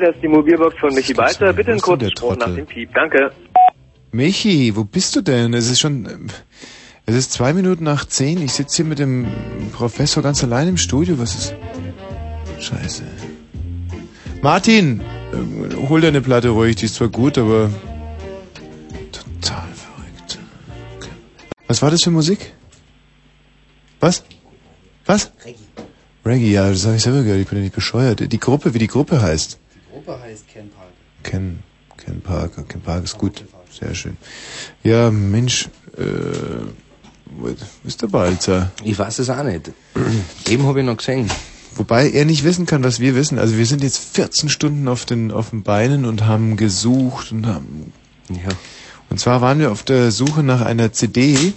Hi, das ist die Mobilbox von Michi Balzer. Bitte einen kurzen der Spruch nach dem Piep. Danke. Michi, wo bist du denn? Es ist schon, ähm, es ist zwei Minuten nach zehn. Ich sitze hier mit dem Professor ganz allein im Studio. Was ist? Scheiße. Martin, ähm, hol deine Platte ruhig. Die ist zwar gut, aber total verrückt. Was war das für Musik? Was? Was? Reggae. Reggae, ja, das habe ich selber gehört. Ich bin ja nicht bescheuert. Die Gruppe, wie die Gruppe heißt. Die Gruppe heißt Ken Parker. Ken, Ken Ist gut. Sehr schön. Ja, Mensch, äh, wo wo ist der Balzer? Ich weiß es auch nicht. Eben habe ich noch gesehen. Wobei er nicht wissen kann, was wir wissen. Also wir sind jetzt 14 Stunden auf den, auf den Beinen und haben gesucht und haben... Ja. Und zwar waren wir auf der Suche nach einer CD,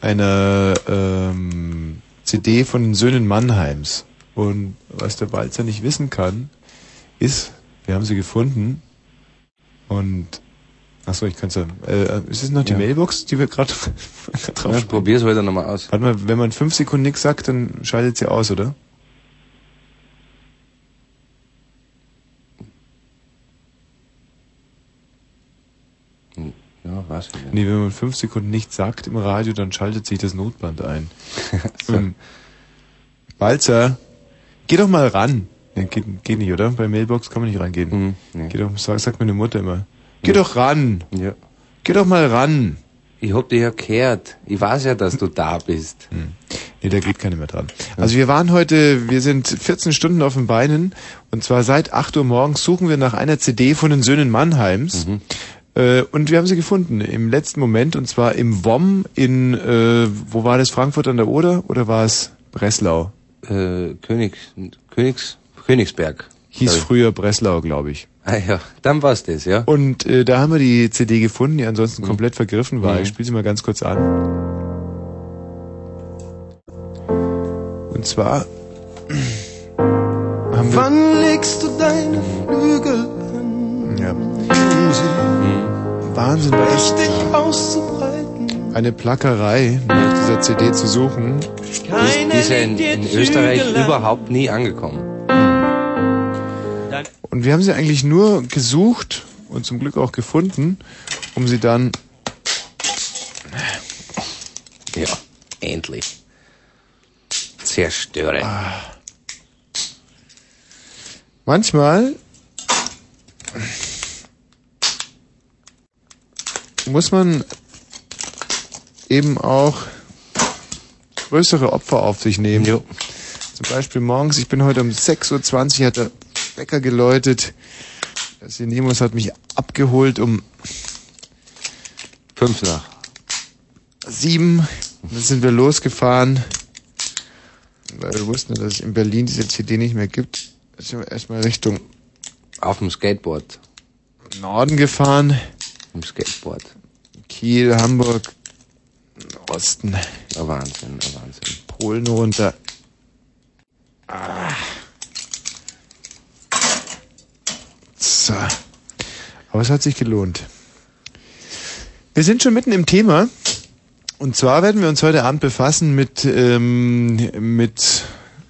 einer ähm, CD von den Söhnen Mannheims. Und was der Balzer nicht wissen kann, ist, wir haben sie gefunden und Achso, ich kann es ja. Äh, ist es noch die Ja. Mailbox, die wir gerade drauf Ja, probier's heute nochmal aus. Warte mal, wenn man fünf Sekunden nichts sagt, dann schaltet sie aus, oder? Ja, nicht. Nee, wenn man fünf Sekunden nichts sagt im Radio, dann schaltet sich das Notband ein. ähm, Balzer, geh doch mal ran. Ja, geht, geht nicht, oder? Bei Mailbox kann man nicht rangehen. Hm, nee. Geh doch, sag, sagt meine Mutter immer. Geh doch ran. Ja. Geh doch mal ran. Ich hab dich ja gehört. Ich weiß ja, dass du da bist. Nee, da geht keiner mehr dran. Also wir waren heute, wir sind 14 Stunden auf den Beinen und zwar seit 8 Uhr morgens suchen wir nach einer CD von den Söhnen Mannheims. Äh, und wir haben sie gefunden im letzten Moment und zwar im WOM in, äh, wo war das, Frankfurt an der Oder oder war es Breslau? Äh, Königs, Königs, Königsberg. Hieß Sorry. früher Breslau, glaube ich. Ah ja, dann war's das, ja. Und äh, da haben wir die CD gefunden, die ansonsten Mhm. komplett vergriffen war. Mhm. Ich spiele sie mal ganz kurz an. Und zwar haben wir Wann legst du deine Flügel an, ja, um sie Wahnsinn, war echt richtig auszubreiten? eine Plackerei, nach dieser CD zu suchen. Die, die ist ja in, in Österreich überhaupt nie angekommen. Und wir haben sie eigentlich nur gesucht und zum Glück auch gefunden, um sie dann Ja, endlich. Zerstöre. Manchmal muss man eben auch größere Opfer auf sich nehmen. Jo. Zum Beispiel morgens, ich bin heute um 6.20 Uhr, hat der Wecker geläutet. Der Sinemus hat mich abgeholt um Fünf nach. sieben. Dann sind wir losgefahren, weil wir wussten, dass es in Berlin diese CD nicht mehr gibt. Dann sind wir erstmal Richtung Auf dem Skateboard. Norden gefahren. Im Skateboard. Kiel, Hamburg, Osten, Ein Wahnsinn, ein Wahnsinn. Polen runter. Ah. So. Aber es hat sich gelohnt. Wir sind schon mitten im Thema. Und zwar werden wir uns heute Abend befassen mit, ähm, mit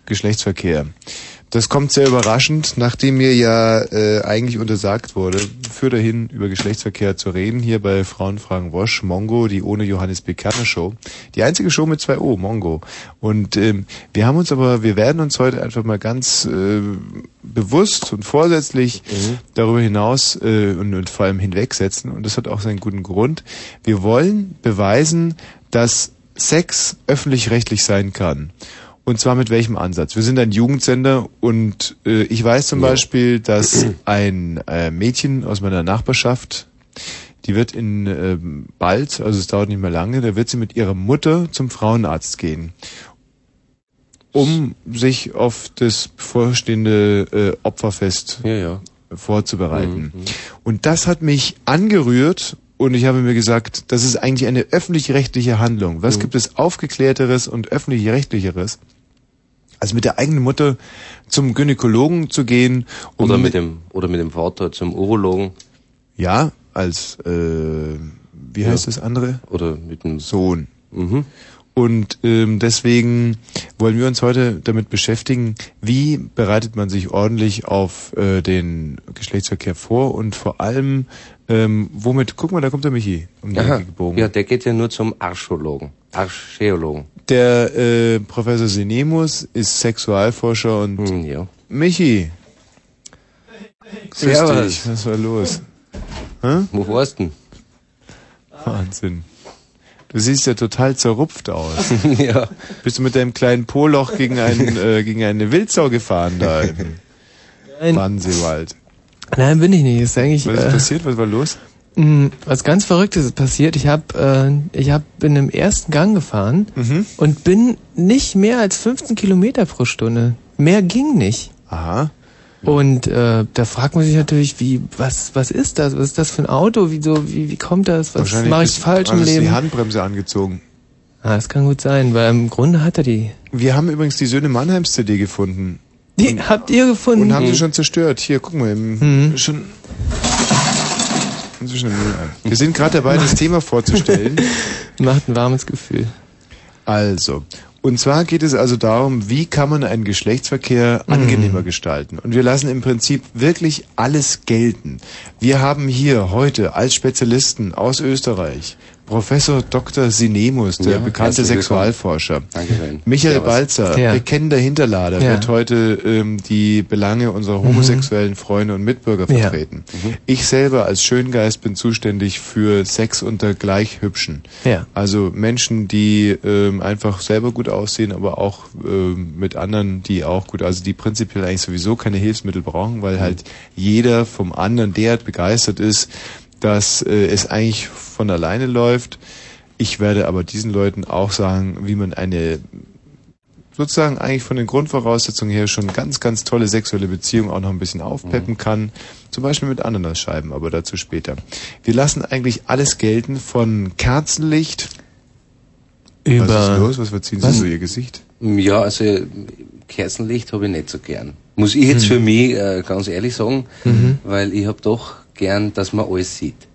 Geschlechtsverkehr. Das kommt sehr überraschend, nachdem mir ja äh, eigentlich untersagt wurde, für dahin über Geschlechtsverkehr zu reden, hier bei Frauenfragen Wosch, Mongo, die ohne Johannes B. Kerner Show. Die einzige Show mit zwei O, Mongo. Und ähm, wir haben uns aber, wir werden uns heute einfach mal ganz äh, bewusst und vorsätzlich darüber hinaus äh, und, und vor allem hinwegsetzen. Und das hat auch seinen guten Grund. Wir wollen beweisen, dass Sex öffentlich-rechtlich sein kann. Und zwar mit welchem Ansatz? Wir sind ein Jugendsender und äh, ich weiß zum Beispiel, dass ein äh, Mädchen aus meiner Nachbarschaft, die wird in ähm, bald, also es dauert nicht mehr lange, da wird sie mit ihrer Mutter zum Frauenarzt gehen, um sich auf das bevorstehende äh, Opferfest Ja, ja. vorzubereiten. Mhm. Und das hat mich angerührt und ich habe mir gesagt, das ist eigentlich eine öffentlich-rechtliche Handlung. Mhm. Was gibt es aufgeklärteres und öffentlich-rechtlicheres, als mit der eigenen Mutter zum Gynäkologen zu gehen? um Oder mit dem, oder mit dem Vater zum Urologen. Ja, als, äh, wie heißt das andere? Oder mit dem, Sohn. mhm. Und ähm, deswegen wollen wir uns heute damit beschäftigen, wie bereitet man sich ordentlich auf äh, den Geschlechtsverkehr vor und vor allem, ähm, womit, guck mal, da kommt der Michi um die Aha. Ecke gebogen. Ja, der geht ja nur zum Archäologen. Archäologen. Der äh, Professor Sinemus ist Sexualforscher und Hm, ja. Michi. Servus. dich. Was war los? Hä? Wo warst du Wahnsinn. Du siehst ja total zerrupft aus. ja. Bist du mit deinem kleinen Poloch gegen, einen, äh, gegen eine Wildsau gefahren da im Nein, Wannseewald? nein, bin ich nicht. Ist eigentlich Was ist äh, passiert? Was war los? Mh, was ganz Verrücktes ist passiert. Ich habe, äh, ich hab, bin im ersten Gang gefahren Mhm. und bin nicht mehr als 15 Kilometer pro Stunde. Mehr ging nicht. Aha. Und äh, da fragt man sich natürlich, wie, was, was ist das? Was ist das für ein Auto? Wieso, wie, wie kommt das? Was mache ich falsch im du die Leben? Handbremse angezogen. Ah, das kann gut sein, weil im Grunde hat er die. Wir haben übrigens die Söhne Mannheims CD gefunden. Die habt ihr gefunden? Und haben sie schon zerstört. Hier, guck mal, im, Mhm. schon inzwischen im Müll ein. Wir sind gerade dabei, das Thema vorzustellen. Macht ein warmes Gefühl. Also, und zwar geht es also darum, wie kann man einen Geschlechtsverkehr angenehmer gestalten. Und wir lassen im Prinzip wirklich alles gelten. Wir haben hier heute als Spezialisten aus Österreich Professor Dr. Sinemus, der Ja, bekannte. Sexualforscher. Dankeschön. Michael. Balzer, Ja. bekennender Hinterlader, Ja. wird heute ähm, die Belange unserer homosexuellen Freunde und Mitbürger Ja. vertreten. Ich selber als Schöngeist bin zuständig für Sex unter Gleichhübschen. Ja. Also Menschen, die ähm, einfach selber gut aussehen, aber auch ähm, mit anderen, die auch gut, also die prinzipiell eigentlich sowieso keine Hilfsmittel brauchen, weil halt jeder vom anderen derart begeistert ist, dass äh, es eigentlich von alleine läuft. Ich werde aber diesen Leuten auch sagen, wie man eine sozusagen eigentlich von den Grundvoraussetzungen her schon ganz, ganz tolle sexuelle Beziehung auch noch ein bisschen aufpeppen kann. Zum Beispiel mit Ananasscheiben, aber dazu später. Wir lassen eigentlich alles gelten von Kerzenlicht. Was ist Über. los? Was verziehen Sie Was? so Ihr Gesicht? Ja, also Kerzenlicht habe ich nicht so gern. Muss ich jetzt für mich äh, ganz ehrlich sagen, weil ich habe doch gern, dass man alles sieht.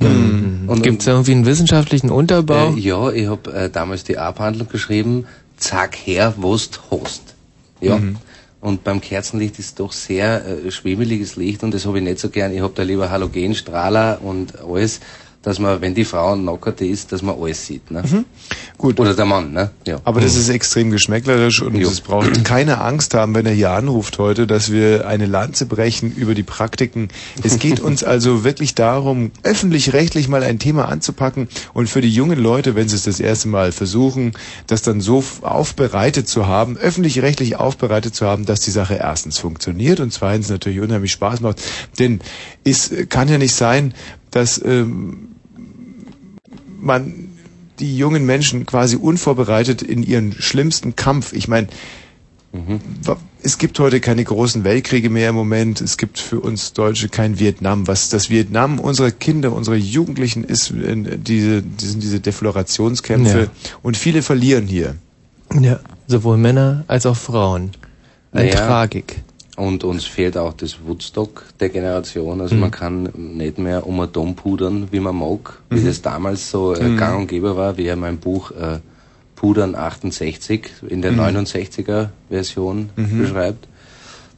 Und, Gibt es irgendwie einen wissenschaftlichen Unterbau? Äh, ja, ich habe äh, damals die Abhandlung geschrieben, zack her, was du hast. Ja. Mhm. Und beim Kerzenlicht ist doch sehr äh, schwebeliges Licht und das habe ich nicht so gern. Ich habe da lieber Halogenstrahler und alles, dass man, wenn die Frau nackert ist, dass man alles sieht. Ne? Gut. Oder der Mann, ne? Ja. Aber das ist extrem geschmäcklerisch und es braucht keine Angst haben, wenn er hier anruft heute, dass wir eine Lanze brechen über die Praktiken. Es geht uns also wirklich darum, öffentlich-rechtlich mal ein Thema anzupacken und für die jungen Leute, wenn sie es das erste Mal versuchen, das dann so aufbereitet zu haben, öffentlich-rechtlich aufbereitet zu haben, dass die Sache erstens funktioniert und zweitens natürlich unheimlich Spaß macht. Denn es kann ja nicht sein, dass ähm, man die jungen Menschen quasi unvorbereitet in ihren schlimmsten Kampf. Ich meine, wa- es gibt heute keine großen Weltkriege mehr im Moment. Es gibt für uns Deutsche kein Vietnam. Was das Vietnam unserer Kinder, unserer Jugendlichen ist, äh, diese, die sind diese Deflorationskämpfe. Ja. Und viele verlieren hier. Ja. Sowohl Männer als auch Frauen. Eine Naja. Tragik. Und uns fehlt auch das Woodstock der Generation. Also Mhm. man kann nicht mehr um Atom pudern, wie man mag, wie Mhm. das damals so äh, gang und gäbe war, wie ja mein Buch äh, Pudern 68 in Mhm. der 69er Version beschreibt.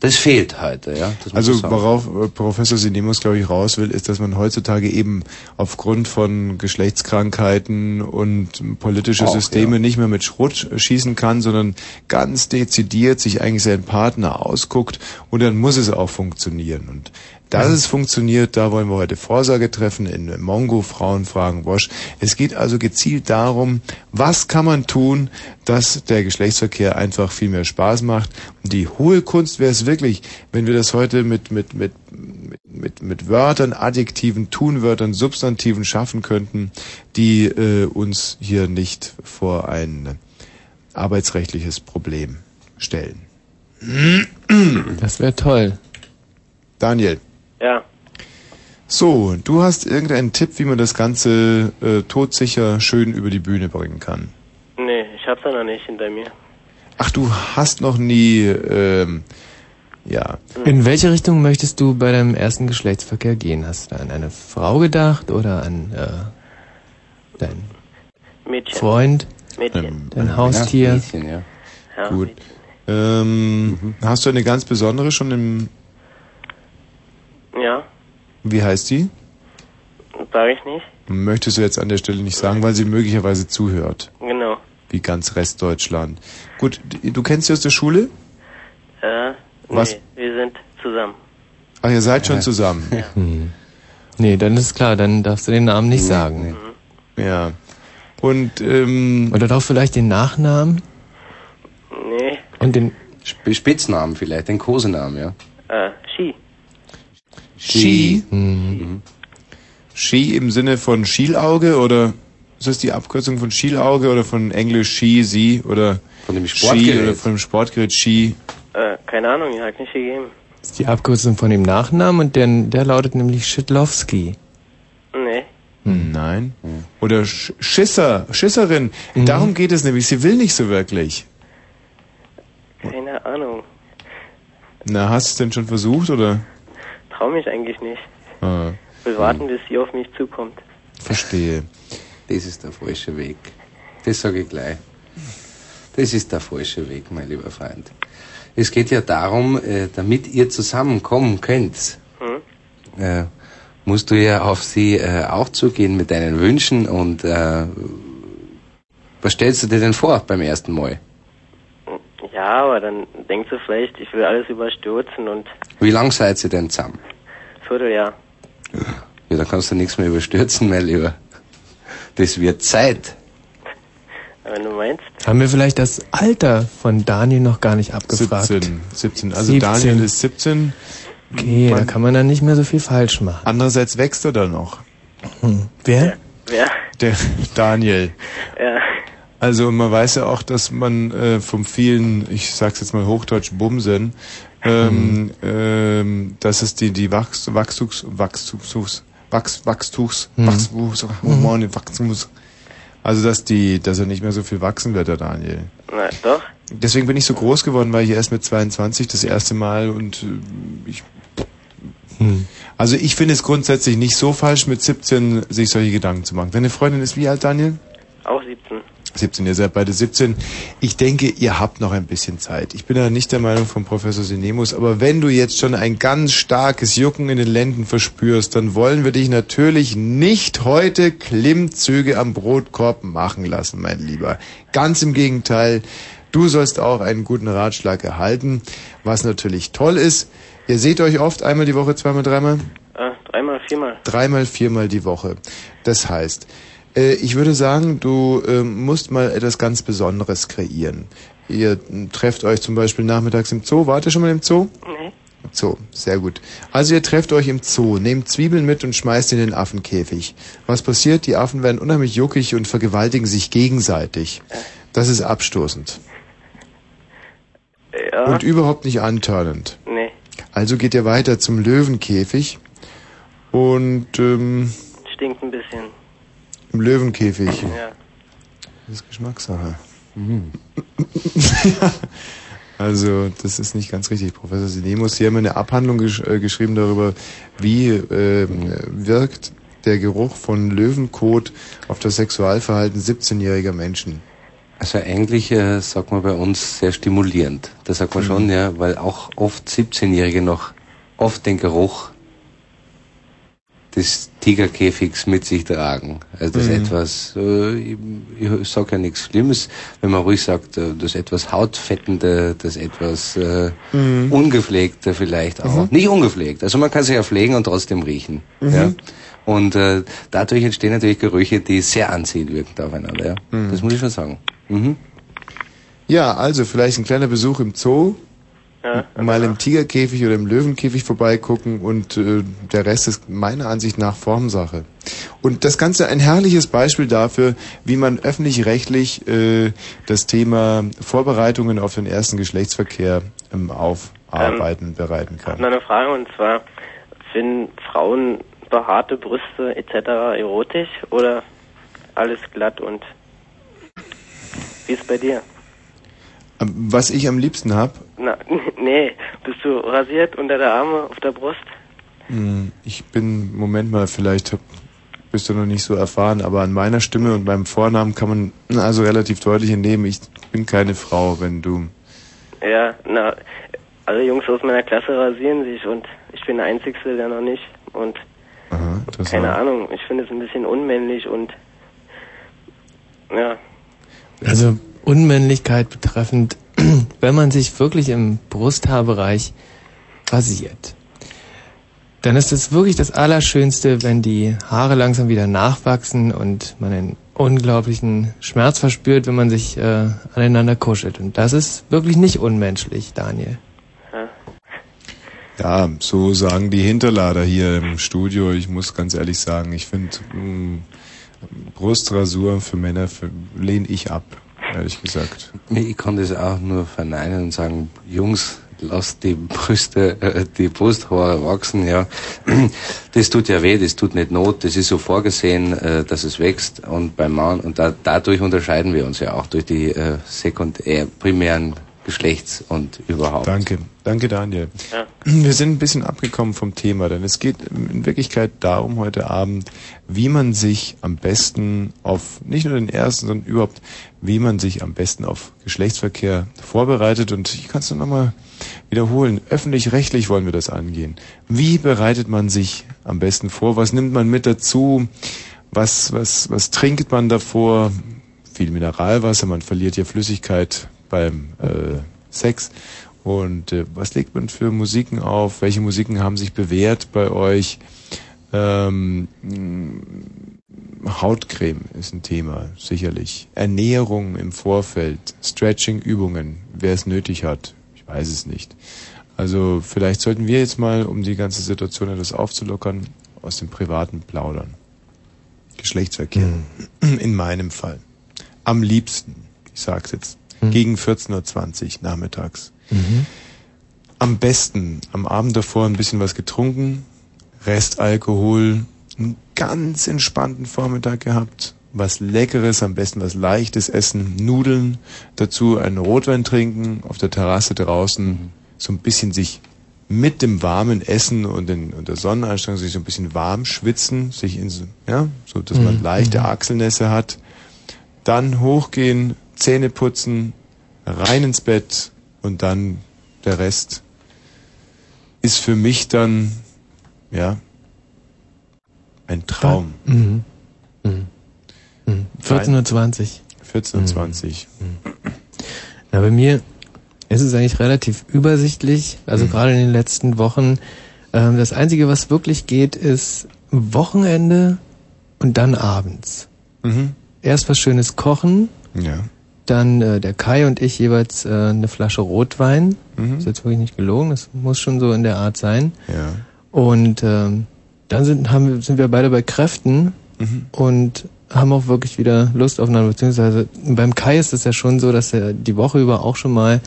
Das fehlt heute, ja. Also worauf äh, Professor Sinemus, glaube ich, raus will, ist, dass man heutzutage eben aufgrund von Geschlechtskrankheiten und politische Auch, Systeme ja. nicht mehr mit Schrott schießen kann, sondern ganz dezidiert sich eigentlich seinen Partner ausguckt und dann muss es auch funktionieren. Und dass es funktioniert, da wollen wir heute Vorsage treffen in Mongo, Frauen fragen Wosch. Es geht also gezielt darum, was kann man tun, dass der Geschlechtsverkehr einfach viel mehr Spaß macht. Und die hohe Kunst wäre es wirklich, wenn wir das heute mit, mit, mit, mit, mit, mit Wörtern, Adjektiven, Tunwörtern, Substantiven schaffen könnten, die äh, uns hier nicht vor ein arbeitsrechtliches Problem stellen. Das wäre toll. Daniel. Ja. So, du hast irgendeinen Tipp, wie man das Ganze äh, todsicher schön über die Bühne bringen kann. Nee, ich hab's ja noch nicht hinter mir. Ach, du hast noch nie, ähm, ja. In welche Richtung möchtest du bei deinem ersten Geschlechtsverkehr gehen? Hast du an eine Frau gedacht oder an äh, deinen Mädchen. Freund? Mädchen. Ähm, Dein Haustier. Mädchen, ja. Ja, gut. Mädchen. Ähm, Hast du eine ganz besondere schon im... Ja, Wie heißt die? sage ich nicht. Möchtest du jetzt an der Stelle nicht sagen, weil sie möglicherweise zuhört. Genau. Wie ganz Restdeutschland. Gut, du kennst sie aus der Schule? Äh, Was? nee, wir sind zusammen. Ach, ihr seid schon zusammen. Hm. Nee, dann ist klar, dann darfst du den Namen nicht sagen. Ja. Und, ähm, Oder doch vielleicht den Nachnamen Nee, und den Sp Spitznamen vielleicht, den Kosenamen, ja. äh, Ski. Ski? Mhm. Ski im Sinne von Schielauge oder ist das die Abkürzung von Schielauge oder von Englisch Ski, Sie oder Von dem Ski Sportgerät. oder von dem Sportgerät Ski? Äh, keine Ahnung, hat nicht gegeben. Das ist die Abkürzung von dem Nachnamen und der, der lautet nämlich Schidlowski. Nee. Nein. Oder Sch Schisser, Schisserin. Darum geht es nämlich. Sie will nicht so wirklich. Keine Ahnung. Na, hast du es denn schon versucht oder? Trau mich eigentlich nicht. Ah, Will warten, bis sie auf mich zukommt. verstehe. Das ist der falsche Weg. Das sage ich gleich. Das ist der falsche Weg, mein lieber Freund. Es geht ja darum, äh, damit ihr zusammenkommen könnt, Hm? äh, musst du ja auf sie äh, auch zugehen mit deinen Wünschen und was stellst du dir denn vor beim ersten Mal? Ja, aber dann denkst du vielleicht, ich will alles überstürzen und Wie lang seid ihr denn zusammen? Vierteljahr. Ja, da kannst du nichts mehr überstürzen, mein Lieber. Das wird Zeit. Wenn du meinst, Haben wir vielleicht das Alter von Daniel noch gar nicht abgefragt? 17. 17. Also 17. Daniel ist 17. Okay, da Man- kann man dann nicht mehr so viel falsch machen. Andererseits wächst er da noch. Hm. Wer? wer? Der Daniel. Ja, Also man weiß ja auch, dass man äh, vom vielen, ich sag's jetzt mal Hochdeutsch, Bumsen, ähm, ähm, dass es die die Wachs, Wachstums Wachstums Wachs, Wachstums Mhm. Wachstums oh Mann, Wachstums also dass die dass er nicht mehr so viel wachsen wird der Daniel. na doch. Deswegen bin ich so groß geworden, weil ich erst mit 22 das erste Mal und äh, ich Hm. also ich finde es grundsätzlich nicht so falsch mit 17 sich solche Gedanken zu machen. Deine Freundin ist wie alt, Daniel? Auch 17. 17, ihr seid beide 17. Ich denke, ihr habt noch ein bisschen Zeit. Ich bin ja nicht der Meinung von Professor Sinemus, aber wenn du jetzt schon ein ganz starkes Jucken in den Lenden verspürst, dann wollen wir dich natürlich nicht heute Klimmzüge am Brotkorb machen lassen, mein Lieber. Ganz im Gegenteil, du sollst auch einen guten Ratschlag erhalten, was natürlich toll ist. Ihr seht euch oft einmal die Woche, zweimal, dreimal? Äh, dreimal, viermal. Dreimal, viermal die Woche. Das heißt, äh, ich würde sagen, du ähm, musst mal etwas ganz Besonderes kreieren. Ihr trefft euch zum Beispiel nachmittags im Zoo. Wart ihr schon mal im Zoo? Nee. Zoo, sehr gut. Also ihr trefft euch im Zoo, nehmt Zwiebeln mit und schmeißt in den Affenkäfig. Was passiert? Die Affen werden unheimlich juckig und vergewaltigen sich gegenseitig. Das ist abstoßend Ja. und überhaupt nicht antörnend. nee. Also geht ihr weiter zum Löwenkäfig und ähm, Stinkt ein bisschen. Im Löwenkäfig. Ja. Das ist Geschmackssache. ja. Also, das ist nicht ganz richtig. Professor Sinemus, Sie haben eine Abhandlung gesch äh, geschrieben darüber, wie äh, wirkt der Geruch von Löwenkot auf das Sexualverhalten 17-jähriger Menschen. Also eigentlich äh, sagt man bei uns sehr stimulierend. Das sagt man schon, ja, weil auch oft 17-Jährige noch oft den Geruch des Tigerkäfigs mit sich tragen. Also das Mhm. etwas, äh, ich, ich sage ja nichts Schlimmes, wenn man ruhig sagt, äh, das etwas Hautfettende, das etwas äh, Mhm. Ungepflegte vielleicht auch. Nicht ungepflegt, also man kann sich ja pflegen und trotzdem riechen. Mhm. Ja? Und äh, dadurch entstehen natürlich Gerüche, die sehr anziehend wirken aufeinander. Ja? Mhm. Das muss ich schon sagen. Mhm. Ja, also vielleicht ein kleiner Besuch im Zoo, Ja. mal im Tigerkäfig oder im Löwenkäfig vorbeigucken und äh, der Rest ist meiner Ansicht nach Formsache. Und das Ganze ein herrliches Beispiel dafür, wie man öffentlich-rechtlich äh, das Thema Vorbereitungen auf den ersten Geschlechtsverkehr ähm, aufarbeiten, bereiten Ich habe kann. eine Frage und zwar, finden Frauen behaarte Brüste etc. erotisch oder alles glatt und wie ist bei dir? Was ich am liebsten hab, Na, nee, bist du rasiert unter der Arme auf der Brust? mh, ich bin, Moment mal, vielleicht hab, bist du noch nicht so erfahren, aber an meiner Stimme und meinem Vornamen kann man also relativ deutlich entnehmen, ich bin keine Frau, wenn du. Ja, na, alle Jungs aus meiner Klasse rasieren sich und ich bin der Einzige, der noch nicht. Und Aha, interessant. keine Ahnung, ich finde es ein bisschen unmännlich und ja, Also Unmännlichkeit betreffend, wenn man sich wirklich im Brusthaarbereich rasiert, dann ist es wirklich das Allerschönste, wenn die Haare langsam wieder nachwachsen und man einen unglaublichen Schmerz verspürt, wenn man sich äh, aneinander kuschelt. Und das ist wirklich nicht unmenschlich, Daniel. Ja, so sagen die Hinterlader hier im Studio. Ich muss ganz ehrlich sagen, ich finde Brustrasur für Männer lehne ich ab, ehrlich gesagt. Ich kann das auch nur verneinen und sagen, Jungs, lasst die Brüste, äh, die Brusthaare wachsen, ja. Das tut ja weh, das tut nicht Not, das ist so vorgesehen, äh, dass es wächst und beim Mann, und da, dadurch unterscheiden wir uns ja auch durch die äh, sekundär, primären Geschlechts- und überhaupt. Danke, danke Daniel. Ja. Wir sind ein bisschen abgekommen vom Thema, denn es geht in Wirklichkeit darum heute Abend, wie man sich am besten auf, nicht nur den ersten, sondern überhaupt, wie man sich am besten auf Geschlechtsverkehr vorbereitet. Und ich kann es nur nochmal wiederholen. Öffentlich-rechtlich wollen wir das angehen. Wie bereitet man sich am besten vor? Was nimmt man mit dazu? Was, was, was trinkt man davor? Viel Mineralwasser, man verliert ja Flüssigkeit beim äh, Sex. Und äh, was legt man für Musiken auf? Welche Musiken haben sich bewährt bei euch? Ähm, Hautcreme ist ein Thema, sicherlich. Ernährung im Vorfeld, Stretching-Übungen, wer es nötig hat, ich weiß es nicht. Also vielleicht sollten wir jetzt mal, um die ganze Situation etwas aufzulockern, aus dem Privaten plaudern. Geschlechtsverkehr. In meinem Fall. Am liebsten, ich sag's jetzt, gegen 14.20 Uhr nachmittags. Am besten am Abend davor ein bisschen was getrunken, Restalkohol, einen ganz entspannten Vormittag gehabt, was Leckeres, am besten was Leichtes essen, Nudeln, dazu einen Rotwein trinken, auf der Terrasse draußen, so ein bisschen sich mit dem warmen Essen und, den, und der Sonneneinstrahlung sich so ein bisschen warm schwitzen, sich in so, ja, so dass man Mhm. leichte Achselnässe hat, dann hochgehen, Zähne putzen, rein ins Bett und dann der Rest ist für mich dann, ja, ein Traum. Mhm. Mhm. Mhm. 14.20 Uhr. 14.20 Na, bei mir ist es eigentlich relativ übersichtlich. Also gerade in den letzten Wochen. Ähm, das Einzige, was wirklich geht, ist Wochenende und dann abends. Mhm. Erst was Schönes kochen, Ja. dann äh, der Kai und ich jeweils äh, eine Flasche Rotwein. Mhm. Ist jetzt wirklich nicht gelogen, das muss schon so in der Art sein. Ja. Und ähm, dann sind, haben, wir- sind wir beide bei Kräften Mhm. und haben auch wirklich wieder Lust aufeinander. Beziehungsweise beim Kai ist es ja schon so, dass er die Woche über auch schon mal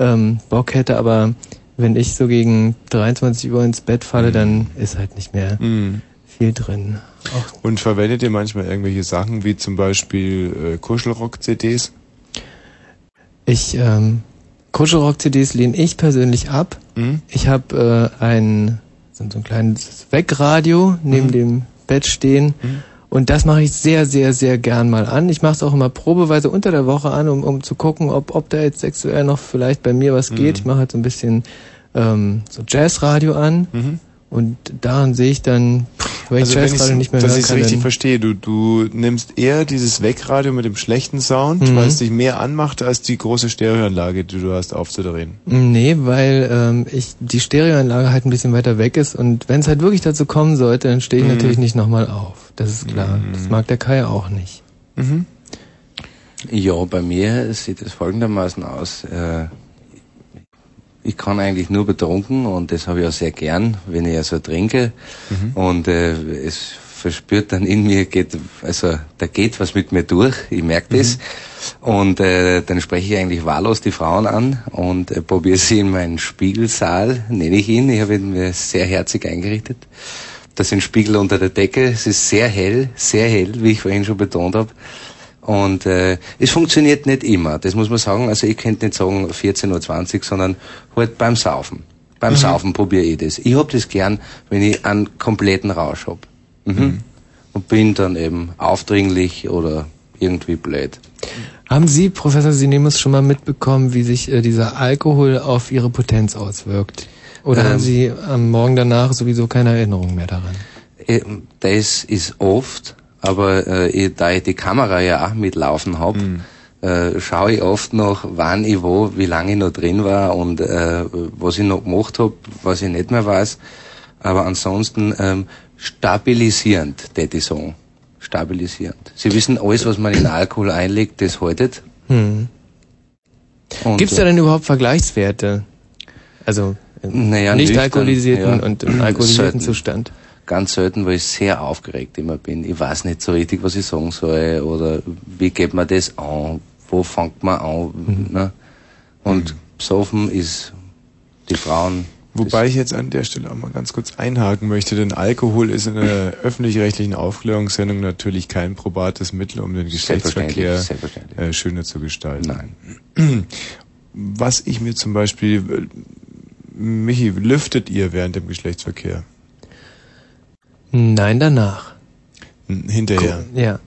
ähm, Bock hätte, aber wenn ich so gegen 23 Uhr ins Bett falle, dann ist halt nicht mehr Mhm. viel drin. Auch Und verwendet ihr manchmal irgendwelche Sachen wie zum Beispiel äh, Kuschelrock-CDs? ich ähm, Kuschelrock-CDs lehne ich persönlich ab. Mhm. Ich habe äh, ein so so ein kleines Wegradio neben Mhm. dem Bett stehen. Mhm. Und das mache ich sehr, sehr, sehr gern mal an. Ich mache es auch immer probeweise unter der Woche an, um, um zu gucken, ob, ob da jetzt sexuell noch vielleicht bei mir was geht. Mhm. Ich mache halt so ein bisschen ähm, so Jazzradio an Mhm. Und daran sehe ich dann, ich Also ich nicht mehr dass ich es richtig dann, verstehe, du, du nimmst eher dieses Wegradio mit dem schlechten Sound, Mhm. weil es dich mehr anmacht, als die große Stereoanlage, die du hast, aufzudrehen. Nee, weil ähm, ich die Stereoanlage halt ein bisschen weiter weg ist und wenn es halt wirklich dazu kommen sollte, dann stehe ich Mhm. natürlich nicht nochmal auf. Das ist klar. Mhm. Das mag der Kai auch nicht. Mhm. Ja, bei mir sieht es folgendermaßen aus. Äh, ich kann eigentlich nur betrunken und das habe ich auch sehr gern, wenn ich also trinke. Und äh, es verspürt dann in mir, geht, also da geht was mit mir durch, ich merke das. Und äh, dann spreche ich eigentlich wahllos die Frauen an und äh, probiere sie in meinen Spiegelsaal, nenne ich ihn. Ich habe ihn mir sehr herzig eingerichtet. Das sind Spiegel unter der Decke. Es ist sehr hell, sehr hell, wie ich vorhin schon betont habe. Und äh, es funktioniert nicht immer, das muss man sagen. Also ich könnte nicht sagen 14.20 Uhr, sondern halt beim Saufen. Beim Saufen probiere ich das. Ich hab das gern, wenn ich einen kompletten Rausch hab. Mhm. und bin dann eben aufdringlich oder irgendwie blöd. Haben Sie, Professor Sinemus, schon mal mitbekommen, wie sich äh, dieser Alkohol auf Ihre Potenz auswirkt? Oder Ähm. haben Sie am Morgen danach sowieso keine Erinnerung mehr daran? Äh, Das ist oft, aber äh, ich, da ich die Kamera ja auch mitlaufen hab, äh, schaue ich oft noch, wann ich wo, wie lange ich noch drin war und äh, was ich noch gemacht hab, was ich nicht mehr weiß. Aber ansonsten ähm, stabilisierend, tät ich sagen. Stabilisierend. Sie wissen, alles, was man in Alkohol einlegt, das haltet. Hm. Und, Gibt es da denn überhaupt Vergleichswerte? Also im Naja, nicht nüchtern, alkoholisierten ja. und im alkoholisierten. Zustand? Ganz selten, weil ich sehr aufgeregt immer bin. Ich weiß nicht so richtig, was ich sagen soll oder wie geht man das an, wo fängt man an. Ne? Und besoffen ist die Frauen. Wobei ich jetzt an der Stelle auch mal ganz kurz einhaken möchte, denn Alkohol ist in einer öffentlich-rechtlichen Aufklärungssendung natürlich kein probates Mittel, um den Geschlechtsverkehr Selbstverständlich, äh, schöner zu gestalten. Nein. Was ich mir zum Beispiel, äh, Michi, lüftet ihr während dem Geschlechtsverkehr? Nein, danach. Hinterher. Ja.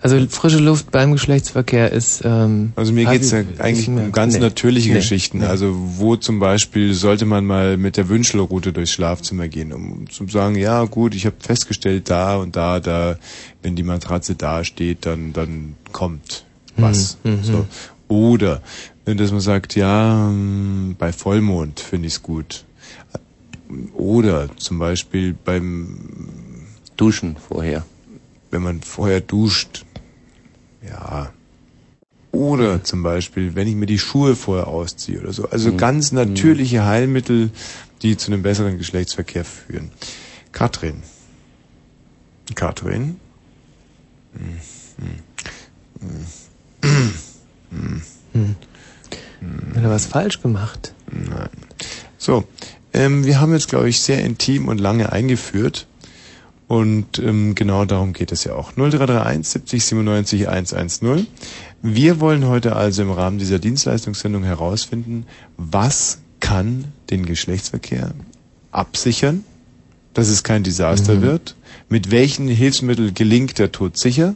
Also frische Luft beim Geschlechtsverkehr ist. Ähm, Also mir geht's ja eigentlich um ganz nee. natürliche Nee. Geschichten. Nee. Also wo zum Beispiel sollte man mal mit der Wünschelroute durchs Schlafzimmer gehen, um zu sagen, ja gut, ich habe festgestellt, da und da, da, wenn die Matratze da steht, dann dann kommt was. Mhm, mhm. So. Oder dass man sagt, ja, hm, bei Vollmond finde ich's gut. Oder zum Beispiel beim Duschen vorher. wenn man vorher duscht. Ja. Oder zum Beispiel, wenn ich mir die Schuhe vorher ausziehe oder so. Also Mhm. ganz natürliche Heilmittel, die zu einem besseren Geschlechtsverkehr führen. Katrin. Katrin? Hat er was falsch gemacht? Nein. So, ähm, wir haben jetzt, glaube ich, sehr intim und lange eingeführt. Und ähm, genau darum geht es ja auch. 0331 70 97 110. Wir wollen heute also im Rahmen dieser Dienstleistungssendung herausfinden, was kann den Geschlechtsverkehr absichern, dass es kein Desaster Mhm. wird, mit welchen Hilfsmitteln gelingt der Tod sicher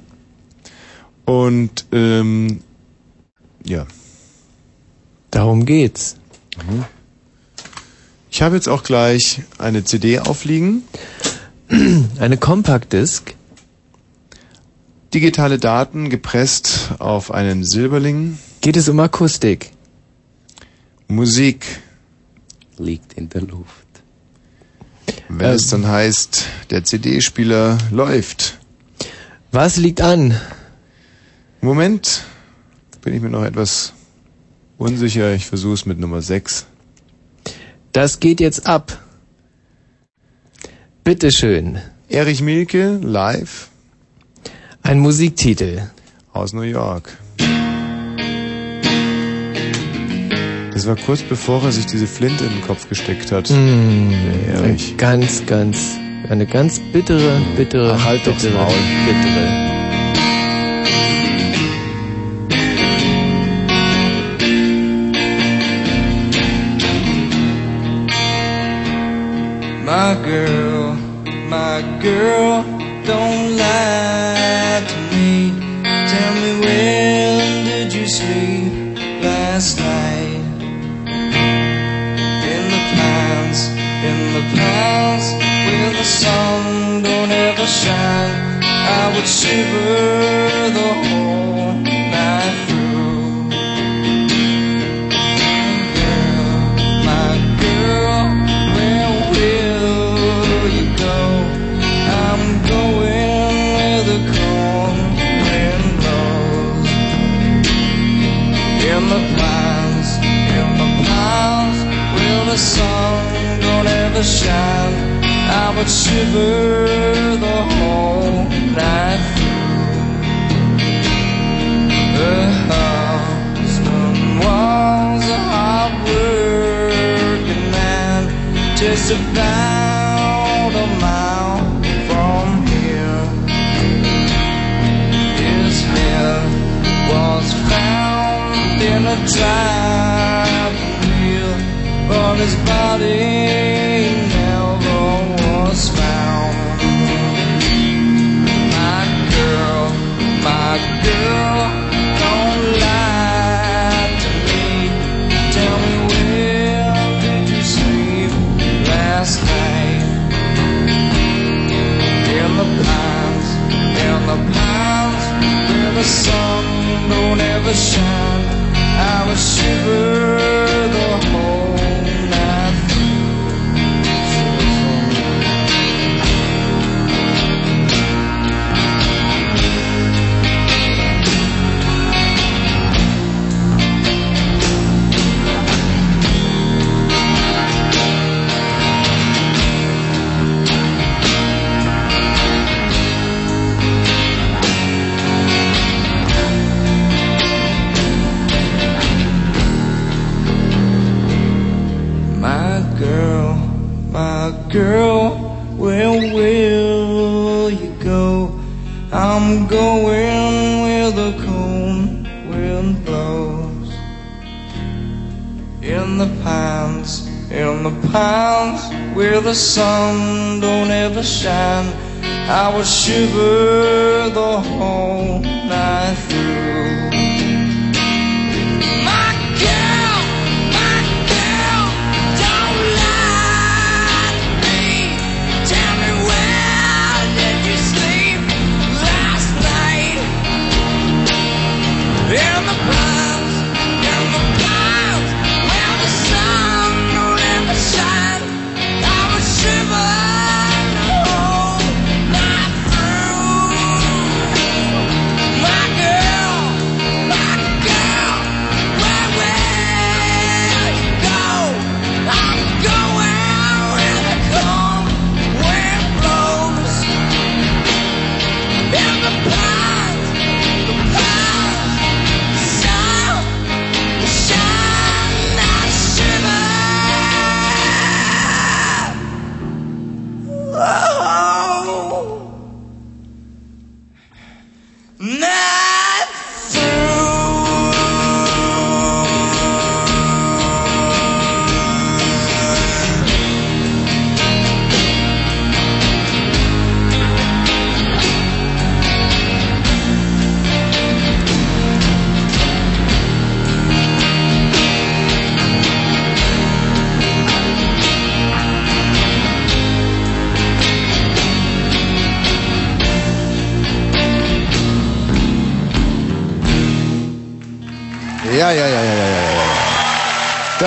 und ähm, ja, Darum geht's. Ich habe jetzt auch gleich eine CD aufliegen. Eine Compact Disc. Digitale Daten gepresst auf einen Silberling. Geht es um Akustik? Musik. Liegt in der Luft. Wenn Ähm. es dann heißt, der CD-Spieler läuft. Was liegt an? Moment, bin ich mir noch etwas unsicher. Ich versuche es mit Nummer 6. Das geht jetzt ab. Bitteschön. Erich Mielke, live Ein Musiktitel. aus New York. Das war kurz bevor er sich diese Flinte in den Kopf gesteckt hat. Mm, Der Erich. Ganz, ganz, eine ganz bittere, bittere, Ach, halt bittere, Maul. bittere. My girl, my girl, don't lie to me. Tell me when did you sleep last night? In the pines, in the pines, where the sun don't ever shine. I would shiver The whole night through. Husband was a hard man, just about a mile from here. His head was found in a sun don't ever shine, I would shiver girl, where will you go? I'm going where the cold wind blows. In the pines, in the pines, where the sun don't ever shine, I will shiver the whole night through.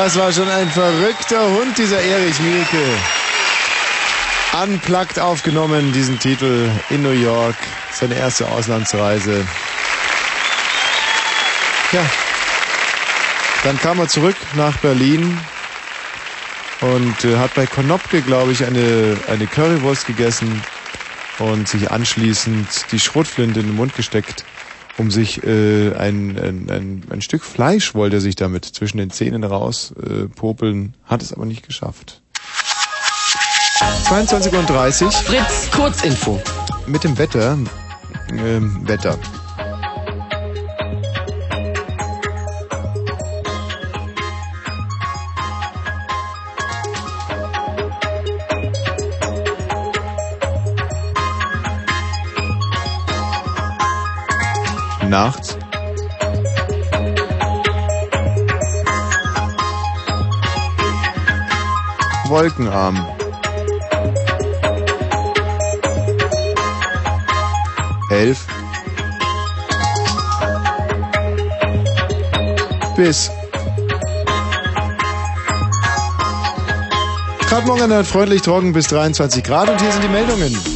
Das war schon ein verrückter Hund, dieser Erich Mielke. Unplugged aufgenommen, diesen Titel in New York. Seine erste Auslandsreise. Ja. Dann kam er zurück nach Berlin und äh, hat bei Konopke, glaube ich, eine, eine Currywurst gegessen und sich anschließend die Schrotflinte in den Mund gesteckt, um sich äh, ein, ein, ein, ein Stück Fleisch wollte er sich damit zwischen den Zähnen raus äh, popeln, hat es aber nicht geschafft. 22 und 30 Fritz, Kurzinfo. mit dem Wetter. Ähm, Wetter. Nachts. Wolkenarm. Elf. Bis. Gerade morgen freundlich trocken bis 23 Grad und hier sind die Meldungen.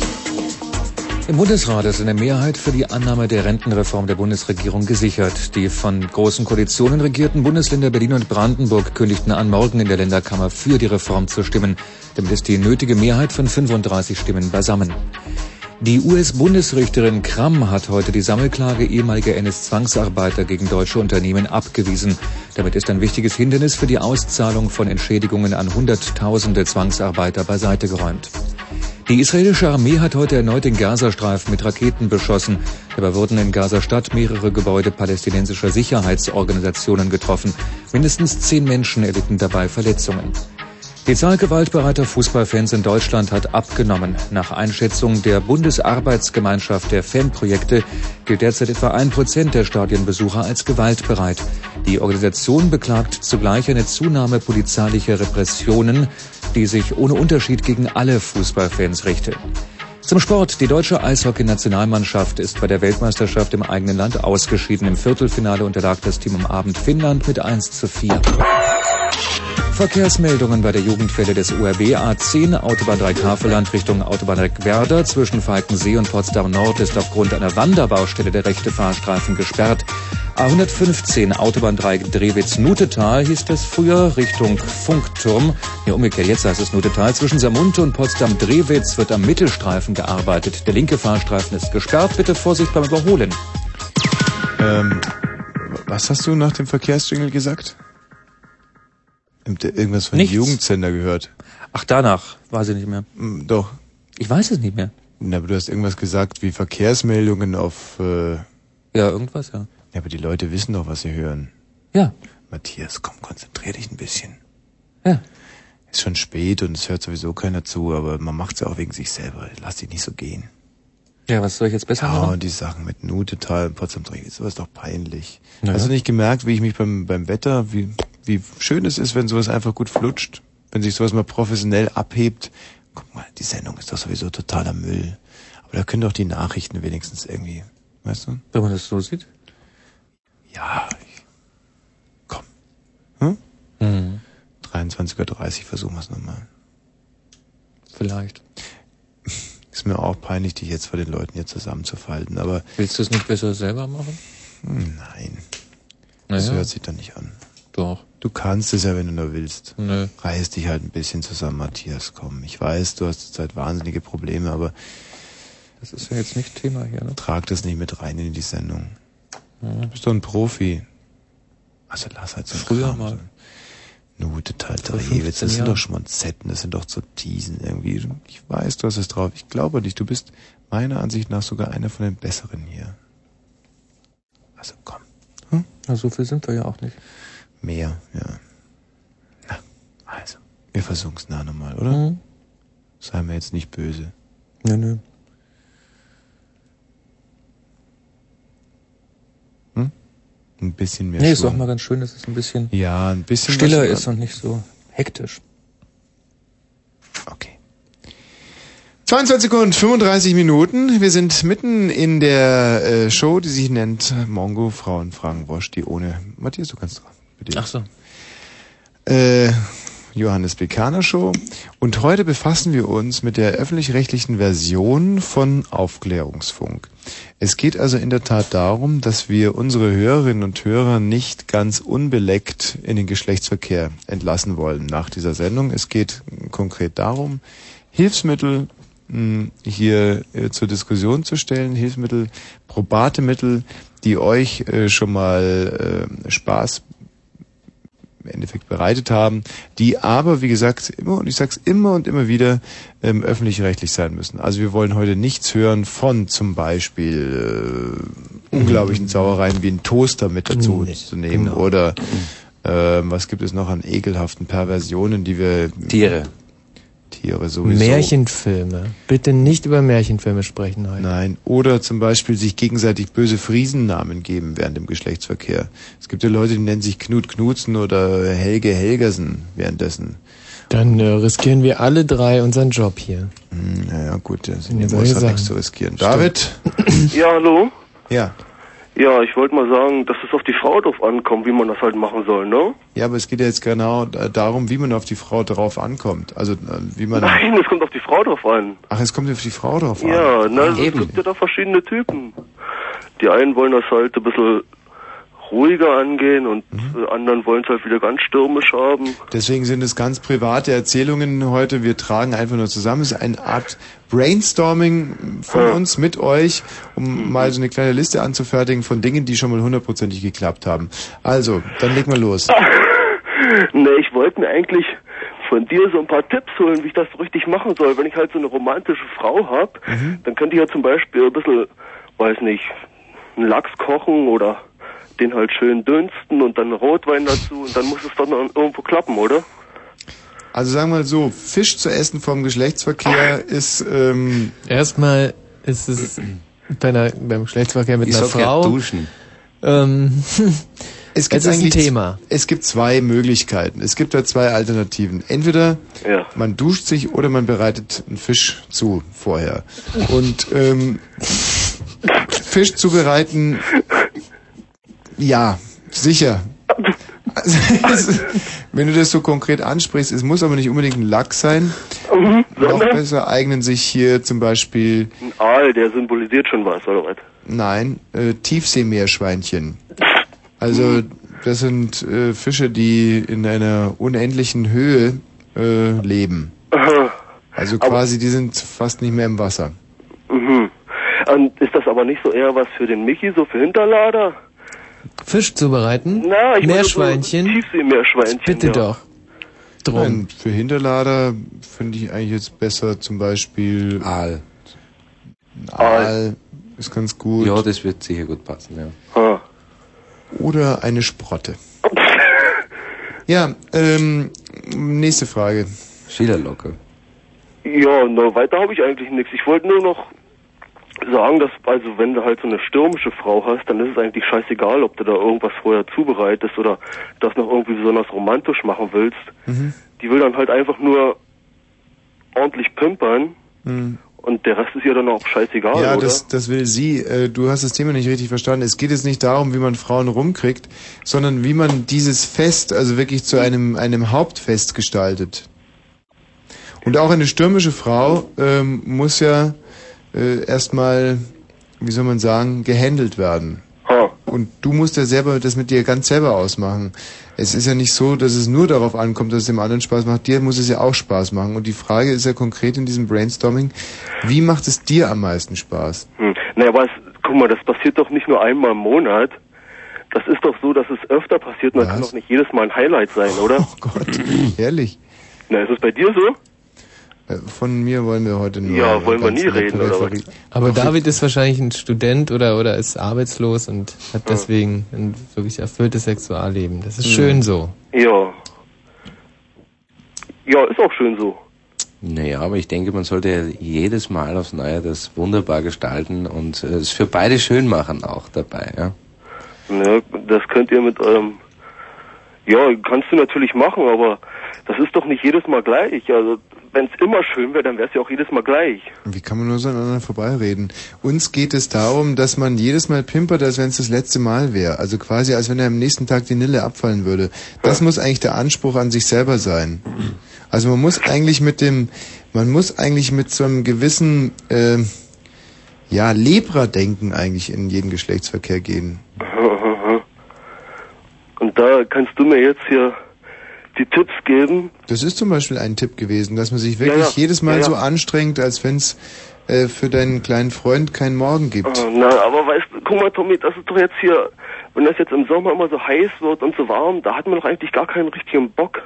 Im Bundesrat ist eine Mehrheit für die Annahme der Rentenreform der Bundesregierung gesichert. Die von großen Koalitionen regierten Bundesländer Berlin und Brandenburg kündigten an, morgen in der Länderkammer für die Reform zu stimmen. Damit ist die nötige Mehrheit von 35 Stimmen beisammen. Die US-Bundesrichterin Kramm hat heute die Sammelklage ehemaliger NS-Zwangsarbeiter gegen deutsche Unternehmen abgewiesen. Damit ist ein wichtiges Hindernis für die Auszahlung von Entschädigungen an Hunderttausende Zwangsarbeiter beiseite geräumt. Die israelische Armee hat heute erneut den Gazastreifen mit Raketen beschossen. Dabei wurden in Gaza-Stadt mehrere Gebäude palästinensischer Sicherheitsorganisationen getroffen. Mindestens zehn Menschen erlitten dabei Verletzungen. Die Zahl gewaltbereiter Fußballfans in Deutschland hat abgenommen. Nach Einschätzung der Bundesarbeitsgemeinschaft der Fanprojekte gilt derzeit etwa ein Prozent der Stadionbesucher als gewaltbereit. Die Organisation beklagt zugleich eine Zunahme polizeilicher Repressionen, die sich ohne Unterschied gegen alle Fußballfans richte. Zum Sport. Die deutsche Eishockey-Nationalmannschaft ist bei der Weltmeisterschaft im eigenen Land ausgeschieden. Im Viertelfinale unterlag das Team am Abend Finnland mit 1 zu 4. Verkehrsmeldungen bei der Jugendwelle des URB A10 Autobahn 3 Kafeland Richtung Autobahn Werder zwischen Falkensee und Potsdam Nord ist aufgrund einer Wanderbaustelle der rechte Fahrstreifen gesperrt. A115 Autobahn 3 Drewitz-Nutetal hieß das früher Richtung Funkturm. Ja, umgekehrt, jetzt heißt es Nutetal. Zwischen Samunte und Potsdam-Drewitz wird am Mittelstreifen gearbeitet. Der linke Fahrstreifen ist gesperrt. Bitte Vorsicht beim Überholen. Ähm, was hast du nach dem Verkehrsjingle gesagt? Habt ihr Irgendwas von Nichts. Jugendsender gehört? Ach, danach weiß ich nicht mehr. Hm, Doch. Ich weiß es nicht mehr. Na, aber du hast irgendwas gesagt wie Verkehrsmeldungen auf. Äh, Ja, irgendwas, ja. ja, aber die Leute wissen doch, was sie hören. Ja, Matthias, komm, konzentrier dich ein bisschen. ja. Ist schon spät und es hört sowieso keiner zu, aber man macht's ja auch wegen sich selber. Lass dich nicht so gehen. Ja, was soll ich jetzt besser Ja, machen? und die Sachen mit Nutetal und Potsdam Dreh, sowas ist doch peinlich. Na Hast ja. du nicht gemerkt, wie ich mich beim, beim Wetter, wie, wie schön es ist, wenn sowas einfach gut flutscht? Wenn sich sowas mal professionell abhebt. Guck mal, die Sendung ist doch sowieso totaler Müll. Aber da können doch die Nachrichten wenigstens irgendwie, weißt du? Wenn man das so sieht. Ja, ich, komm. Hm? Mhm. 23.30 Uhr versuchen wir es nochmal. Vielleicht. Ist mir auch peinlich, dich jetzt vor den Leuten hier zusammenzufalten, aber Willst du es nicht besser selber machen? hm, nein, das Naja, hört sich doch nicht an. doch. Du kannst es ja, wenn du nur willst. Nö. Reiß dich halt ein bisschen zusammen, Matthias, komm. Ich weiß, du hast zurzeit wahnsinnige Probleme, aber Das ist ja jetzt nicht Thema hier, ne? trag das nicht mit rein in die Sendung. Du bist doch ein Profi. Also lass halt so Früher Kram. mal. Nute, Tal, Vor Drehwitz, 15 das sind doch Schmonzetten, das sind doch so Teasen irgendwie. Ich weiß, du hast es drauf. Ich glaube dich. Du bist meiner Ansicht nach sogar einer von den Besseren hier. Also komm, Na, so viel sind wir ja auch nicht. Mehr, ja. Na, also, wir versuchen's nachher nochmal, oder? Mhm. Sei mir jetzt nicht böse. Nö, nö. Ein bisschen mehr Nee, ist Schwung. auch mal ganz schön, dass es ein bisschen Ja, ein bisschen stiller ist und nicht so hektisch. Okay. 22 Sekunden, 35 Minuten. Wir sind mitten in der äh, Show, die sich nennt Mongo Frauen fragen Wosch, die ohne... Matthias, du kannst dran. Bitte. Ach so. Äh, Johannes Bekaner Show. Und heute befassen wir uns mit der öffentlich-rechtlichen Version von Aufklärungsfunk. Es geht also in der Tat darum, dass wir unsere Hörerinnen und Hörer nicht ganz unbeleckt in den Geschlechtsverkehr entlassen wollen nach dieser Sendung. Es geht konkret darum, Hilfsmittel mh, hier äh, zur Diskussion zu stellen, Hilfsmittel, probate Mittel, die euch äh, schon mal äh, Spaß im Endeffekt bereitet haben, die aber, wie gesagt, immer, und ich sag's immer und immer wieder, ähm, öffentlich-rechtlich sein müssen. Also wir wollen heute nichts hören von zum Beispiel äh, unglaublichen Sauereien wie einen Toaster mit dazu Nee, zu nehmen genau. oder ähm, was gibt es noch an ekelhaften Perversionen, die wir Tiere. Tiere sowieso Märchenfilme. Bitte nicht über Märchenfilme sprechen heute. Nein. Oder zum Beispiel sich gegenseitig böse Friesennamen geben während dem Geschlechtsverkehr. Es gibt ja Leute, die nennen sich Knut Knutzen oder Helge Helgersen währenddessen. Dann äh, riskieren wir alle drei unseren Job hier. Hm, naja, gut, das soll ich halt sagen. nichts zu riskieren. David? Ja, hallo? Ja. Ja, ich wollte mal sagen, dass es auf die Frau drauf ankommt, wie man das halt machen soll, ne? Ja, aber es geht ja jetzt genau äh, darum, wie man auf die Frau drauf ankommt. Also, äh, wie man... Nein, es kommt auf die Frau drauf an. Ach, es kommt auf die Frau drauf an. Ja, ne, es eben. gibt ja da verschiedene Typen. Die einen wollen das halt ein bisschen ruhiger angehen und Mhm. anderen wollen es halt wieder ganz stürmisch haben. Deswegen sind es ganz private Erzählungen heute. Wir tragen einfach nur zusammen. Es ist eine Art Brainstorming von Ja. uns mit euch, um mal so eine kleine Liste anzufertigen von Dingen, die schon mal hundertprozentig geklappt haben. Also, dann legen wir los. Ne, ich wollte mir eigentlich von dir so ein paar Tipps holen, wie ich das so richtig machen soll. Wenn ich halt so eine romantische Frau hab, Mhm. dann könnte ich ja zum Beispiel ein bisschen, weiß nicht, einen Lachs kochen oder den halt schön dünsten und dann Rotwein dazu und dann muss es doch noch irgendwo klappen, oder? Also sagen wir mal so, Fisch zu essen vom Geschlechtsverkehr ist, ähm, Erstmal ist es bei einer, beim Geschlechtsverkehr mit Ich einer Frau. duschen. Ähm, Es gibt Es ist ein Thema. Es gibt zwei Möglichkeiten. Es gibt da zwei Alternativen. Entweder Ja. man duscht sich oder man bereitet einen Fisch zu vorher. Und ähm, Fisch zubereiten, ja, sicher. Also, es, wenn du das so konkret ansprichst, es muss aber nicht unbedingt ein Lachs sein. Mhm, Noch sondern besser eignen sich hier zum Beispiel, ein Aal, der symbolisiert schon was, oder was? nein, äh, Tiefseemeerschweinchen. Also das sind äh, Fische, die in einer unendlichen Höhe äh, leben. Also quasi, die sind fast nicht mehr im Wasser. Mhm. Und ist das aber nicht so eher was für den Mickey, so für Hinterlader? Fisch zubereiten? Na, ich meine Meerschweinchen? So Tiefseemeerschweinchen. Bitte ja. doch. Drum. Nein, für Hinterlader finde ich eigentlich jetzt besser zum Beispiel Aal. ein Aal ist ganz gut. Ja, das wird sicher gut passen, ja. Ah. Oder eine Sprotte. Ja, ähm, nächste Frage. Schillerlocke. Ja, na, weiter habe ich eigentlich nichts. Ich wollte nur noch sagen, dass, also wenn du halt so eine stürmische Frau hast, dann ist es eigentlich scheißegal, ob du da irgendwas vorher zubereitest oder das noch irgendwie besonders romantisch machen willst. Mhm. Die will dann halt einfach nur ordentlich pimpern Mhm. und der Rest ist ihr dann auch scheißegal, Ja, oder? das, das will sie. Äh, Du hast das Thema nicht richtig verstanden. Es geht jetzt nicht darum, wie man Frauen rumkriegt, sondern wie man dieses Fest, also wirklich zu einem, einem Hauptfest gestaltet. Und auch eine stürmische Frau ähm, muss ja äh, erstmal, wie soll man sagen, gehandelt werden. Ha. Und du musst ja selber das mit dir ganz selber ausmachen. Es ist ja nicht so, dass es nur darauf ankommt, dass es dem anderen Spaß macht. Dir muss es ja auch Spaß machen. Und die Frage ist ja konkret in diesem Brainstorming, wie macht es dir am meisten Spaß? Hm. Naja, aber es, guck mal, das passiert doch nicht nur einmal im Monat. Das ist doch so, dass es öfter passiert und das kann doch nicht jedes Mal ein Highlight sein, oder? Oh Gott, ehrlich. Na, ist es bei dir so? Von mir wollen wir heute nur. Ja, wollen wir nie reden, oder Peripherie. Aber David ist wahrscheinlich ein Student oder, oder ist arbeitslos und hat deswegen ein wirklich erfülltes Sexualleben. Das ist Mhm. schön so. Ja. Ja, ist auch schön so. Naja, aber ich denke, man sollte ja jedes Mal aufs Neue das wunderbar gestalten und äh, es für beide schön machen auch dabei, ja. Ne, das könnt ihr mit eurem... Ja, kannst du natürlich machen, aber das ist doch nicht jedes Mal gleich. Also, wenn es immer schön wäre, dann wäre es ja auch jedes Mal gleich. Wie kann man nur so aneinander vorbeireden? Uns geht es darum, dass man jedes Mal pimpert, als wenn es das letzte Mal wäre. Also quasi, als wenn er am nächsten Tag die Nille abfallen würde. Das muss eigentlich der Anspruch an sich selber sein. Also man muss eigentlich mit dem, man muss eigentlich mit so einem gewissen, äh, ja, Lebra-Denken eigentlich in jeden Geschlechtsverkehr gehen. Und da kannst du mir jetzt hier die Tipps geben. Das ist zum Beispiel ein Tipp gewesen, dass man sich wirklich Ja, ja. jedes Mal Ja, so anstrengt, als wenn es äh, für deinen kleinen Freund keinen Morgen gibt. Äh, Na, aber weißt du, guck mal, Tommy, das ist doch jetzt hier, wenn das jetzt im Sommer immer so heiß wird und so warm, da hat man doch eigentlich gar keinen richtigen Bock.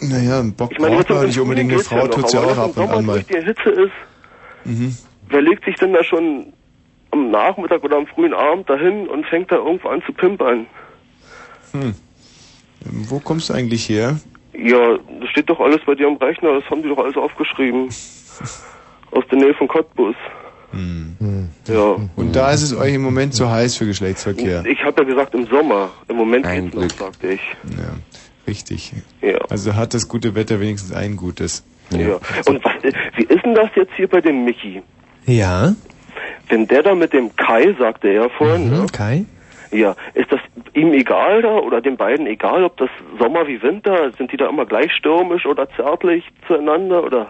Naja, ein Bock Ich meine, braucht man nicht unbedingt. Eine Frau tut's ja auch ab wenn und an mal. die Hitze ist, Mhm. wer legt sich denn da schon am Nachmittag oder am frühen Abend dahin und fängt da irgendwo an zu pimpern? Hm. Wo kommst du eigentlich her? Ja, das steht doch alles bei dir am Rechner, das haben die doch alles aufgeschrieben. Aus der Nähe von Cottbus. Ja. Und da ist es euch im Moment zu heiß für Geschlechtsverkehr. Ich habe ja gesagt im Sommer. Im Moment Ein geht's noch, sagte ich. Ja, richtig. Ja. Also hat das gute Wetter wenigstens ein gutes. Ja. Und was, äh, wie ist denn das jetzt hier bei dem Mickey? Ja, Wenn der da mit dem Kai, sagte er vorhin, ne? mhm, Kai? Ja, ist das ihm egal da oder den beiden egal, ob das Sommer wie Winter, sind die da immer gleich stürmisch oder zärtlich zueinander oder?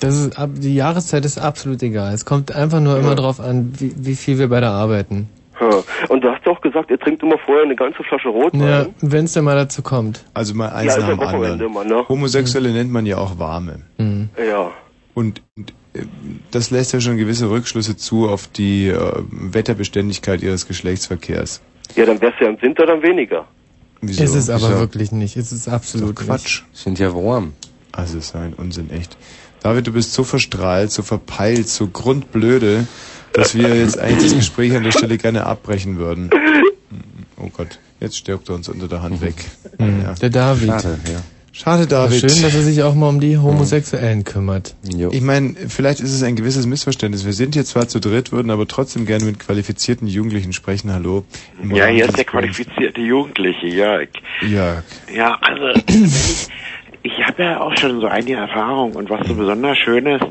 Das ist, ab, die Jahreszeit ist absolut egal. Es kommt einfach nur immer drauf an, wie, wie viel wir beide arbeiten. Hm. Und du hast doch gesagt, ihr trinkt immer vorher eine ganze Flasche Rotwein. Ja, wenn es dann mal dazu kommt. Also mal Ja, eins ist nach ja dem Wochenende anderen. immer, ne? Homosexuelle nennt man ja auch warme. Mhm. Ja. Und und, äh, das lässt ja schon gewisse Rückschlüsse zu auf die äh, Wetterbeständigkeit ihres Geschlechtsverkehrs. Ja, dann wär's ja im Winter dann weniger. Wieso? Ist es aber Ist ja- wirklich nicht. Es ist absolut Ist doch Quatsch. Sind ja warm. Also es ist ein Unsinn, echt. David, du bist so verstrahlt, so verpeilt, so grundblöde, dass wir jetzt eigentlich das Gespräch an der Stelle gerne abbrechen würden. Oh Gott, jetzt stirbt er uns unter der Hand weg. nicht. Ja. Der David. Schade, ja. Schade, David. Schön, dass er sich auch mal um die Homosexuellen kümmert. Ich meine, vielleicht ist es ein gewisses Missverständnis. Wir sind hier zwar zu dritt, würden aber trotzdem gerne mit qualifizierten Jugendlichen sprechen. Hallo. Ja, hier ist der qualifizierte Jugendliche, Jörg. Ja. Ja, also wenn ich, ich habe ja auch schon so einige Erfahrungen und was so besonders schön ist,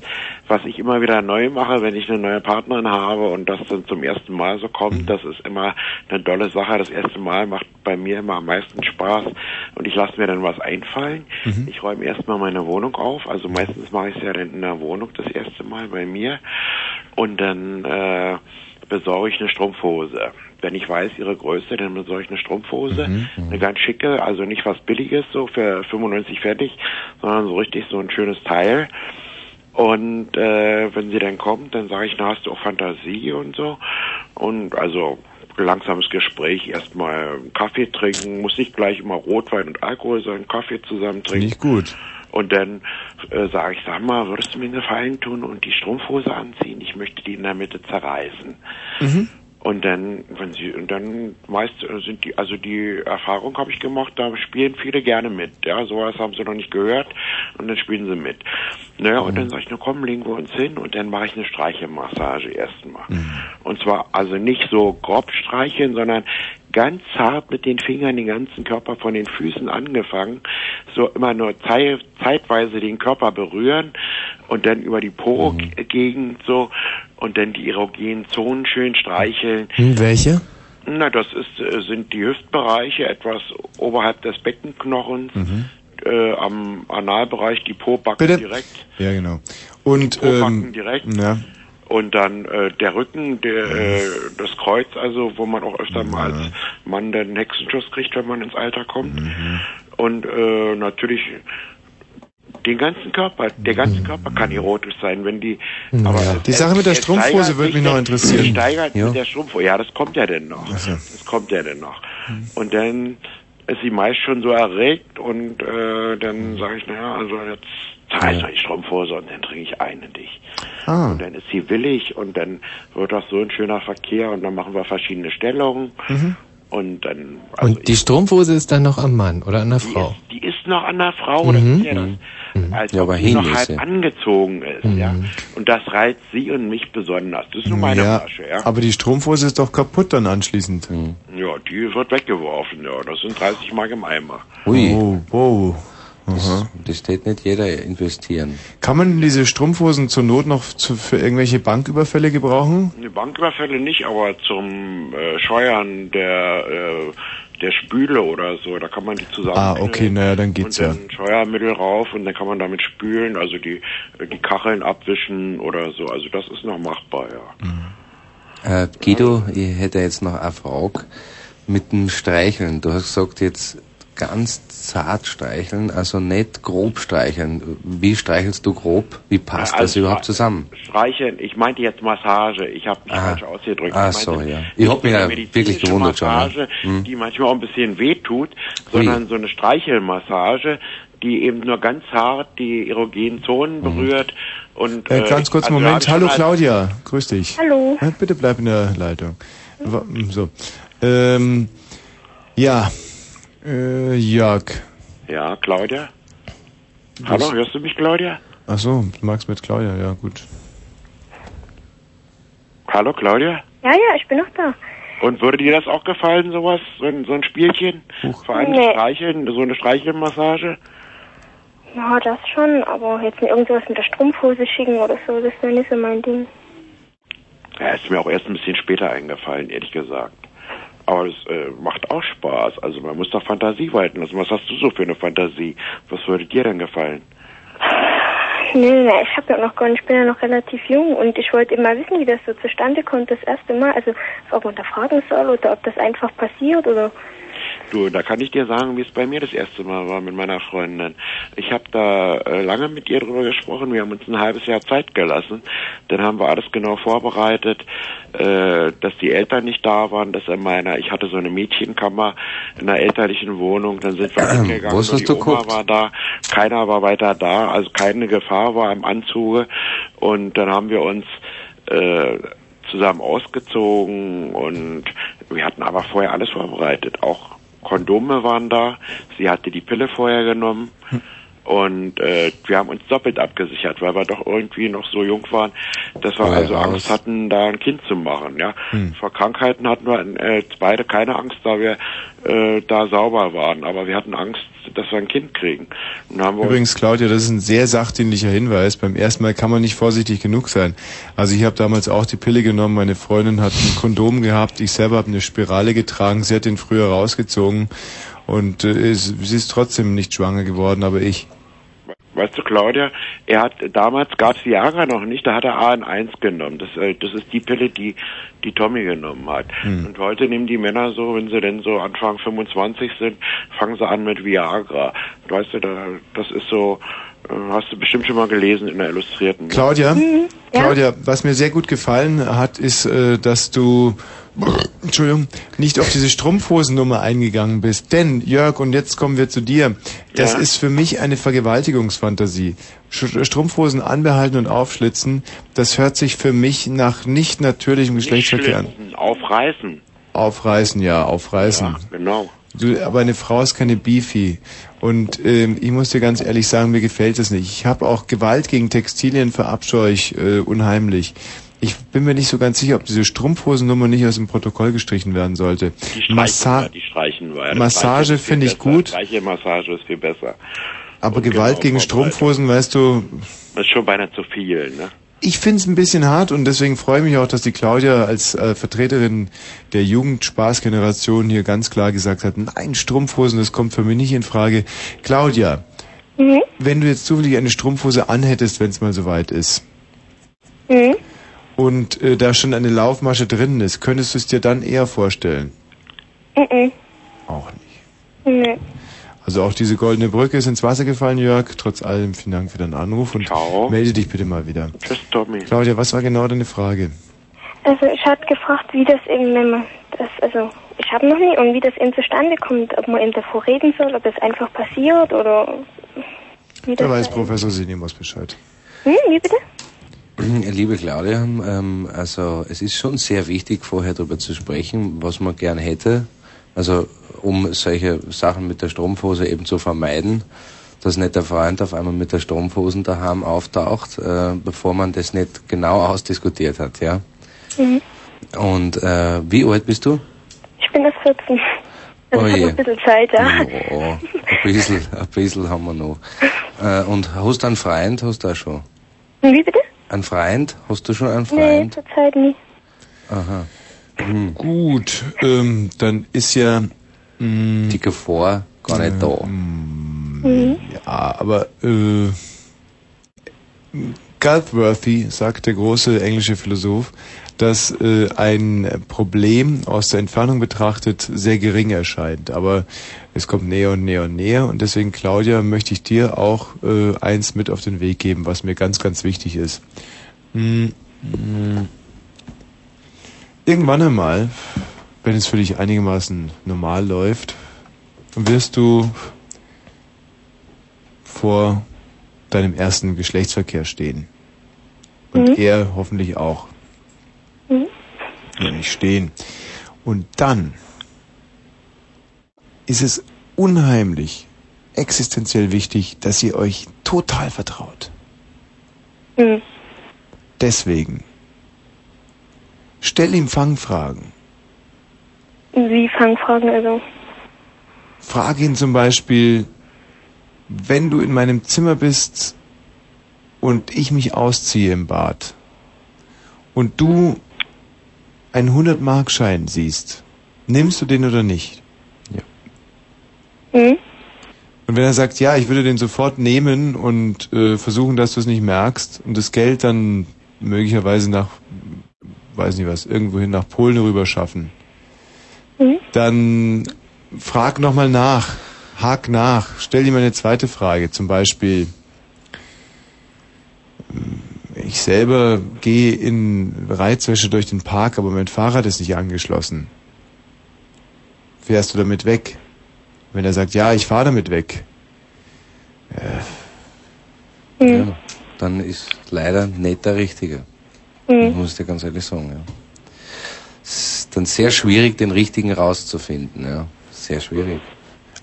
was ich immer wieder neu mache, wenn ich eine neue Partnerin habe und das dann zum ersten Mal so kommt, das ist immer eine tolle Sache. Das erste Mal macht bei mir immer am meisten Spaß und ich lasse mir dann was einfallen. Ich räume erstmal meine Wohnung auf, also meistens mache ich es ja dann in der Wohnung das erste Mal bei mir und dann äh, besorge ich eine Strumpfhose. Wenn ich weiß ihre Größe, dann besorge ich eine Strumpfhose, eine ganz schicke, also nicht was Billiges so für 95 fertig, sondern so richtig so ein schönes Teil. Und äh, wenn sie dann kommt, dann sage ich, na hast du auch Fantasie und so. Und also langsames Gespräch, erstmal Kaffee trinken, muss nicht gleich immer Rotwein und Alkohol sein, Kaffee zusammen trinken. Nicht gut. Und dann äh, sage ich, sag mal, würdest du mir einen Gefallen tun und die Strumpfhose anziehen? Ich möchte die in der Mitte zerreißen. Und dann, wenn sie, und dann meist äh, sind die, also die Erfahrung habe ich gemacht, da spielen viele gerne mit. Ja, sowas haben sie noch nicht gehört und dann spielen sie mit. Naja, und dann sage ich, na komm, legen wir uns hin und dann mache ich eine Streichelmassage erstmal. Und zwar also nicht so grob streicheln, sondern ganz zart mit den Fingern den ganzen Körper von den Füßen angefangen, so immer nur zei zeitweise den Körper berühren und dann über die Po-Gegend so und dann die erogenen Zonen schön streicheln. Hm, welche? Na, das ist, äh, sind die Hüftbereiche, etwas oberhalb des Beckenknochens, äh, am Analbereich die Po-Backen Bitte? direkt Ja, genau. Und, Po-Backen ähm, direkt. ja. Und dann äh, der Rücken, der, äh, das Kreuz, also wo man auch öfter mal als Mann den Hexenschuss kriegt, wenn man ins Alter kommt. Und äh, natürlich den ganzen Körper, der ganze Körper kann erotisch sein, wenn die. Aber Die Sache mit der Strumpfhose würde mich noch interessieren. es Steigert Ja. mit der Strumpfhose. Ja, das kommt ja denn noch. so. Das kommt ja denn noch. Und dann ist sie meist schon so erregt und äh, dann sage ich, naja, also jetzt zerreiß mal die Strumpfhose und dann trinke ich ein in dich. Ah. Und dann ist sie willig und dann wird das so ein schöner Verkehr und dann machen wir verschiedene Stellungen Mhm. und dann, also Und die Strumpfhose ist dann noch am Mann oder an der Frau? die ist noch an der Frau, das Mhm. ist ja das, als Ja, ob aber sie noch ist halb sie. angezogen ist, ja. Und das reizt sie und mich besonders. Das ist nur meine ja, Flasche, ja. aber die Strumpfhose ist doch kaputt dann anschließend. Ja, die wird weggeworfen, ja. Das sind 30 Mark im Eimer. Ui, Oh, wow. Das, das tät nicht jeder investieren. Kann man diese Strumpfhosen zur Not noch zu, für irgendwelche Banküberfälle gebrauchen? Die Banküberfälle nicht, aber zum äh, Scheuern der äh, der Spüle oder so, da kann man die zusammen. Ah, okay, naja, dann geht's und ja. dann Scheuermittel rauf und dann kann man damit spülen, also die die Kacheln abwischen oder so. Also das ist noch machbar, ja. Äh, Guido, ich hätte jetzt noch eine Frage mit dem Streicheln. Du hast gesagt jetzt ganz zart streicheln, also nicht grob streicheln. Wie streichelst du grob? Wie passt Also das überhaupt zusammen? Streicheln, ich meinte jetzt Massage, ich habe mich Ah. falsch ausgedrückt. Ah, ich meinte so, ja. Ich hab mich ja wirklich gewundert schon. Massage, Hm. die manchmal auch ein bisschen wehtut, sondern so eine Streichelmassage, die eben nur ganz hart die erogenen Zonen berührt und Äh, ganz kurz, also Moment. schon Hallo Claudia, grüß dich. Hallo. Bitte bleib in der Leitung. So. Ähm, ja. Äh, Jörg. Ja, Claudia? Hallo, hörst du mich, Claudia? Ach so, du magst mit Claudia, ja gut. Hallo, Claudia? Ja, ja, ich bin noch da. Und würde dir das auch gefallen, sowas, so ein, so ein Spielchen? Vor allem Nee. Streicheln, so eine Streichelmassage? Ja, das schon, aber jetzt nicht irgendwas mit der Strumpfhose schicken oder so, das wäre nicht so mein Ding. Ja, ist mir auch erst ein bisschen später eingefallen, ehrlich gesagt. Aber es äh, macht auch Spaß. Also man muss doch Fantasie walten lassen. Was hast du so für eine Fantasie? Was würde dir denn gefallen? Nee, nee, ich habe ja noch gar nicht, ich bin ja noch relativ jung und ich wollte immer wissen, wie das so zustande kommt, das erste Mal. Also, ob man da fragen soll oder ob das einfach passiert oder. Du, da kann ich dir sagen, wie es bei mir das erste Mal war mit meiner Freundin. Ich habe da äh, lange mit ihr drüber gesprochen. Wir haben uns ein halbes Jahr Zeit gelassen. Dann haben wir alles genau vorbereitet, äh, dass die Eltern nicht da waren, dass in meiner, ich hatte so eine Mädchenkammer in einer elterlichen Wohnung. Dann sind wir weggegangen. Wo hast nur die du Oma geguckt? war da, keiner war weiter da, also keine Gefahr war im Anzuge. Und dann haben wir uns äh, zusammen ausgezogen und wir hatten aber vorher alles vorbereitet, auch Kondome waren da. Sie hatte die Pille vorher genommen. Und äh, wir haben uns doppelt abgesichert, weil wir doch irgendwie noch so jung waren, dass wir also raus. Angst hatten, da ein Kind zu machen. Ja, Hm. vor Krankheiten hatten wir äh, beide keine Angst, da wir äh, da sauber waren. Aber wir hatten Angst, dass wir ein Kind kriegen. Übrigens, Claudia, das ist ein sehr sachdienlicher Hinweis. Beim ersten Mal kann man nicht vorsichtig genug sein. Also ich habe damals auch die Pille genommen, meine Freundin hat ein Kondom gehabt, ich selber habe eine Spirale getragen, sie hat den früher rausgezogen und äh, sie ist trotzdem nicht schwanger geworden, aber ich. Weißt du, Claudia, er hat damals gab's Viagra noch nicht, da hat er AN1 genommen. Das, äh, das ist die Pille, die die Tommy genommen hat. Hm. Und heute nehmen die Männer so, wenn sie denn so Anfang 25 sind, fangen sie an mit Viagra. Weißt du, da, das ist so, äh, hast du bestimmt schon mal gelesen in der Illustrierten. ne? Claudia, Mhm. Claudia, was mir sehr gut gefallen hat, ist, äh, dass du Entschuldigung, nicht auf diese Strumpfhosennummer eingegangen bist. Denn, Jörg, und jetzt kommen wir zu dir. Das Ja. ist für mich eine Vergewaltigungsfantasie. Strumpfhosen anbehalten und aufschlitzen, das hört sich für mich nach nicht natürlichem Nicht Geschlechtsverkehr an. aufreißen. Aufreißen, ja, aufreißen. Ja, genau. Du, aber eine Frau ist keine Beefy. Und ähm, ich muss dir ganz ehrlich sagen, mir gefällt das nicht. Ich habe auch Gewalt gegen Textilien verabscheue ich äh, unheimlich. Ich bin mir nicht so ganz sicher, ob diese Strumpfhosennummer nicht aus dem Protokoll gestrichen werden sollte. Die streichen Massa die streichen wir. Das Massage finde ich besser. gut. Gleiche Massage ist viel besser. aber und Gewalt genau, gegen Vorbereitung. Strumpfhosen, weißt du, Das ist schon beinahe zu viel, ne? ich finde es ein bisschen hart und deswegen freue ich mich auch, dass die Claudia als äh, Vertreterin der Jugendspaßgeneration hier ganz klar gesagt hat, nein, Strumpfhosen, das kommt für mich nicht in Frage. Claudia, Mhm. wenn du jetzt zufällig eine Strumpfhose anhättest, wenn es mal soweit ist, Mhm. Und äh, da schon eine Laufmasche drin ist, könntest du es dir dann eher vorstellen? Mhm. Auch nicht. Nee. Also auch diese goldene Brücke ist ins Wasser gefallen, Jörg. Trotz allem vielen Dank für deinen Anruf und Ciao. melde dich bitte mal wieder. Tschüss, Tommy. Claudia, was war genau deine Frage? Also ich hatte gefragt, wie das eben, wenn man das, also ich habe noch nie und wie das eben zustande kommt, ob man eben davor reden soll, ob das einfach passiert oder wie das Da weiß Professor Sinimos Bescheid. Hm, wie bitte? Liebe Claudia, ähm, also es ist schon sehr wichtig, vorher darüber zu sprechen, was man gern hätte. Also um solche Sachen mit der Strumpfhose eben zu vermeiden, dass nicht der Freund auf einmal mit der Strumpfhosen daheim auftaucht, äh, bevor man das nicht genau ausdiskutiert hat, ja. Mhm. Und äh, wie alt bist du? Ich bin erst 14. Also Oh ich ein bisschen Zeit, ja. Ja, ein bisschen, ein bisschen haben wir noch. Äh, und hast du einen Freund, hast du auch schon? Wie bitte? Einen Freund? Hast du schon einen Nee, Freund? zurzeit nie. Aha. Hm. Gut, ähm, dann ist ja... Mh, Die Gefahr gar nicht da. Mhm. Ja, aber äh, Galsworthy sagt der große englische Philosoph, dass äh, ein Problem aus der Entfernung betrachtet sehr gering erscheint, aber es kommt näher und näher und näher und deswegen, Claudia, möchte ich dir auch äh, eins mit auf den Weg geben, was mir ganz, ganz wichtig ist. Hm, hm. Irgendwann einmal, wenn es für dich einigermaßen normal läuft, wirst du vor deinem ersten Geschlechtsverkehr stehen. Und Mhm. er hoffentlich auch. Mhm. Ja, nicht stehen. Und dann ist es unheimlich, existenziell wichtig, dass ihr euch total vertraut. Mhm. Deswegen, stell ihm Fangfragen. Wie Fangfragen, also. Frage ihn zum Beispiel, wenn du in meinem Zimmer bist und ich mich ausziehe im Bad und du einen 100-Markschein siehst, nimmst du den oder nicht? Mhm. Und wenn er sagt, ja, ich würde den sofort nehmen und äh, versuchen, dass du es nicht merkst und das Geld dann möglicherweise nach, weiß nicht was, irgendwohin nach Polen rüber schaffen, Mhm. dann frag nochmal nach, hak nach, stell dir mal eine zweite Frage, zum Beispiel, ähm, ich selber gehe in Reizwäsche durch den Park, aber mein Fahrrad ist nicht angeschlossen. Fährst du damit weg? Wenn er sagt, ja, ich fahre damit weg. Äh, Mhm. Ja, dann ist leider nicht der Richtige. Mhm. Muss ich dir ganz ehrlich sagen, ja. Es ist dann sehr schwierig, den richtigen rauszufinden, ja. sehr schwierig.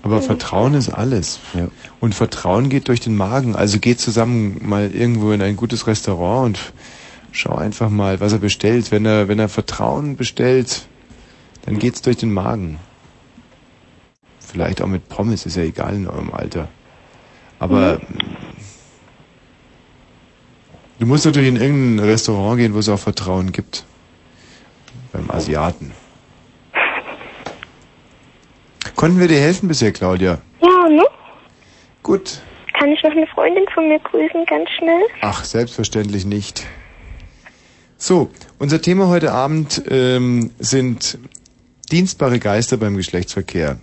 Aber Vertrauen ist alles. Ja. Und Vertrauen geht durch den Magen. Also geht zusammen mal irgendwo in ein gutes Restaurant und schau einfach mal, was er bestellt. Wenn er, wenn er Vertrauen bestellt, dann geht's durch den Magen. Vielleicht auch mit Pommes, ist ja egal in eurem Alter. Aber du musst natürlich in irgendein Restaurant gehen, wo es auch Vertrauen gibt. Beim Asiaten. Konnten wir dir helfen bisher, Claudia? Ja, ne? Gut. Kann ich noch eine Freundin von mir grüßen, ganz schnell? Ach, selbstverständlich nicht. So, unser Thema heute Abend ähm, sind dienstbare Geister beim Geschlechtsverkehr.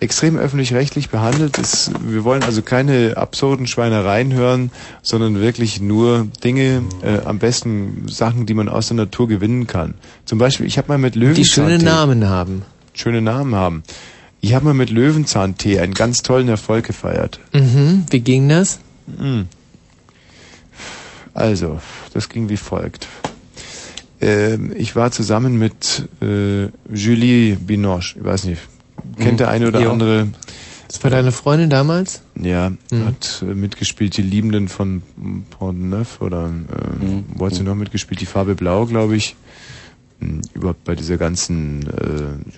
Extrem öffentlich-rechtlich behandelt ist, wir wollen also keine absurden Schweinereien hören, sondern wirklich nur Dinge, äh, am besten Sachen, die man aus der Natur gewinnen kann. Zum Beispiel, ich habe mal mit Löwenzahntee... Die schöne Namen haben. Schöne Namen haben. Ich habe mal mit Löwenzahntee einen ganz tollen Erfolg gefeiert. Mhm. Wie ging das? Mhm. Also, das ging wie folgt. Ähm, ich war zusammen mit äh, Julie Binoche. Ich weiß nicht, kennt Mhm. der eine oder Jo. andere? Das war deine Freundin damals? Ja, Mhm. hat äh, mitgespielt, die Liebenden von Pont Neuf oder äh, Mhm. wo hat sie noch mitgespielt? Die Farbe Blau, glaube ich. Hm, Überhaupt bei dieser ganzen äh,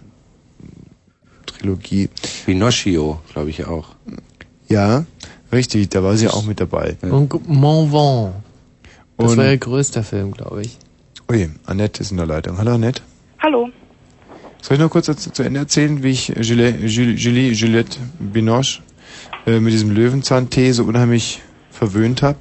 Trilogie. Pinocchio, glaube ich auch. Ja, richtig, da war sie auch mit dabei. Und Mon Vent. Das Und- war ihr größter Film, glaube ich. Ui, Annette ist in der Leitung. Hallo Annette. Hallo. Soll ich noch kurz zu, zu Ende erzählen, wie ich Julie, Julie, Julie Juliette Binoche äh, mit diesem Löwenzahntee so unheimlich verwöhnt habe?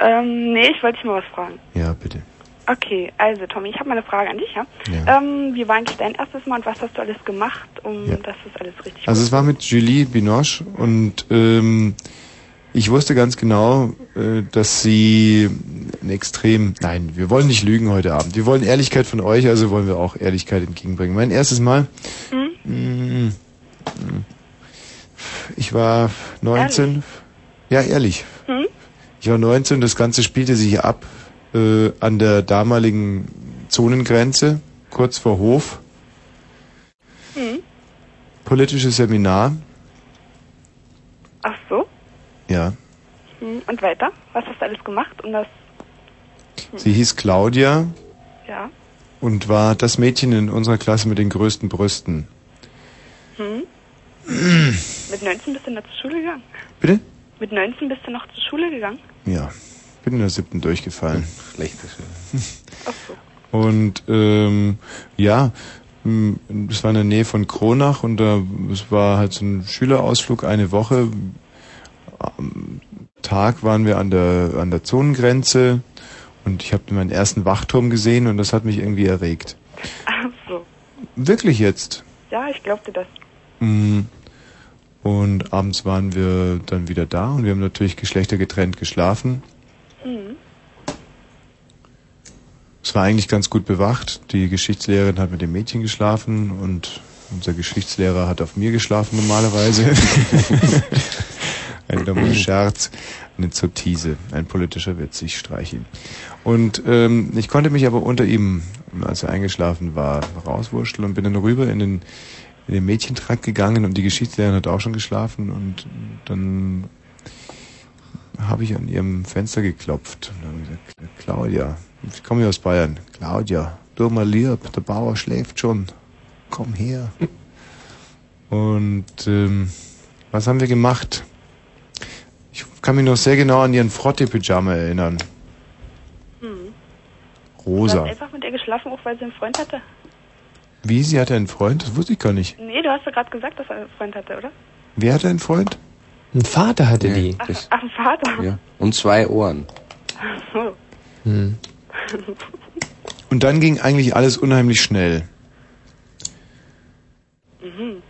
Ähm, nee, ich wollte dich mal was fragen. Ja, bitte. Okay, also Tommy, ich habe mal eine Frage an dich, ja? Ja. Ähm, wie war eigentlich dein erstes Mal und was hast du alles gemacht, um Ja. dass das alles richtig Also es war mit Julie Binoche und ähm, ich wusste ganz genau, äh, dass sie ein extrem... Nein, wir wollen nicht lügen heute Abend. Wir wollen Ehrlichkeit von euch, also wollen wir auch Ehrlichkeit entgegenbringen. Mein erstes Mal... Hm? Mm, mm. Ich war 19... Ja, ehrlich. Hm? Ich war 19, das Ganze spielte sich ab äh, an der damaligen Zonengrenze, kurz vor Hof. Hm? Politisches Seminar, Ach so. ja. Hm. Und weiter? Was hast du alles gemacht, um das... Sie hieß Claudia Ja. und war das Mädchen in unserer Klasse mit den größten Brüsten. Hm? Mit 19 bist du noch zur Schule gegangen? Bitte? Mit 19 bist du noch zur Schule gegangen? Ja, bin in der siebten durchgefallen. Schlechte Schule. Ach so. Und ähm, ja, m, das war in der Nähe von Kronach und da es war halt so ein Schülerausflug eine Woche. Am Tag waren wir an der an der Zonengrenze und ich habe meinen ersten Wachturm gesehen und das hat mich irgendwie erregt. Ach so. Wirklich jetzt. Ja, ich glaubte das. Mm. Und abends waren wir dann wieder da und wir haben natürlich geschlechtergetrennt geschlafen. Hm. Es war eigentlich ganz gut bewacht. Die Geschichtslehrerin hat mit dem Mädchen geschlafen und unser Geschichtslehrer hat auf mir geschlafen normalerweise. ein dummer Scherz, eine Sottise, ein politischer Witz, ich streiche ihn. Und ähm, ich konnte mich aber unter ihm, als er eingeschlafen war, rauswurschteln und bin dann rüber in den, in den Mädchentrakt gegangen und die Geschichtslehrerin hat auch schon geschlafen und dann habe ich an ihrem Fenster geklopft und dann gesagt, Claudia, ich komme ja aus Bayern. Claudia, du mal lieb, der Bauer schläft schon. Komm her. Und ähm, was haben wir gemacht? Ich kann mich noch sehr genau an ihren Frotte-Pyjama erinnern. Hm. Du Rosa. hast einfach mit ihr geschlafen, auch weil sie einen Freund hatte? Wie, sie hatte einen Freund? Das wusste ich gar nicht. Nee, du hast ja gerade gesagt, dass er einen Freund hatte, oder? Wer hatte einen Freund? Ein Vater hatte die. Ach, ach ein Vater. Ja. Und zwei Ohren. Hm. Und dann ging eigentlich alles unheimlich schnell. mhm.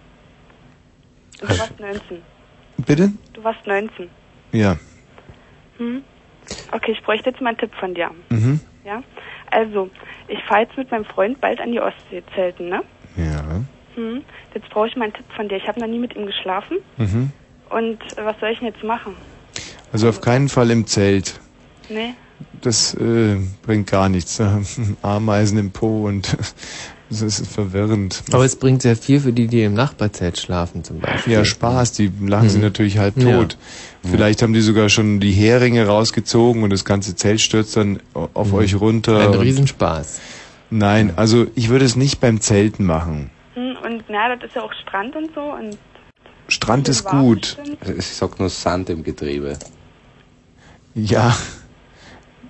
Du warst 19. Bitte? Du warst 19. Ja. Hm? Okay, ich bräuchte jetzt mal einen Tipp von dir. Mhm. Ja? Also, ich fahre jetzt mit meinem Freund bald an die Ostsee zelten, ne? Ja. Hm? Jetzt brauche ich mal einen Tipp von dir. Ich habe noch nie mit ihm geschlafen. Mhm. Und was soll ich denn jetzt machen? Also auf keinen Fall im Zelt. Nee? Das äh, bringt gar nichts. Ameisen im Po und Das ist verwirrend. Aber es bringt sehr viel für die, die im Nachbarzelt schlafen zum Beispiel. Ja, Spaß, die lachen sie Mhm. natürlich halb Ja. tot. Vielleicht haben die sogar schon die Heringe rausgezogen und das ganze Zelt stürzt dann auf Mhm. euch runter. Ein Riesenspaß. Nein, also ich würde es nicht beim Zelten machen. Hm, Und na, das ist ja auch Strand und so und Strand ist gut. Also Ich sag nur Sand im Getriebe. Ja.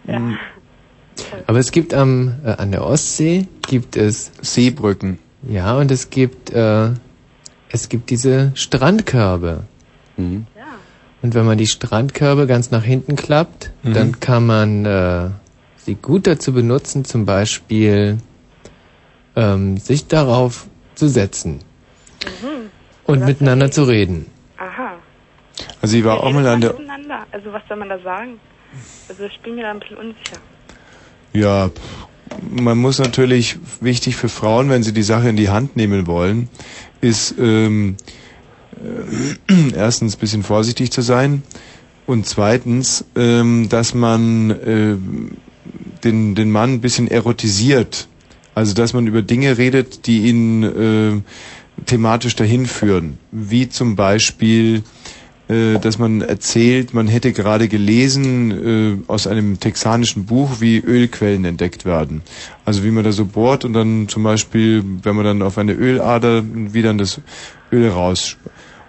Mhm. Aber es gibt am, äh, an der Ostsee gibt es Seebrücken. Ja, und es gibt äh, es gibt diese Strandkörbe. Mhm. Und wenn man die Strandkörbe ganz nach hinten klappt, Mhm. dann kann man äh, sie gut dazu benutzen, zum Beispiel ähm, sich darauf zu setzen Mhm. Und miteinander zu reden. Aha. Also ich war auch mal an der Miteinander. Also was soll man da sagen? Also ich bin mir da ein bisschen unsicher. Ja, man muss natürlich, wichtig für Frauen, wenn sie die Sache in die Hand nehmen wollen, ist ähm, äh, erstens ein bisschen vorsichtig zu sein und zweitens, ähm, dass man äh, den, den Mann ein bisschen erotisiert. Also dass man über Dinge redet, die ihn äh, thematisch dahin führen. Wie zum Beispiel äh, dass man erzählt, man hätte gerade gelesen äh, aus einem texanischen Buch, wie Ölquellen entdeckt werden. Also wie man da so bohrt und dann zum Beispiel, wenn man dann auf eine Ölader wieder dann das Öl raus.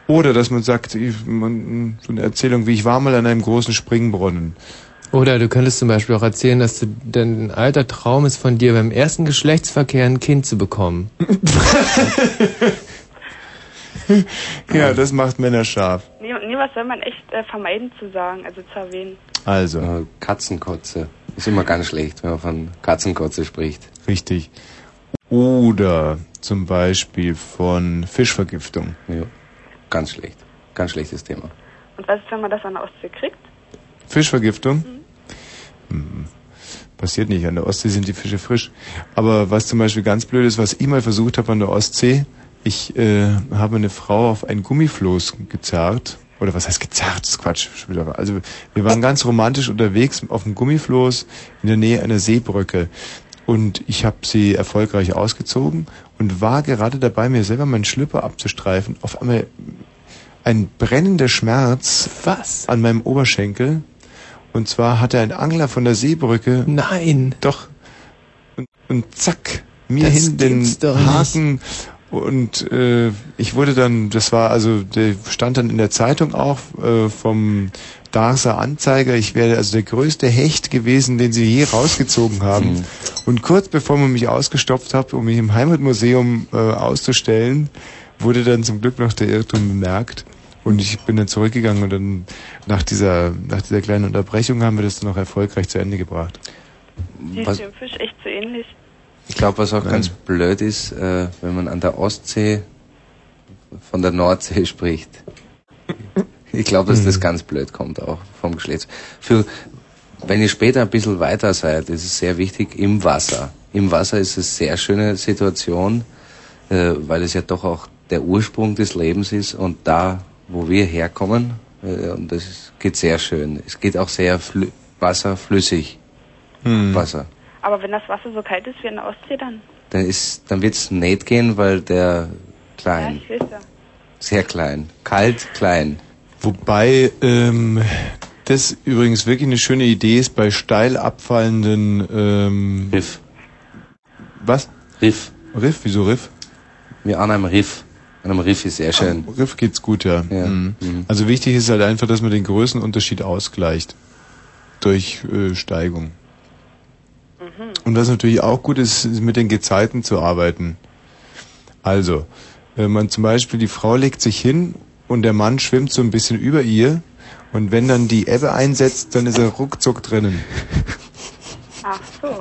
Oder dass man sagt, ich, man, so eine Erzählung wie ich war mal an einem großen Springbrunnen. Oder du könntest zum Beispiel auch erzählen, dass du dein alter Traum ist von dir, beim ersten Geschlechtsverkehr ein Kind zu bekommen. ja, das macht Männer scharf. Nee, nee was soll man echt äh, vermeiden zu sagen, also zu erwähnen? Also. Äh, Katzenkotze. Ist immer ganz schlecht, wenn man von Katzenkotze spricht. Richtig. Oder zum Beispiel von Fischvergiftung. Ja. Ganz schlecht. Ganz schlechtes Thema. Und was ist, wenn man das an der Ostsee kriegt? Fischvergiftung? Hm, Passiert nicht, an der Ostsee sind die Fische frisch. Aber was zum Beispiel ganz blöd ist, was ich mal versucht habe an der Ostsee, ich äh, habe eine Frau auf ein Gummifloß gezerrt. Oder was heißt gezerrt? Das ist Quatsch. Also wir waren ganz romantisch unterwegs auf dem Gummifloß in der Nähe einer Seebrücke. Und ich habe sie erfolgreich ausgezogen und war gerade dabei, mir selber meinen Schlüpper abzustreifen. Auf einmal ein brennender Schmerz Was? an meinem Oberschenkel. Und zwar hatte ein Angler von der Seebrücke. Nein. Doch. Und, und zack, mir Das hin den doch nicht. Haken. Und äh, ich wurde dann, das war also, der stand dann in der Zeitung auch äh, vom Darser Anzeiger. Ich wäre also der größte Hecht gewesen, den sie je rausgezogen haben. Mhm. Und kurz bevor man mich ausgestopft hat, um mich im Heimatmuseum äh, auszustellen, wurde dann zum Glück noch der Irrtum bemerkt. Und ich bin dann zurückgegangen und dann nach dieser, nach dieser kleinen Unterbrechung haben wir das dann noch erfolgreich zu Ende gebracht. Die Was- ist dem Fisch echt so ähnlich. Ich glaube, was auch Nein. ganz blöd ist, äh, wenn man an der Ostsee von der Nordsee spricht. Ich glaube, dass das ganz blöd kommt auch vom Geschlechts. Für, wenn ihr später ein bisschen weiter seid, ist es sehr wichtig im Wasser. Im Wasser ist es eine sehr schöne Situation, äh, weil es ja doch auch der Ursprung des Lebens ist und da, wo wir herkommen, äh, und das geht sehr schön. Es geht auch sehr flü Wasser flüssig. Hm. Wasser. Aber wenn das Wasser so kalt ist wie in der Ostsee, dann? Dann ist, dann wird's nicht gehen, weil der Ja, klein, ich weiß ja. sehr klein, kalt, klein. Wobei ähm, das übrigens wirklich eine schöne Idee ist bei steil abfallenden ähm, Riff. Was? Riff. Riff? Wieso Riff? Wir an einem Riff. An einem Riff ist sehr schön. Am Riff geht's gut, ja. Ja. Mhm. Mhm. Also wichtig ist halt einfach, dass man den Größenunterschied ausgleicht durch äh, Steigung. Und was natürlich auch gut ist, ist mit den Gezeiten zu arbeiten. Also, wenn man zum Beispiel, die Frau legt sich hin und der Mann schwimmt so ein bisschen über ihr und wenn dann die Ebbe einsetzt, dann ist er ruckzuck drinnen. Ach so.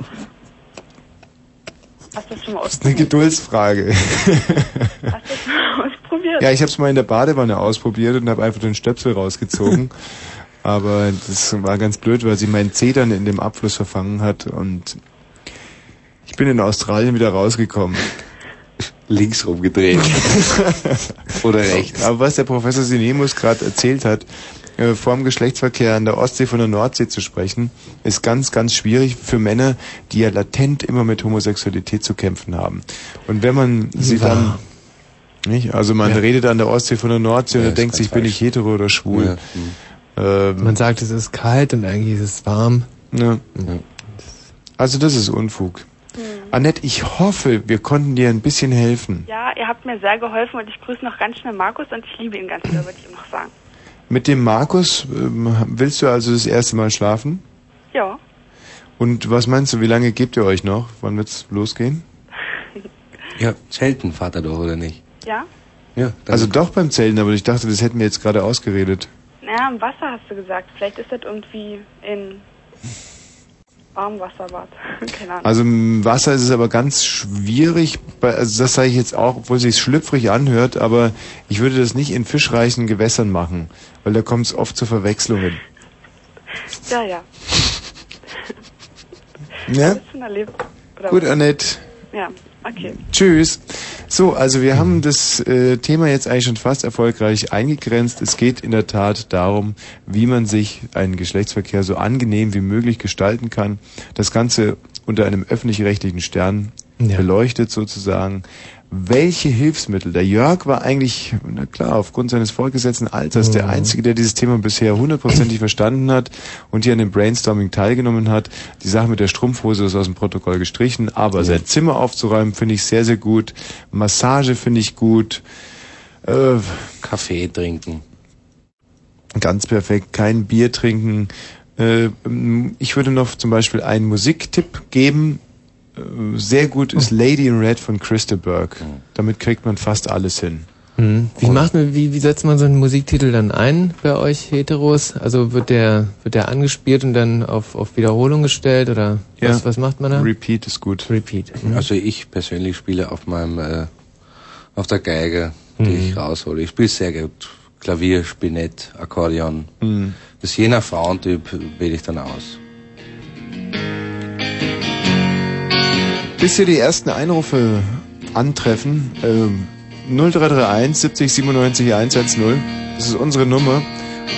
Hast du das schon mal Eine ausprobiert? Geduldsfrage. Hast du das schon mal ausprobiert? Ja, ich habe es mal in der Badewanne ausprobiert und habe einfach den Stöpsel rausgezogen. Aber das war ganz blöd, weil sie meinen Zeh dann in dem Abfluss verfangen hat und ich bin in Australien wieder rausgekommen. Links rumgedreht. Oder rechts. Aber was der Professor Sinemus gerade erzählt hat, äh, vorm Geschlechtsverkehr an der Ostsee von der Nordsee zu sprechen, ist ganz, ganz schwierig für Männer, die ja latent immer mit Homosexualität zu kämpfen haben. Und wenn man sie Wahr. dann nicht? Also man Ja. redet an der Ostsee von der Nordsee und Ja, ist denkt sich, bin falsch. ich hetero oder schwul. Ähm, Man sagt, es ist kalt und eigentlich ist es warm. Ja. Also das ist Unfug. Annette, ich hoffe, wir konnten dir ein bisschen helfen. Ja, ihr habt mir sehr geholfen und ich grüße noch ganz schnell Markus und ich liebe ihn ganz doll, würde ich ihm noch sagen. Mit dem Markus ähm, willst du also das erste Mal schlafen? Ja. Und was meinst du, wie lange gebt ihr euch noch? Wann wird's losgehen? Ja, Zelten fahrt er doch, oder nicht? Ja? Ja. Also doch beim Zelten, aber ich dachte, das hätten wir jetzt gerade ausgeredet. Naja, im Wasser hast du gesagt. Vielleicht ist das irgendwie in Warmwasserbad. Keine Ahnung. Also im Wasser ist es aber ganz schwierig, bei, also das sage ich jetzt auch, obwohl es sich schlüpfrig anhört, aber ich würde das nicht in fischreichen Gewässern machen, weil da kommt es oft zu Verwechslungen. Ja, ja. Ja? Schon erlebt? Oder Gut, was? Annette. Ja, okay. Tschüss. So, also wir haben das äh, Thema jetzt eigentlich schon fast erfolgreich eingegrenzt. Es geht in der Tat darum, wie man sich einen Geschlechtsverkehr so angenehm wie möglich gestalten kann. Das Ganze unter einem öffentlich-rechtlichen Stern Ja. beleuchtet sozusagen. Welche Hilfsmittel? Der Jörg war eigentlich, na klar, aufgrund seines fortgesetzten Alters der Mhm. Einzige, der dieses Thema bisher hundertprozentig verstanden hat und hier an dem Brainstorming teilgenommen hat. Die Sache mit der Strumpfhose ist aus dem Protokoll gestrichen, aber sein Zimmer aufzuräumen finde ich sehr, sehr gut. Massage finde ich gut. Äh, Kaffee trinken. Ganz perfekt. Kein Bier trinken. Äh, ich würde noch zum Beispiel einen Musiktipp geben. Äh, Sehr gut ist Lady in Red von Christa Burke. Damit kriegt man fast alles hin. Hm. Wie macht man, wie, wie setzt man so einen Musiktitel dann ein bei euch Heteros? Also wird der, wird der angespielt und dann auf, auf Wiederholung gestellt oder Ja. was, was macht man da? Repeat ist gut. Repeat. Mhm. Also ich persönlich spiele auf meinem, äh, auf der Geige, die Mhm. ich raushole. Ich spiele sehr gut. Klavier, Spinett, Akkordeon. Mhm. Das je nach Frauentyp wähle ich dann aus. Bis hier die ersten Einrufe antreffen, ähm, 0331 70 97 110, das ist unsere Nummer.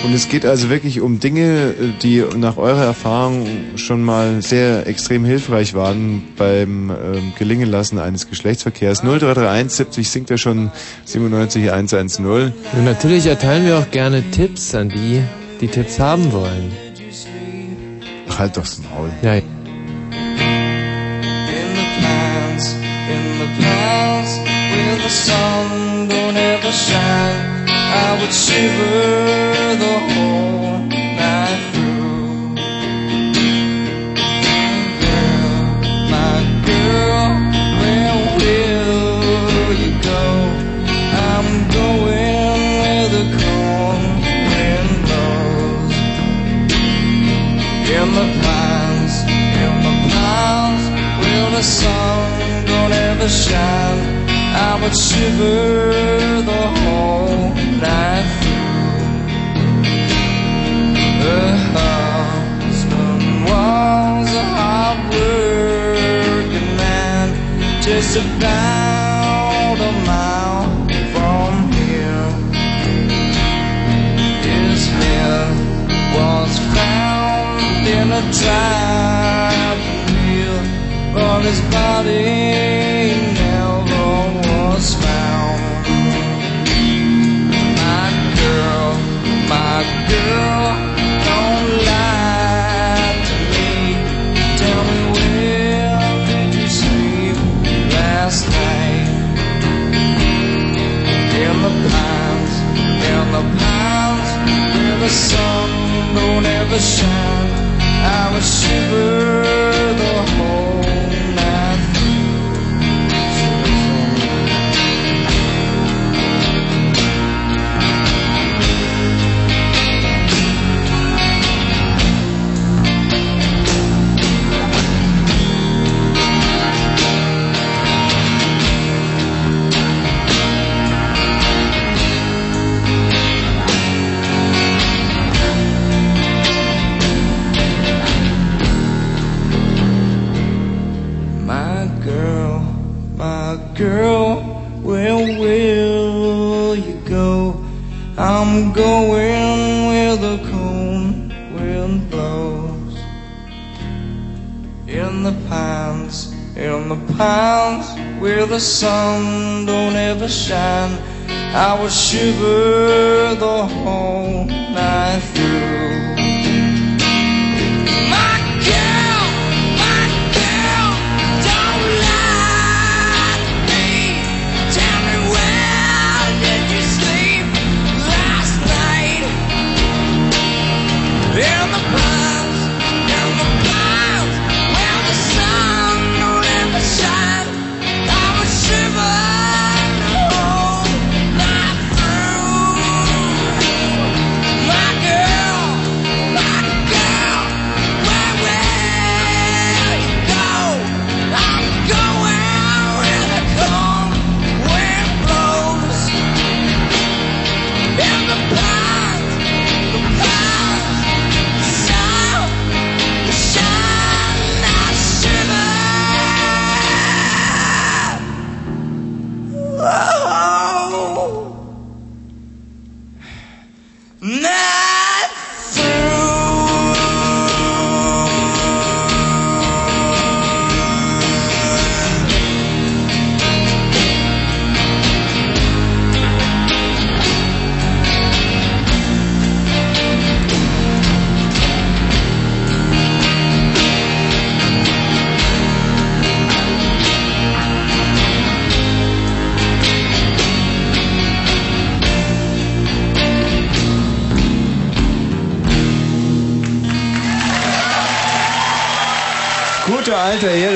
Und es geht also wirklich um Dinge, äh, die nach eurer Erfahrung schon mal sehr extrem hilfreich waren beim ähm, Gelingenlassen eines Geschlechtsverkehrs. 0331 70 singt ja schon 97 110. Und natürlich erteilen wir auch gerne Tipps an die, die Tipps haben wollen. Ach, halt doch das Maul. Ja, would shiver the whole night through. Girl, my girl, where will you go? I'm going where the cold wind blows. In the pines, in the pines, where the sun don't ever shine. I would shiver the whole night about a mile from here. His head was found in a trap wheel, but his body the sun don't ever shine. I would shiver I'm going where the cold wind blows. In the pines, in the pines, where the sun don't ever shine. I will shiver the whole night through.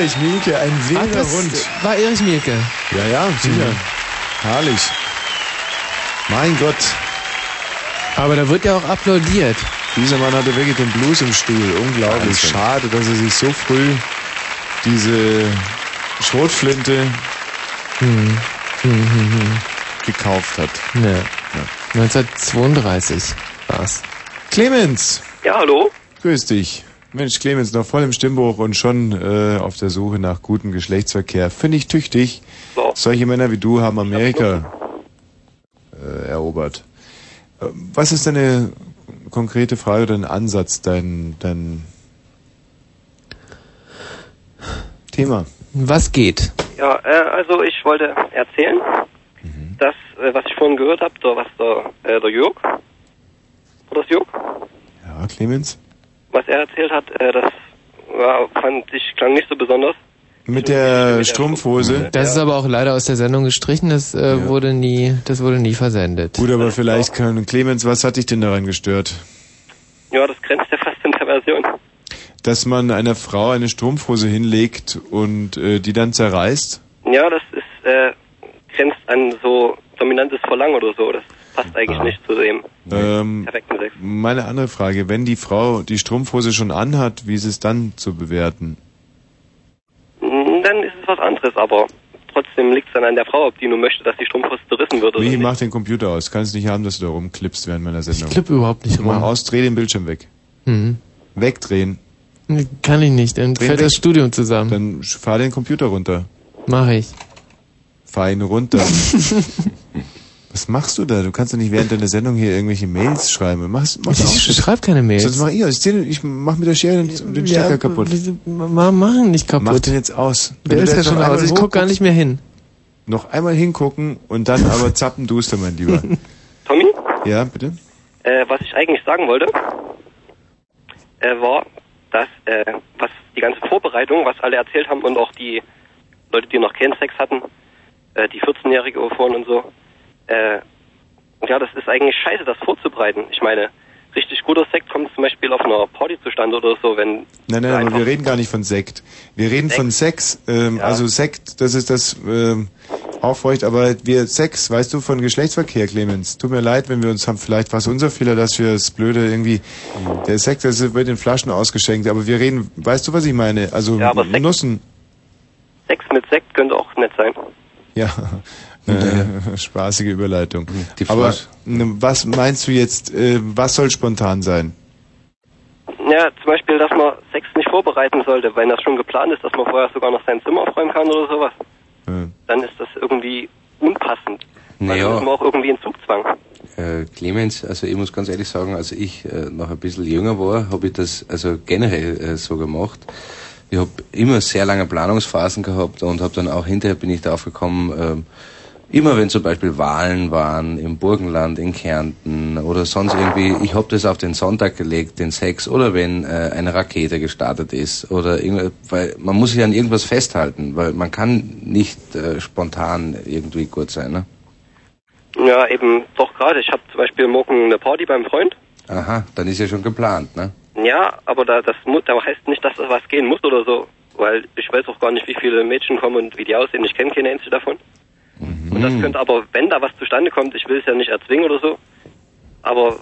Erich Mielke, ein wilder das Hund. war Erich Mielke. Ja, ja, sicher. Herrlich. Mein Gott. Aber da wird ja auch applaudiert. Dieser Mann hatte wirklich den Blues im Stuhl. Unglaublich. Wahnsinn. Schade, dass er sich so früh diese Schrotflinte Hm. Hm, gekauft hat. Ja. 1932 war's. Clemens. Ja, hallo? Grüß dich. Mensch, Clemens, noch voll im Stimmbruch und schon äh, auf der Suche nach gutem Geschlechtsverkehr. Finde ich tüchtig. Solche Männer wie du haben Amerika äh, erobert. Äh, Was ist deine konkrete Frage, dein Ansatz, dein, dein Thema? Was geht? Ja, äh, also ich wollte erzählen, Mhm. dass, äh, was ich vorhin gehört habe, da was der, äh, der Jörg, war das Jörg, Ja, Clemens? Was er erzählt hat, äh, das war, fand ich, klang nicht so besonders. Mit der Strumpfhose? Das ist aber auch leider aus der Sendung gestrichen. Das äh, wurde nie, das wurde nie versendet. Gut, aber vielleicht kann Clemens, was hat dich denn daran gestört? Ja, das grenzt ja fast in Perversion. Dass man einer Frau eine Strumpfhose hinlegt und äh, die dann zerreißt? Ja, das ist, äh, grenzt an so dominantes Verlangen oder so. Das passt eigentlich nicht zu dem Ähm, perfekten Sex. meine andere Frage, wenn die Frau die Strumpfhose schon anhat, wie ist es dann zu bewerten? Mm, Dann ist es was anderes, aber trotzdem liegt es dann an der Frau, ob die nur möchte, dass die Strumpfhose zerrissen wird oder Wie, nicht. mach den Computer aus. Kannst nicht haben, dass du da rumklippst während meiner Sendung. Ich klipp überhaupt nicht Mach rum. aus, dreh den Bildschirm weg. Mhm. Wegdrehen. Kann ich nicht, dann Dreh fällt weg. das Studium zusammen. Dann fahr den Computer runter. Mach ich. Fahr ihn runter. Was machst du da? Du kannst doch nicht während deiner Sendung hier irgendwelche Mails schreiben. Mach's, mach's Ich aus. schreib keine Mails. Sonst mach ich aus. Ich, ich mach mit der Schere den, den Stecker Ja, kaputt. wieso- Ma machen nicht kaputt. Mach den jetzt aus. Wenn Der ist ja schon aus. Ich guck gar nicht mehr hin. Noch einmal hingucken und dann aber zappenduster, mein Lieber. Tommy, Ja, bitte? äh, was ich eigentlich sagen wollte, äh, war, dass, äh, was die ganze Vorbereitung, was alle erzählt haben und auch die Leute, die noch keinen Sex hatten, äh, die 14-Jährige vorhin und so, äh, ja, das ist eigentlich scheiße, das vorzubereiten. Ich meine, richtig guter Sex kommt zum Beispiel auf einer Party zustande oder so, wenn Nein, nein, aber wir reden gar nicht von Sekt. Wir reden von Sex. Ähm, Also Sekt, das ist das ähm, aufreucht, aber wir Sex, weißt du, von Geschlechtsverkehr, Clemens. Tut mir leid, wenn wir uns haben, vielleicht war es unser Fehler, dass wir das Blöde irgendwie, der Sex, das wird in Flaschen ausgeschenkt, aber wir reden, weißt du, was ich meine? Also Ja, Sekt- Nussen, Sex mit Sekt könnte auch nett sein. ja, äh, spaßige Überleitung. Die aber ne, was meinst du jetzt, äh, was soll spontan sein? Ja, zum Beispiel, dass man Sex nicht vorbereiten sollte, wenn das schon geplant ist, dass man vorher sogar noch sein Zimmer aufräumen kann oder sowas. Ja. Dann ist das irgendwie unpassend. Naja. dann ist man auch irgendwie in Zugzwang. Äh, Clemens, also ich muss ganz ehrlich sagen, als ich äh, noch ein bisschen jünger war, habe ich das also generell äh, so gemacht. ich habe immer sehr lange Planungsphasen gehabt und habe dann auch hinterher bin ich darauf gekommen, ähm, immer wenn zum Beispiel Wahlen waren im Burgenland, in Kärnten oder sonst irgendwie, ich habe das auf den Sonntag gelegt, den Sex, oder wenn äh, eine Rakete gestartet ist oder weil man muss sich an irgendwas festhalten, weil man kann nicht äh, spontan irgendwie gut sein. Ne? Ja, eben doch gerade. Ich habe zum Beispiel morgen eine Party beim Freund. Aha, dann ist ja schon geplant, ne? Ja, aber da, das muss, da heißt nicht, dass da was gehen muss oder so. Weil ich weiß auch gar nicht, wie viele Mädchen kommen und wie die aussehen. Ich kenne keine einzige davon. Und das könnte aber, wenn da was zustande kommt, ich will es ja nicht erzwingen oder so. Aber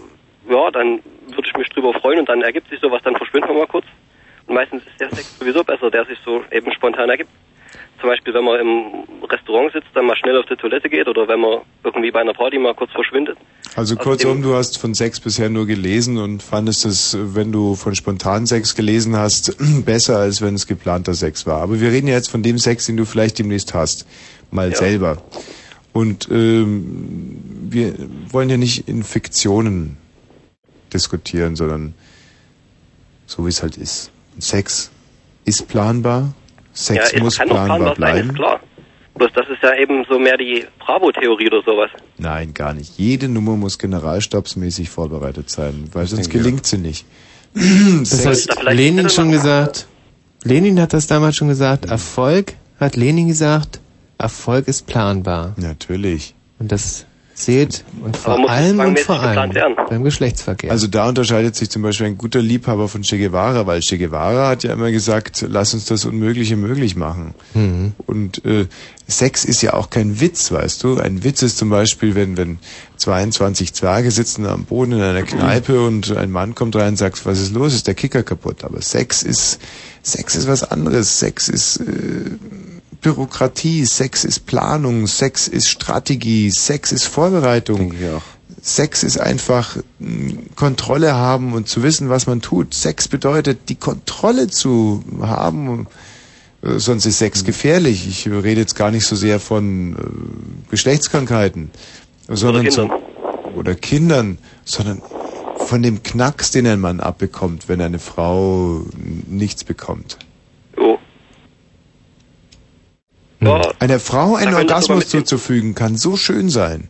ja, dann würde ich mich drüber freuen und dann ergibt sich sowas, dann verschwindet man mal kurz. Und meistens ist der Sex sowieso besser, der sich so eben spontan ergibt. Zum Beispiel, wenn man im Restaurant sitzt, dann mal schnell auf die Toilette geht oder wenn man irgendwie bei einer Party mal kurz verschwindet. Also kurzum, du hast von Sex bisher nur gelesen und fandest es, wenn du von spontanen Sex gelesen hast, besser, als wenn es geplanter Sex war. Aber wir reden ja jetzt von dem Sex, den du vielleicht demnächst hast. Mal Ja. selber. Und ähm, wir wollen ja nicht in Fiktionen diskutieren, sondern so wie es halt ist. Sex ist planbar. Sex ja, muss planbar planbar sein, bleiben. ist klar. Bloß das ist ja eben so mehr die Bravo-Theorie oder sowas. Nein, gar nicht. Jede Nummer muss generalstabsmäßig vorbereitet sein, weil sonst ja. gelingt sie nicht. Das hat Lenin schon gesagt. Lenin hat das damals schon gesagt. Erfolg, hat Lenin gesagt, Erfolg ist planbar. Natürlich. Und das zählt und vor allem und vor allem beim Geschlechtsverkehr. Also da unterscheidet sich zum Beispiel ein guter Liebhaber von Che Guevara, weil Che Guevara hat ja immer gesagt, lass uns das Unmögliche möglich machen. Mhm. Und äh, Sex ist ja auch kein Witz, weißt du. Ein Witz ist zum Beispiel, wenn, wenn 22 Zwerge sitzen am Boden in einer Kneipe und ein Mann kommt rein und sagt, was ist los, ist der Kicker kaputt. Aber Sex ist, Sex ist was anderes. Sex ist äh, Bürokratie, Sex ist Planung, Sex ist Strategie, Sex ist Vorbereitung. Sex ist einfach mh, Kontrolle haben und zu wissen, was man tut. Sex bedeutet, die Kontrolle zu haben. Äh, Sonst ist Sex gefährlich. Ich rede jetzt gar nicht so sehr von äh, Geschlechtskrankheiten, sondern Kindern. Zum, oder Kindern, sondern von dem Knacks, den ein Mann abbekommt, wenn eine Frau nichts bekommt. Jo. Ja, Einer Frau einen Orgasmus zuzufügen kann so schön sein,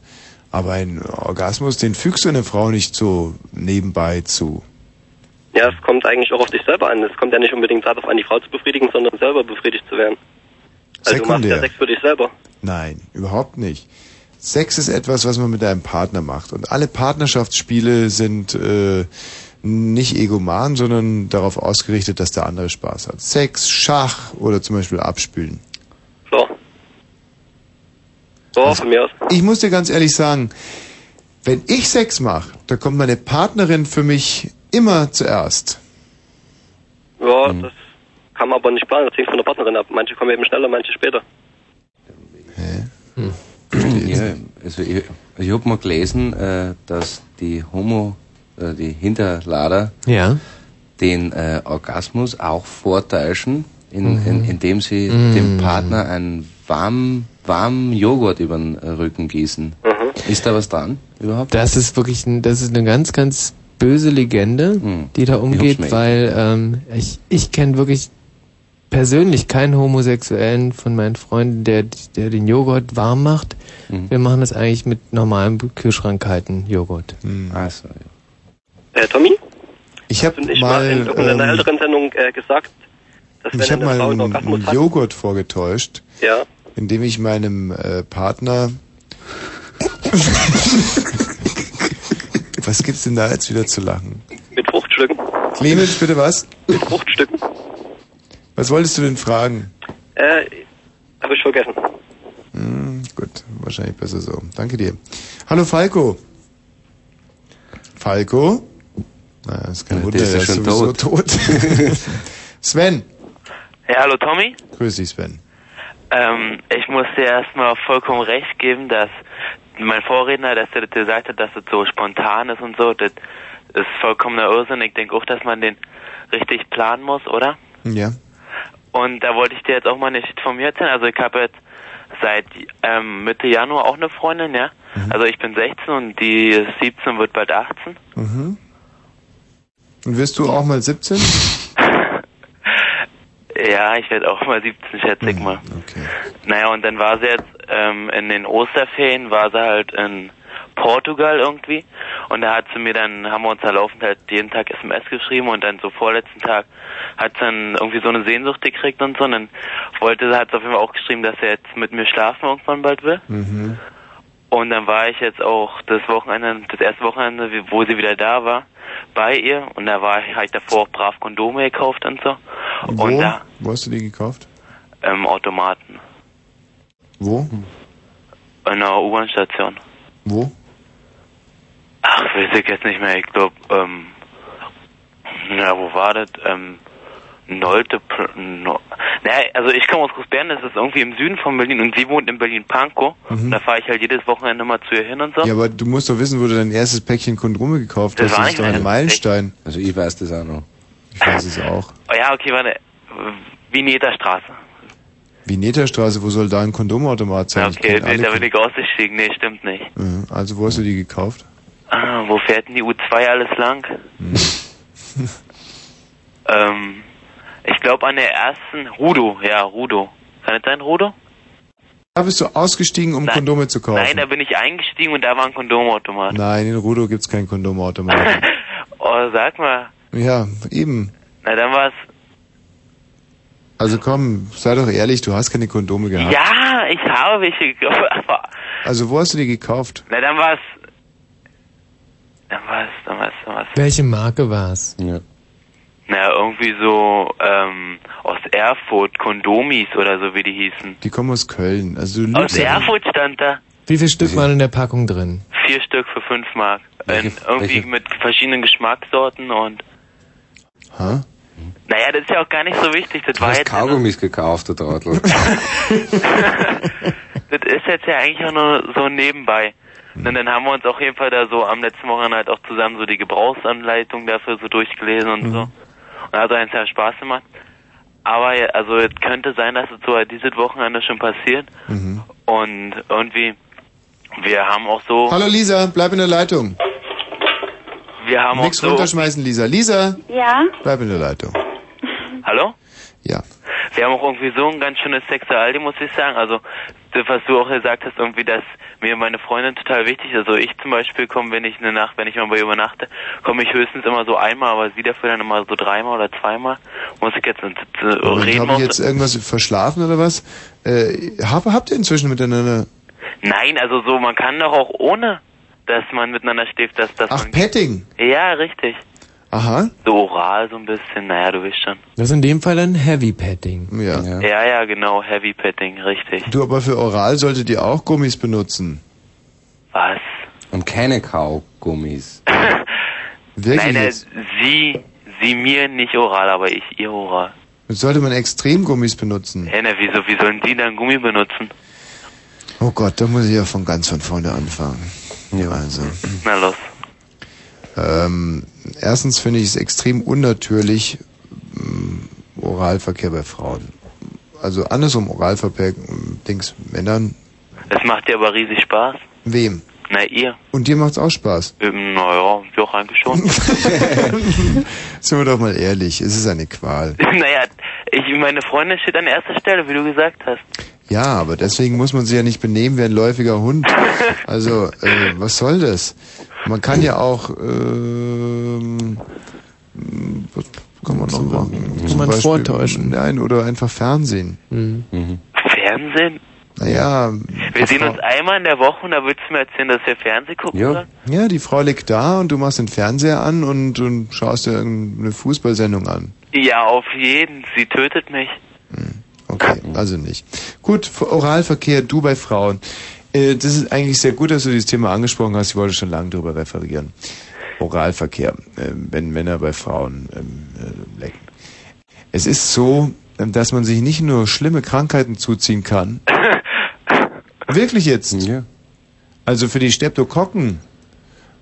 aber ein Orgasmus, den fügst du einer Frau nicht so nebenbei zu. ja, es kommt eigentlich auch auf dich selber an. Es kommt ja nicht unbedingt darauf an, die Frau zu befriedigen, sondern selber befriedigt zu werden. Also du machst Sekundär. ja Sex für dich selber. Nein, überhaupt nicht. Sex ist etwas, was man mit einem Partner macht. Und alle Partnerschaftsspiele sind äh, nicht egoman, sondern darauf ausgerichtet, dass der andere Spaß hat. Sex, Schach oder zum Beispiel Abspülen. So. So, von mir aus. Ich muss dir ganz ehrlich sagen, wenn ich Sex mache, da kommt meine Partnerin für mich immer zuerst. Ja, Hm. das kann man aber nicht planen. Das hängt von der Partnerin ab. Manche kommen eben schneller, manche später. Ja, also ich, ich habe mal gelesen, äh, dass die Homo, äh, die Hinterlader, Ja. den äh, Orgasmus auch vortäuschen, in, Mhm. in, indem sie Mhm. dem Partner einen warmen, warmen Joghurt über den Rücken gießen. Ist da was dran überhaupt? Das ist wirklich, ein, das ist eine ganz, ganz böse Legende, die da umgeht, weil ähm, ich, ich kenne wirklich persönlich keinen Homosexuellen von meinen Freunden, der, der den Joghurt warm macht. Wir machen das eigentlich mit normalem Kühlschrankkalten Joghurt. Also, Äh, Tommy? Ich habe mal, in irgendeiner ähm, älteren Sendung äh, gesagt, dass wenn ich habe mal einen Joghurt vorgetäuscht, ja, indem ich meinem äh, Partner Was gibt's denn da jetzt wieder zu lachen? mit Fruchtstücken. Clemens, bitte was? Mit Fruchtstücken. Was wolltest du denn fragen? Äh, habe ich vergessen. Hm, gut, wahrscheinlich besser so. Danke dir. Hallo Falco. Falco? Naja, ist kein Ja, Wunder, der ist ja schon sowieso tot. tot. Sven. Ja, hallo Tommy. Grüß dich, Sven. Ähm, ich muss dir erstmal vollkommen recht geben, dass mein Vorredner, dass er das gesagt hat, dass es so spontan ist und so, das ist vollkommener Irrsinn. Ich denke auch, dass man den richtig planen muss, oder? Ja. Und da wollte ich dir jetzt auch mal eine Geschichte von mir erzählen. Also ich habe jetzt seit ähm, Mitte Januar auch eine Freundin, ja. Also ich bin 16 und die ist 17 wird bald 18. Mhm. Und wirst du auch mal 17? Ja, ich werde auch mal 17, schätze ich mal. Okay. Naja, und dann war sie jetzt ähm, in den Osterferien, war sie halt in Portugal irgendwie. Und da hat sie mir dann, haben wir uns da laufend halt jeden Tag SMS geschrieben und dann so vorletzten Tag hat sie dann irgendwie so eine Sehnsucht gekriegt und so. Und dann wollte sie, hat sie auf jeden Fall auch geschrieben, dass sie jetzt mit mir schlafen irgendwann bald will. Mhm. Und dann war ich jetzt auch das Wochenende, das erste Wochenende, wo sie wieder da war, bei ihr. Und da war ich, habe ich davor auch brav Kondome gekauft und so. Wo? Und da Wo hast du die gekauft? im Automaten, Wo? in einer U-Bahn-Station. Wo? Ach, weiß ich jetzt nicht mehr. Ich glaube, ähm, na, wo war das? Ähm, Nolte, no, naja, also ich komme aus Großbären, das ist irgendwie im Süden von Berlin und sie wohnt in Berlin-Pankow. Mhm. Da fahre ich halt jedes Wochenende mal zu ihr hin und so. Ja, aber du musst doch wissen, wo du dein erstes Päckchen Kondome gekauft Das hast. Das ist doch ein Meilenstein. Also ich weiß das auch noch. Ich weiß es auch. Oh ja, okay, warte. Vineta Straße. Vineterstraße, wo soll da ein Kondomautomat sein? Ich Okay, da bin ich ausgestiegen. Nee, stimmt nicht. Mhm. Also wo hast du die gekauft? Ah, wo fährt denn die U2 alles lang? Hm. ähm, ich glaube an der ersten Rudo, ja, Rudo. Kann es sein, Rudo? Da bist du ausgestiegen, um Nein. Kondome zu kaufen. Nein, da bin ich eingestiegen und da war ein Kondomautomat. Nein, in Rudo gibt's keinen Kondomautomat. Oh, sag mal. ja, eben. Na, dann war's. Also komm, sei doch ehrlich, du hast keine Kondome gehabt. Ja, ich habe welche gekauft, aber. Also wo hast du die gekauft? Na, dann war's. Dann war's, dann war's, dann war's. Welche Marke war's? Ja. Na, irgendwie so, ähm, aus Erfurt, Kondomis oder so, wie die hießen. Die kommen aus Köln. Also du Aus lügst ja. Erfurt stand da. Wie viel Stück waren in der Packung drin? Vier Stück für fünf Mark. Welche- irgendwie welche? mit verschiedenen Geschmackssorten und. Ha? Naja, das ist ja auch gar nicht so wichtig. Das Du war hast jetzt. Kaugummis gekauft, du Trottel. Das ist jetzt ja eigentlich auch nur so nebenbei. Und dann haben wir uns auf jeden Fall da so am letzten Wochenende halt auch zusammen so die Gebrauchsanleitung dafür so durchgelesen und so. Und hat uns ja Spaß gemacht. Aber also es könnte sein, dass es so dieses Wochenende schon passiert. Mhm. Und irgendwie, wir haben auch so, Hallo Lisa, bleib in der Leitung. wir haben Nix auch so, runterschmeißen, Lisa. Lisa, Ja? bleib in der Leitung. hallo? Ja. Wir haben auch irgendwie so ein ganz schönes Sexualding, muss ich sagen. Also, was du auch gesagt hast, irgendwie, dass mir meine Freundin total wichtig ist. Also ich zum Beispiel komme, wenn ich eine Nacht, wenn ich mal bei ihr übernachte, komme ich höchstens immer so einmal, aber sie dafür dann immer so dreimal oder zweimal. Muss ich jetzt äh, reden habe ich jetzt irgendwas verschlafen oder was? Äh, hab, habt ihr inzwischen miteinander... Nein, also so, man kann doch auch ohne, dass man miteinander schläft, dass, dass Ach. Petting. Ja, richtig. Aha. So oral so ein bisschen, naja, du weißt schon. Das ist in dem Fall ein Heavy Petting. Ja. Ja, ja, genau, Heavy Petting, richtig. Du, aber für Oral solltet ihr auch Gummis benutzen. Was? Und keine Kaugummis. Wirklich Nein, jetzt? sie, sie mir nicht oral, aber ich ihr oral. Jetzt sollte man Extremgummis benutzen. Hä, na, wieso, wie sollen die dann Gummi benutzen? Oh Gott, da muss ich ja von ganz von vorne anfangen. Ja. Also, Na los. ähm, erstens finde ich es extrem unnatürlich, Oralverkehr bei Frauen. Also andersrum, Oralverkehr, Dings, Männern. Es macht dir aber riesig Spaß. Wem? Na, ihr? Und dir macht's auch Spaß. Ähm, naja, doch eigentlich schon. Sind wir doch mal ehrlich, es ist eine Qual. naja, ich, meine Freundin steht an erster Stelle, wie du gesagt hast. Ja, aber deswegen muss man sich ja nicht benehmen wie ein läufiger Hund. Also, äh, was soll das? Man kann ja auch, ähm, was kann man noch machen? Kann Zum man Beispiel- vortäuschen. Nein, oder einfach Fernsehen. Mhm. Fernsehen? Naja, Wir sehen uns einmal in der Woche und da willst du mir erzählen, dass wir Fernsehen gucken sollen? ja, die Frau liegt da und du machst den Fernseher an und, und schaust dir irgendeine Fußballsendung an. Ja, auf jeden. Sie tötet mich. Okay, also nicht. Gut, Oralverkehr, du bei Frauen. Äh, Das ist eigentlich sehr gut, dass du dieses Thema angesprochen hast. Ich wollte schon lange darüber referieren. Oralverkehr, äh, wenn Männer bei Frauen ähm, äh, lecken. Es ist so, ähm, dass man sich nicht nur schlimme Krankheiten zuziehen kann. Wirklich jetzt? Ja. Also für die Streptokokken,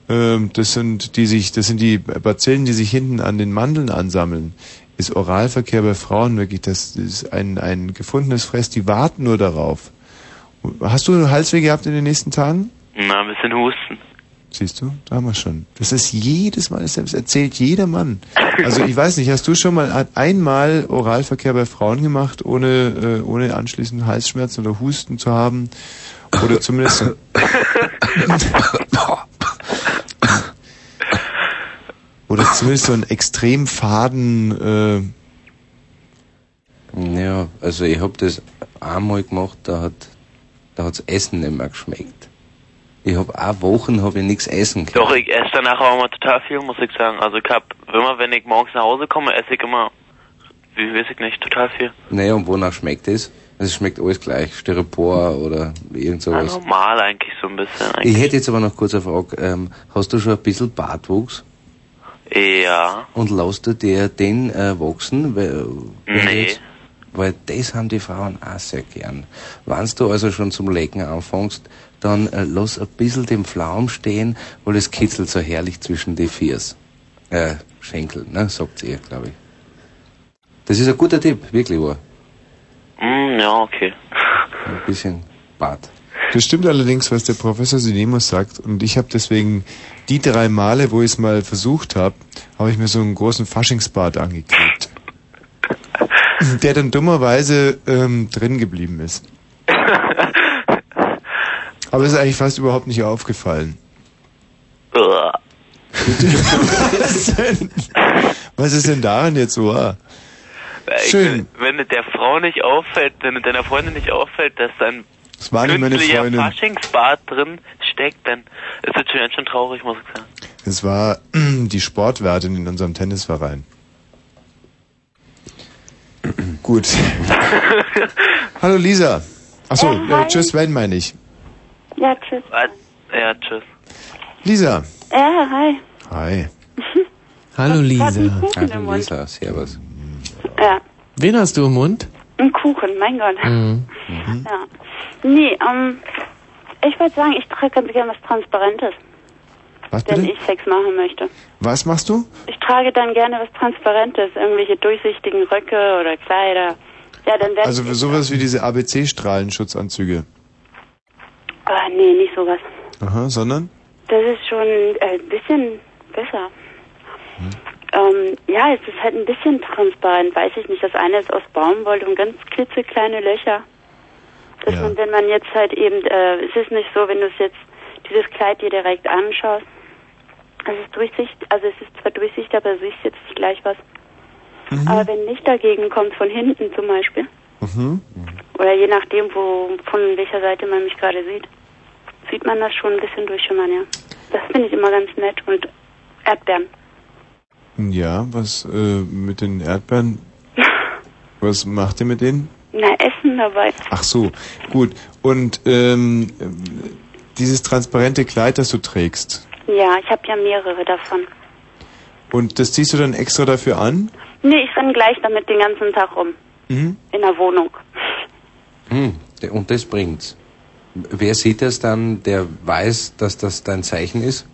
ähm, das sind die sich, das sind die Bazillen, die sich hinten an den Mandeln ansammeln. Ist Oralverkehr bei Frauen wirklich, das ist ein, ein gefundenes Fress, die warten nur darauf. Hast du Halsweh gehabt in den nächsten Tagen? Na, ein bisschen husten. Siehst du, da haben wir schon. Das ist jedes Mal, das erzählt jeder Mann. Also ich weiß nicht, hast du schon mal einmal Oralverkehr bei Frauen gemacht, ohne, äh, ohne anschließend Halsschmerzen oder Husten zu haben? Oder zumindest so oder zumindest so einen extrem faden äh, Ja, also ich hab das einmal gemacht, da hat da hat's Essen nicht mehr geschmeckt. Ich hab auch Wochen hab ich nichts essen können. Doch, ich esse danach auch immer total viel, muss ich sagen. Also ich hab immer, wenn ich morgens nach Hause komme, esse ich immer, wie weiß ich nicht, total viel. Naja, und wonach schmeckt es? Also es schmeckt alles gleich, Styropor oder irgend Ja, sowas. normal eigentlich so ein bisschen. Eigentlich. Ich hätte jetzt aber noch kurz eine Frage. Ähm, hast du schon ein bisschen Bartwuchs? Ja, Und lässt du dir den äh, wachsen? Weil, wenn Nee. jetzt- Weil das haben die Frauen auch sehr gern. Wenn du also schon zum Lecken anfängst, dann äh, lass ein bisschen den Pflaum stehen, weil es kitzelt so herrlich zwischen die Viers. Äh, Schenkel, ne, sagt ihr, glaube ich. Das ist ein guter Tipp, wirklich wahr. mm, ja, okay. Ein bisschen Bart. Das stimmt allerdings, was der Professor Sinemus sagt. Und ich habe deswegen die drei Male, wo ich es mal versucht habe, habe ich mir so einen großen Faschingsbart angeklebt. Der dann dummerweise ähm, drin geblieben ist. Aber es ist eigentlich fast überhaupt nicht aufgefallen. Was denn? Was ist denn daran jetzt so? Ich Schön. Wenn, wenn der Frau nicht auffällt, wenn deiner Freundin nicht auffällt, dass dann Das war nicht meine Freundin. Faschingsbart drin steckt, dann ist es schon ganz schön traurig, muss ich sagen. Es war die Sportwertin in unserem Tennisverein. Gut. Hallo Lisa. Achso, Ja, äh, tschüss Sven meine ich. Ja, tschüss. Ja, tschüss. Lisa. Ja, hi. Hi. Hallo Lisa. Hallo Lisa, servus. Ja, Wen hast du im Mund? ein Kuchen, mein Gott. Mhm. Ja. Nee, ähm, ich würde sagen, ich trage ganz gerne was Transparentes, Was wenn bitte? ich Sex machen möchte. Was machst du? Ich trage dann gerne was Transparentes, irgendwelche durchsichtigen Röcke oder Kleider. Ja, dann werden Also sowas wie diese ABC-Strahlenschutzanzüge. Ah, nee, nicht sowas. Aha, sondern? Das ist schon äh, ein bisschen besser. Ähm, ja, es ist halt ein bisschen transparent, weiß ich nicht. Das eine ist aus Baumwolle und ganz klitzekleine Löcher. Dass man, wenn man jetzt halt eben, äh, es ist nicht so, wenn du es jetzt dieses Kleid dir direkt anschaust, es ist durchsichtig, also es ist zwar durchsichtig, aber du siehst jetzt nicht gleich was. Aber wenn Licht dagegen kommt, von hinten zum Beispiel, Mhm. oder je nachdem, wo, von welcher Seite man mich gerade sieht, sieht man das schon ein bisschen durchschimmern, ja. Das finde ich immer ganz nett. Und Erdbeeren. Ja, was äh, mit den Erdbeeren? Was macht ihr mit denen? Na, Essen dabei. Ach so, gut. Und ähm, äh, dieses transparente Kleid, das du trägst, Ja, ich habe ja mehrere davon. und das ziehst du dann extra dafür an? Nee, ich renne gleich damit den ganzen Tag rum. Mhm. In der Wohnung. Hm, und das bringt's. Wer sieht das dann, der weiß, dass das dein Zeichen ist?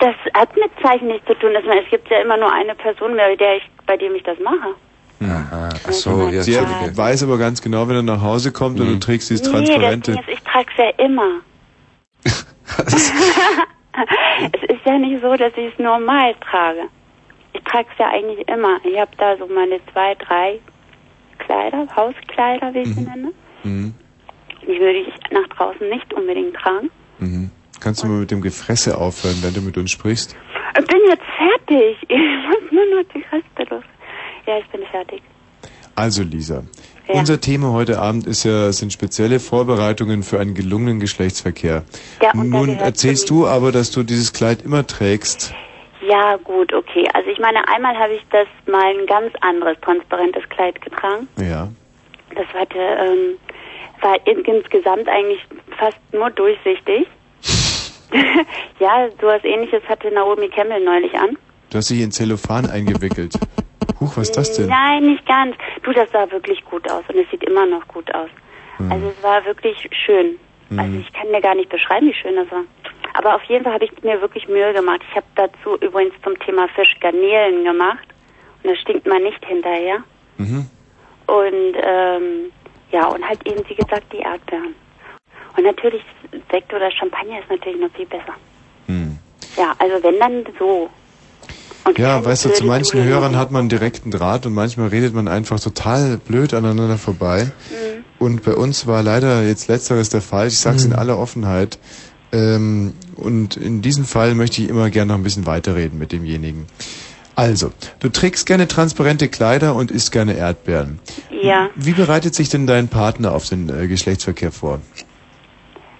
Das hat mit Zeichen nichts zu tun. Das, es gibt ja immer nur eine Person, bei, der ich, bei dem ich das mache. Aha, ach so, ja, Sie Entschuldige. weiß aber ganz genau, wenn er nach Hause kommt und du trägst dieses Nee, das transparente. Ding ist, ich trage es ja immer. es ist ja nicht so, dass ich es normal trage. Ich trage es ja eigentlich immer. Ich habe da so meine zwei, drei Kleider, Hauskleider, wie ich sie nenne. Mhm. Die würde ich nach draußen nicht unbedingt tragen. Mhm. Kannst du mal mit dem Gefresse aufhören, wenn du mit uns sprichst? Ich bin jetzt fertig. Ich muss nur noch die Reste los. Ja, ich bin fertig. Also Lisa, Ja. unser Thema heute Abend ist ja sind spezielle Vorbereitungen für einen gelungenen Geschlechtsverkehr. Ja, und da Nun gehört erzählst du aber, dass du dieses Kleid immer trägst. Ja, gut, okay. Also ich meine, einmal habe ich das mal ein ganz anderes transparentes Kleid getragen. Ja. Das hatte, ähm, war in, insgesamt eigentlich fast nur durchsichtig. ja, sowas ähnliches hatte Naomi Campbell neulich an. Du hast dich in Zellophan eingewickelt. Huch, was ist das denn? Nein, nicht ganz. Du, das sah wirklich gut aus und es sieht immer noch gut aus. Hm. Also es war wirklich schön. Also Mhm. ich kann dir gar nicht beschreiben, wie schön das war. Aber auf jeden Fall habe ich mir wirklich Mühe gemacht. Ich habe dazu übrigens zum Thema Fisch Garnelen gemacht. Und das stinkt man nicht hinterher. Mhm. Und ähm, ja, und halt eben, wie gesagt, die Erdbeeren. Und natürlich Sekt oder Champagner ist natürlich noch viel besser. Hm. Ja, also wenn dann so. Ja, weißt du, zu manchen Hörern hat man direkten Draht und manchmal redet man einfach total blöd aneinander vorbei. Mhm. Und bei uns war leider jetzt letzteres der Fall. Ich sag's in aller Offenheit. Ähm, und in diesem Fall möchte ich immer gerne noch ein bisschen weiterreden mit demjenigen. Also, du trägst gerne transparente Kleider und isst gerne Erdbeeren. Ja. Wie bereitet sich denn dein Partner auf den äh, Geschlechtsverkehr vor?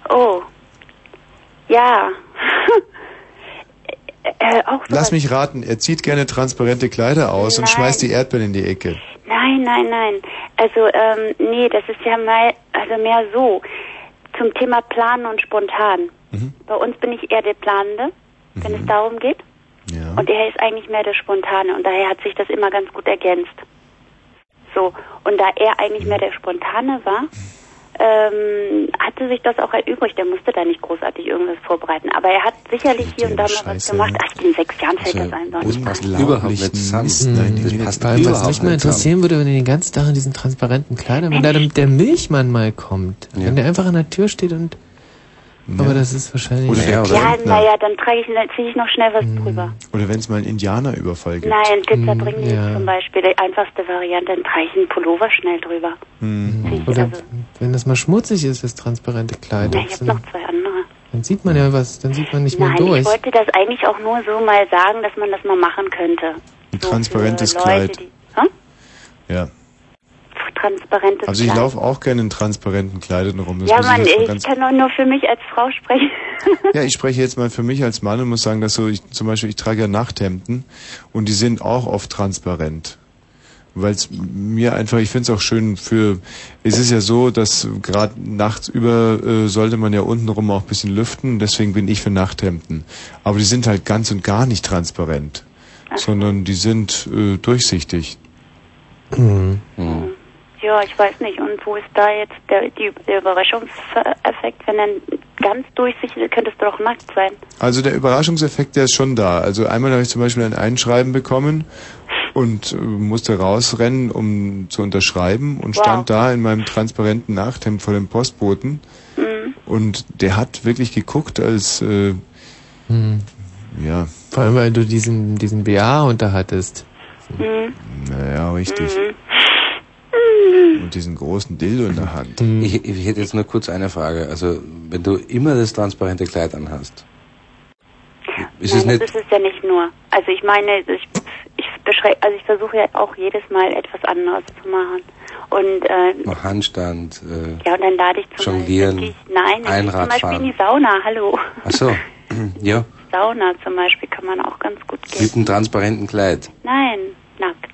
Oh. Ja. Äh, auch so Lass mich raten, er zieht gerne transparente Kleider aus und Nein. schmeißt die Erdbeeren in die Ecke. Nein, nein, nein. Also, ähm, nee, das ist ja mal, also mehr so. Zum Thema Planen und spontan. Mhm. Bei uns bin ich eher der Planende, wenn es darum geht. Ja. Und er ist eigentlich mehr der Spontane und daher hat sich das immer ganz gut ergänzt. So, und da er eigentlich mehr der Spontane war, ähm, hatte sich das auch erübrigt. Er musste da nicht großartig irgendwas vorbereiten. Aber er hat sicherlich hier und da mal was gemacht. Ach, in sechs Jahren fällt Also, das ein. das passt überhaupt nicht. Mist. Nein, Das passt Weil was überhaupt mich mal nicht interessieren würde, wenn ihr den ganzen Tag in diesen transparenten Kleidern, wenn da der, der Milchmann mal kommt, wenn der einfach an der Tür steht und aber das ist wahrscheinlich Oder der Ja, Klempner. naja, dann trage ich, ziehe ich noch schnell was drüber. Oder wenn es mal einen Indianerüberfall gibt. Nein, Pizza bringen die ja. zum Beispiel, die einfachste Variante, dann trage ich einen Pullover schnell drüber. Hm. Ich, Oder also, wenn das mal schmutzig ist, das transparente Kleid, ja, ich habe noch zwei andere. dann sieht man ja was, dann sieht man nicht mehr Nein, durch. ich wollte das eigentlich auch nur so mal sagen, dass man das mal machen könnte. Ein transparentes Für Leute, Kleid. Die, hä? Ja. Transparentes Also ich Kleid. laufe auch gerne in transparenten Kleidern rum. Das Ja, muss Mann, ich ganz- kann doch nur für mich als Frau sprechen. Ja, ich spreche jetzt mal für mich als Mann und muss sagen, dass so, ich, zum Beispiel, ich trage ja Nachthemden und die sind auch oft transparent. Weil es mir einfach, ich finde es auch schön für, es ist ja so, dass gerade nachts über äh, sollte man ja untenrum auch ein bisschen lüften, deswegen bin ich für Nachthemden. Aber die sind halt ganz und gar nicht transparent, sondern die sind äh, durchsichtig. Mhm. Ja, ich weiß nicht. Und wo ist da jetzt der, die, der Überraschungseffekt? Wenn dann ganz durchsichtig, könntest du doch nackt sein. Also der Überraschungseffekt, der ist schon da. Also einmal habe ich zum Beispiel ein Einschreiben bekommen und äh, musste rausrennen, um zu unterschreiben und Wow. stand da in meinem transparenten Nachthemd vor dem Postboten Mhm. und der hat wirklich geguckt, als äh, Mhm. ja, Vor allem, weil du diesen, diesen BA unterhattest. Mhm. naja, richtig. Mhm. Und diesen großen Dildo in der Hand. Ich, ich hätte jetzt nur kurz eine Frage. Also, wenn du immer das transparente Kleid anhast, ist es Nein, nicht, das ist es ja nicht nur. Also ich meine, ich, ich beschränke, also ich versuche ja auch jedes Mal etwas anderes zu machen. Und äh, noch Handstand, äh, ja, und dann lade ich zum Jonglieren, Beispiel, nein, ich zum Beispiel in die Sauna, hallo. Ach so, ja, Sauna zum Beispiel kann man auch ganz gut gehen. mit einem transparenten Kleid. Nein, nackt.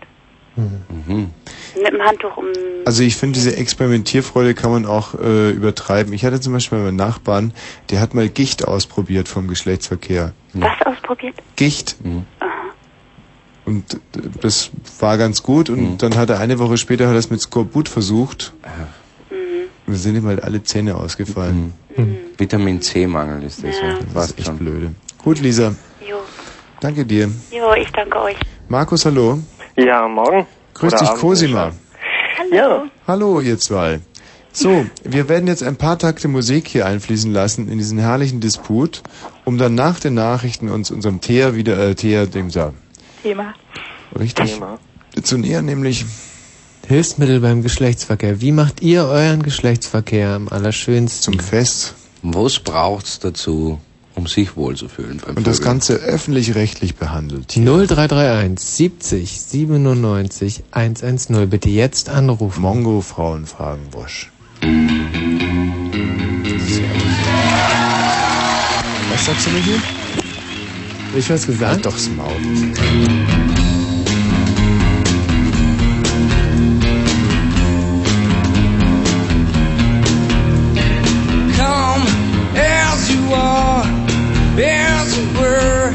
Mhm. Mit dem Handtuch um. Also ich finde, diese Experimentierfreude kann man auch äh, übertreiben. Ich hatte zum Beispiel meinen Nachbarn, der hat mal Gicht ausprobiert vom Geschlechtsverkehr. Was ausprobiert? Gicht. Mhm. Und das war ganz gut und dann hat er eine Woche später hat er es mit Skorbut versucht. Und da sind ihm halt alle Zähne ausgefallen. Vitamin C-Mangel ist das, ja. Ja. Das ist echt blöde. Gut, Lisa. Jo. Danke dir. Jo, ich danke euch. Markus, hallo. Ja, morgen. Grüß Oder dich, Cosima. Ja. Hallo, ihr zwei. So, wir werden jetzt ein paar Takte Musik hier einfließen lassen in diesen herrlichen Disput, um dann nach den Nachrichten uns unserem Thea wieder, äh, Thea, dem Sa, Thema. richtig, zu nähern, nämlich Hilfsmittel beim Geschlechtsverkehr. Wie macht ihr euren Geschlechtsverkehr am allerschönsten? zum Fest. Was braucht's dazu, um sich wohlzufühlen beim Und das Vögeln? Ganze öffentlich-rechtlich behandelt. 0331 70 97 110. Bitte jetzt anrufen. Mongo Frauen fragen Wosch. Was sagst du, Michi? Hab ich was gesagt? Halt doch's Maul. As you were,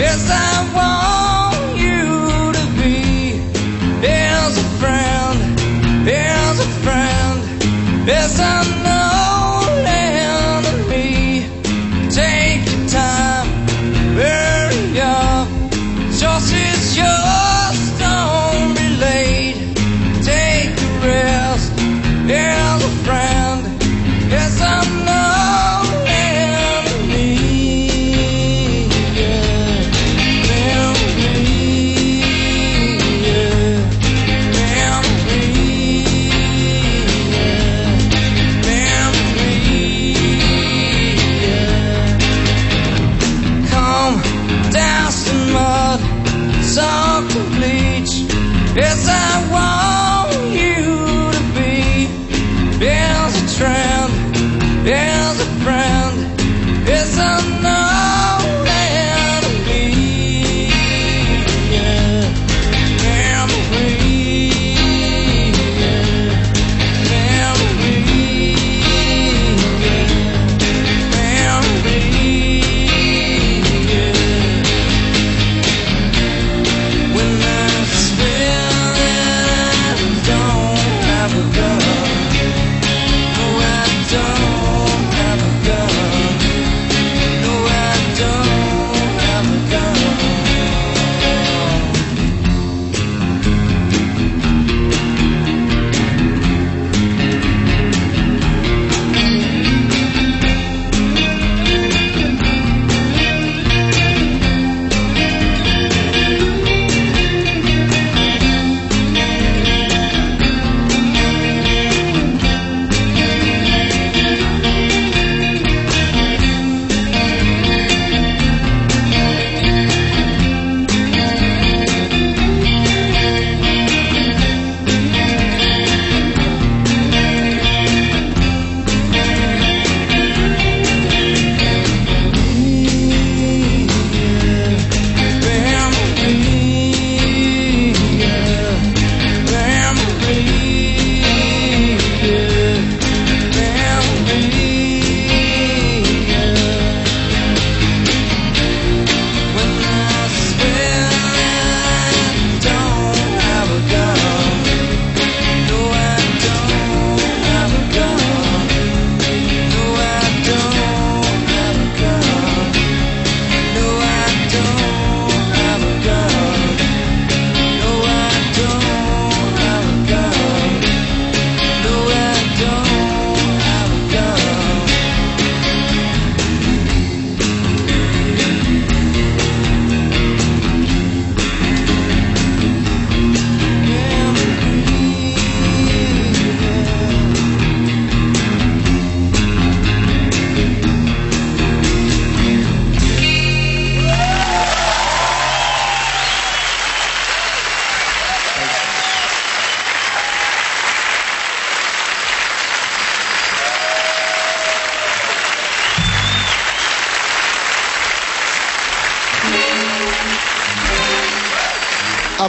as I want you to be, as a friend, as a friend, as I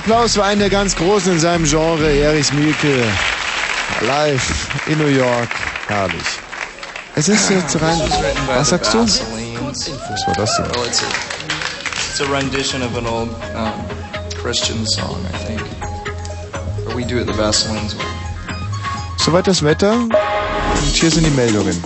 Applaus für einen der ganz Großen in seinem Genre, Erich Mielke. Live in New York. Herrlich. Es ist jetzt rein. Was sagst du? Was war das denn? Well, it's a, it's a rendition of an old um, Christian song, I think. Or we do it the Vaselines way. Soweit das Wetter. Und hier sind die Meldungen.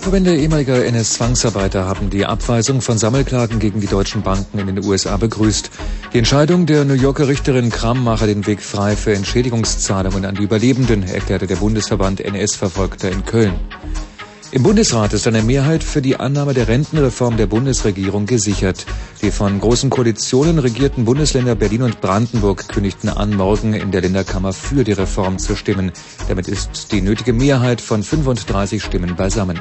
Verbände ehemaliger NS-Zwangsarbeiter haben die Abweisung von Sammelklagen gegen die deutschen Banken in den USA begrüßt. Die Entscheidung der New Yorker Richterin Kram mache den Weg frei für Entschädigungszahlungen an die Überlebenden, erklärte der Bundesverband NS-Verfolgter in Köln. Im Bundesrat ist eine Mehrheit für die Annahme der Rentenreform der Bundesregierung gesichert. Die von großen Koalitionen regierten Bundesländer Berlin und Brandenburg kündigten an, morgen in der Länderkammer für die Reform zu stimmen. Damit ist die nötige Mehrheit von 35 Stimmen beisammen.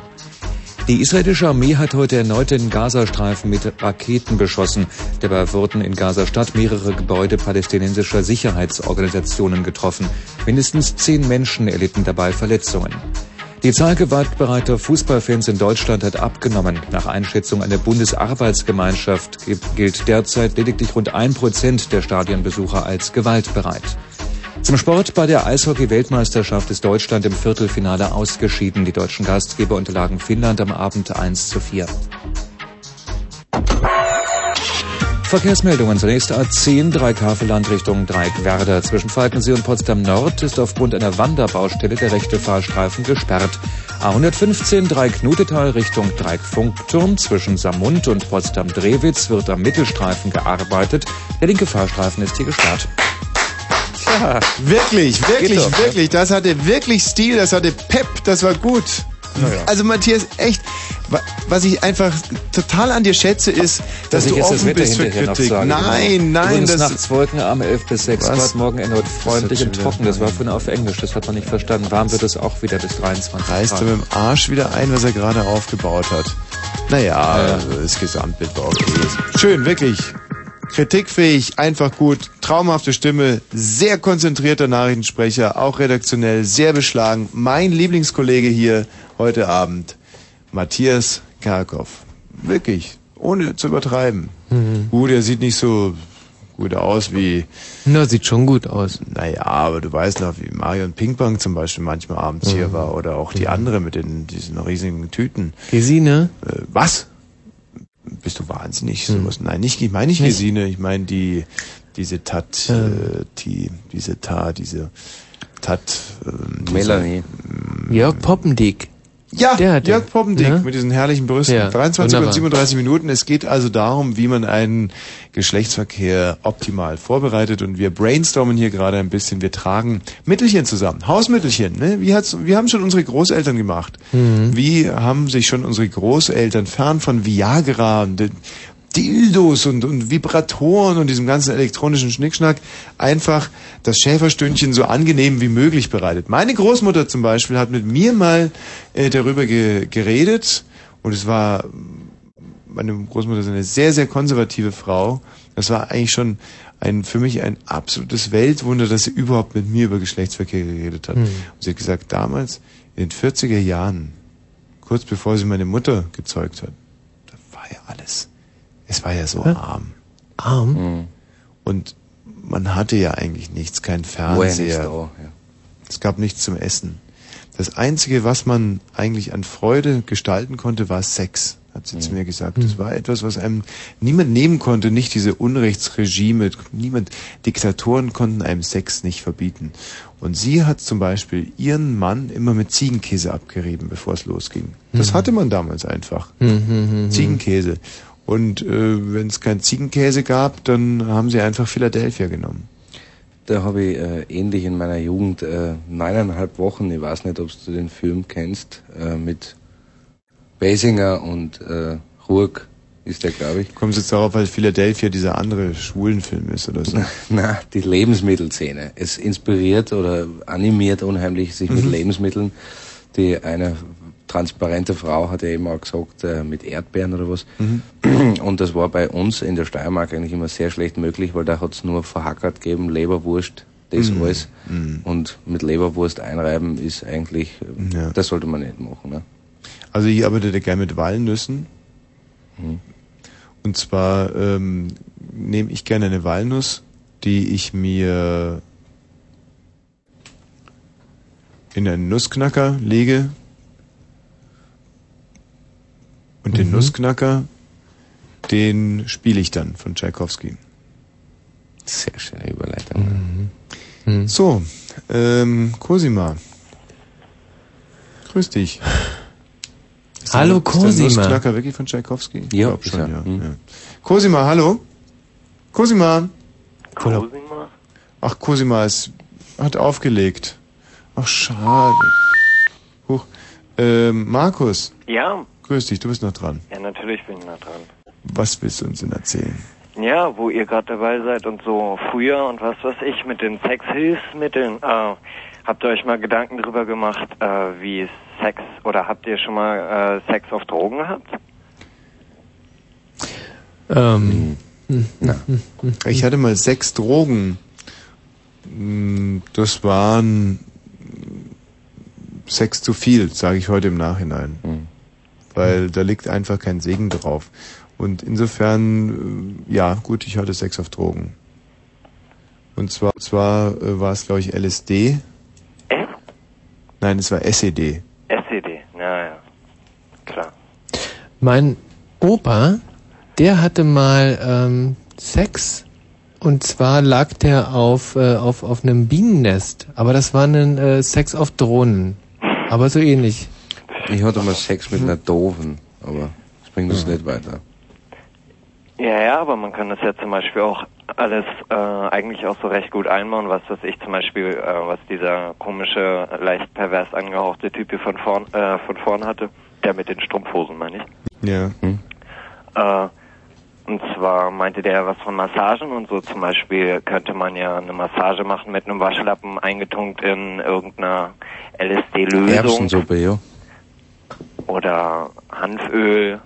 Die israelische Armee hat heute erneut den Gazastreifen mit Raketen beschossen. Dabei wurden in Gaza-Stadt mehrere Gebäude palästinensischer Sicherheitsorganisationen getroffen. Mindestens zehn Menschen erlitten dabei Verletzungen. Die Zahl gewaltbereiter Fußballfans in Deutschland hat abgenommen. Nach Einschätzung einer Bundesarbeitsgemeinschaft gilt derzeit lediglich rund ein Prozent der Stadionbesucher als gewaltbereit. Zum Sport bei der Eishockey-Weltmeisterschaft ist Deutschland im Viertelfinale ausgeschieden. Die deutschen Gastgeber unterlagen Finnland am Abend 1 zu 4. Verkehrsmeldungen. Zunächst A10, 3 Kafeland Richtung Dreieckwerder. Zwischen Falkensee und Potsdam Nord ist aufgrund einer Wanderbaustelle der rechte Fahrstreifen gesperrt. A115, 3 Knutetal Richtung Dreieckfunkturm. Zwischen Samund und Potsdam-Drewitz wird am Mittelstreifen gearbeitet. Der linke Fahrstreifen ist hier gesperrt. Wirklich, wirklich, doch, wirklich. Das hatte wirklich Stil, das hatte Pep, das war gut. Naja. Also Matthias, echt, wa- was ich einfach total an dir schätze, ist, dass, ich du das offen Wetter bist für Kritik. sage, nein, nein, Übrigens das nachts Wolkenarm 11 bis 6 Was? Grad, morgen erneut freundlich Das und trocken. Das war vorhin auf Englisch, das hat man nicht verstanden. Warm wird es auch wieder bis 23 reißt Grad. er mit dem Arsch wieder ein, was er gerade aufgebaut hat. Naja, das Gesamtbild war okay. Schön, wirklich. Kritikfähig, einfach gut, traumhafte Stimme, sehr konzentrierter Nachrichtensprecher, auch redaktionell, sehr beschlagen. Mein Lieblingskollege hier heute Abend, Matthias Kerkhoff. Wirklich, ohne zu übertreiben. Mhm. Gut, er sieht nicht so gut aus wie... Na, sieht schon gut aus. Naja, aber du weißt noch, wie Marion Pinkbank zum Beispiel manchmal abends hier Mhm. war oder auch die andere mit den, diesen riesigen Tüten. Gesine? Äh, was? Bist du wahnsinnig? Sowas? Nein, nicht, ich meine nicht? Gesine, ich meine die, diese Tat, äh, die, diese Tat, diese Tat, ähm, diese- Melanie. Jörg Poppendick. Ja, Der Jörg Poppendick ne? mit diesen herrlichen Brüsten. Ja, 23 und wunderbar. 37 Minuten. Es geht also darum, wie man einen Geschlechtsverkehr optimal vorbereitet. Und wir brainstormen hier gerade ein bisschen. Wir tragen Mittelchen zusammen. Hausmittelchen. Ne? Wie, hat's, wie haben schon unsere Großeltern gemacht? Mhm. Wie haben sich schon unsere Großeltern fern von Viagra und Dildos und, und Vibratoren und diesem ganzen elektronischen Schnickschnack einfach das Schäferstündchen so angenehm wie möglich bereitet. Meine Großmutter zum Beispiel hat mit mir mal äh, darüber ge geredet und es war, meine Großmutter ist eine sehr, sehr konservative Frau. Das war eigentlich schon ein, für mich ein absolutes Weltwunder, dass sie überhaupt mit mir über Geschlechtsverkehr geredet hat. Hm. Und sie hat gesagt, damals in den 40er Jahren, kurz bevor sie meine Mutter gezeugt hat, da war ja alles. Es war ja so Hä? arm. Arm? Und man hatte ja eigentlich nichts, kein ja Fernseher. da, ja. Es gab nichts zum Essen. Das Einzige, was man eigentlich an Freude gestalten konnte, war Sex, hat sie zu mir gesagt. Das war etwas, was einem niemand nehmen konnte, nicht diese Unrechtsregime, niemand, Diktatoren konnten einem Sex nicht verbieten. Und sie hat zum Beispiel ihren Mann immer mit Ziegenkäse abgerieben, bevor es losging. Das Mhm. hatte man damals einfach. Mhm, mhm, mhm. Ziegenkäse. Und äh, wenn es keinen Ziegenkäse gab, dann haben sie einfach Philadelphia genommen. Da habe ich äh, ähnlich in meiner Jugend äh, neuneinhalb Wochen, ich weiß nicht, ob du den Film kennst, äh, mit Basinger und äh, Ruhrg ist der, glaube ich. Kommst jetzt darauf, weil Philadelphia dieser andere Schwulenfilm ist oder so? Na, die Lebensmittelszene. Es inspiriert oder animiert unheimlich sich mit Mhm. Lebensmitteln. Die eine transparente Frau hat ja eben auch gesagt, äh, mit Erdbeeren oder was. Mhm. Und das war bei uns in der Steiermark eigentlich immer sehr schlecht möglich, weil da hat's nur verhackert gegeben, Leberwurst, das Mhm. alles. Mhm. Und mit Leberwurst einreiben ist eigentlich, Ja. das sollte man nicht machen. Ne? Also ich arbeite gerne mit Walnüssen. Mhm. Und zwar ähm, nehme ich gerne eine Walnuss, die ich mir in einen Nussknacker lege und den Mhm. Nussknacker, den spiele ich dann von Tchaikovsky. Sehr schöne Überleitung. Mhm. So, ähm, Cosima. Grüß dich. Ist der- Hallo, Ist der Cosima. Nussknacker wirklich von Tchaikovsky? Ich Ja, glaub ist schon, er. ja. Hm. ja. Cosima, hallo? Cosima. Cosima? Ach, Cosima ist, hat aufgelegt. Ach, schade. Huch. Ähm, Markus, Ja, grüß dich, du bist noch dran. ja, natürlich bin ich nah dran. Was willst du uns denn erzählen? Ja, wo ihr gerade dabei seid und so früher und was weiß ich mit den Sexhilfsmitteln. Äh, habt ihr euch mal Gedanken drüber gemacht, äh, wie Sex oder habt ihr schon mal äh, Sex auf Drogen gehabt? Ähm, Ich hatte mal sechs Drogen. Mm, Das waren sechs zu viel, sage ich heute im Nachhinein. Weil da liegt einfach kein Segen drauf. Und insofern, äh, ja, gut, ich hatte Sex auf Drogen. Und zwar, zwar äh, war es, glaube ich, LSD. Nein, es war SED. SED, ja, ja. Klar. Mein Opa, der hatte mal ähm, Sex und zwar lag der auf, äh, auf, auf einem Bienennest, aber das war ein äh, Sex auf Drohnen, aber so ähnlich. Ich hatte mal Sex mit einer Doofen, aber das bringt uns nicht weiter. Ja, ja, aber man kann das ja zum Beispiel auch alles äh, eigentlich auch so recht gut einbauen, was weiß ich zum Beispiel, äh, was dieser komische, leicht pervers angehauchte Typ hier von vorn, äh, von vorn hatte, der mit den Strumpfhosen, meine ich. Ja. Äh, und zwar meinte der was von Massagen und so zum Beispiel könnte man ja eine Massage machen mit einem Waschlappen eingetunkt in irgendeiner LSD-Lösung Erbsensuppe, ja. Oder Hanföl.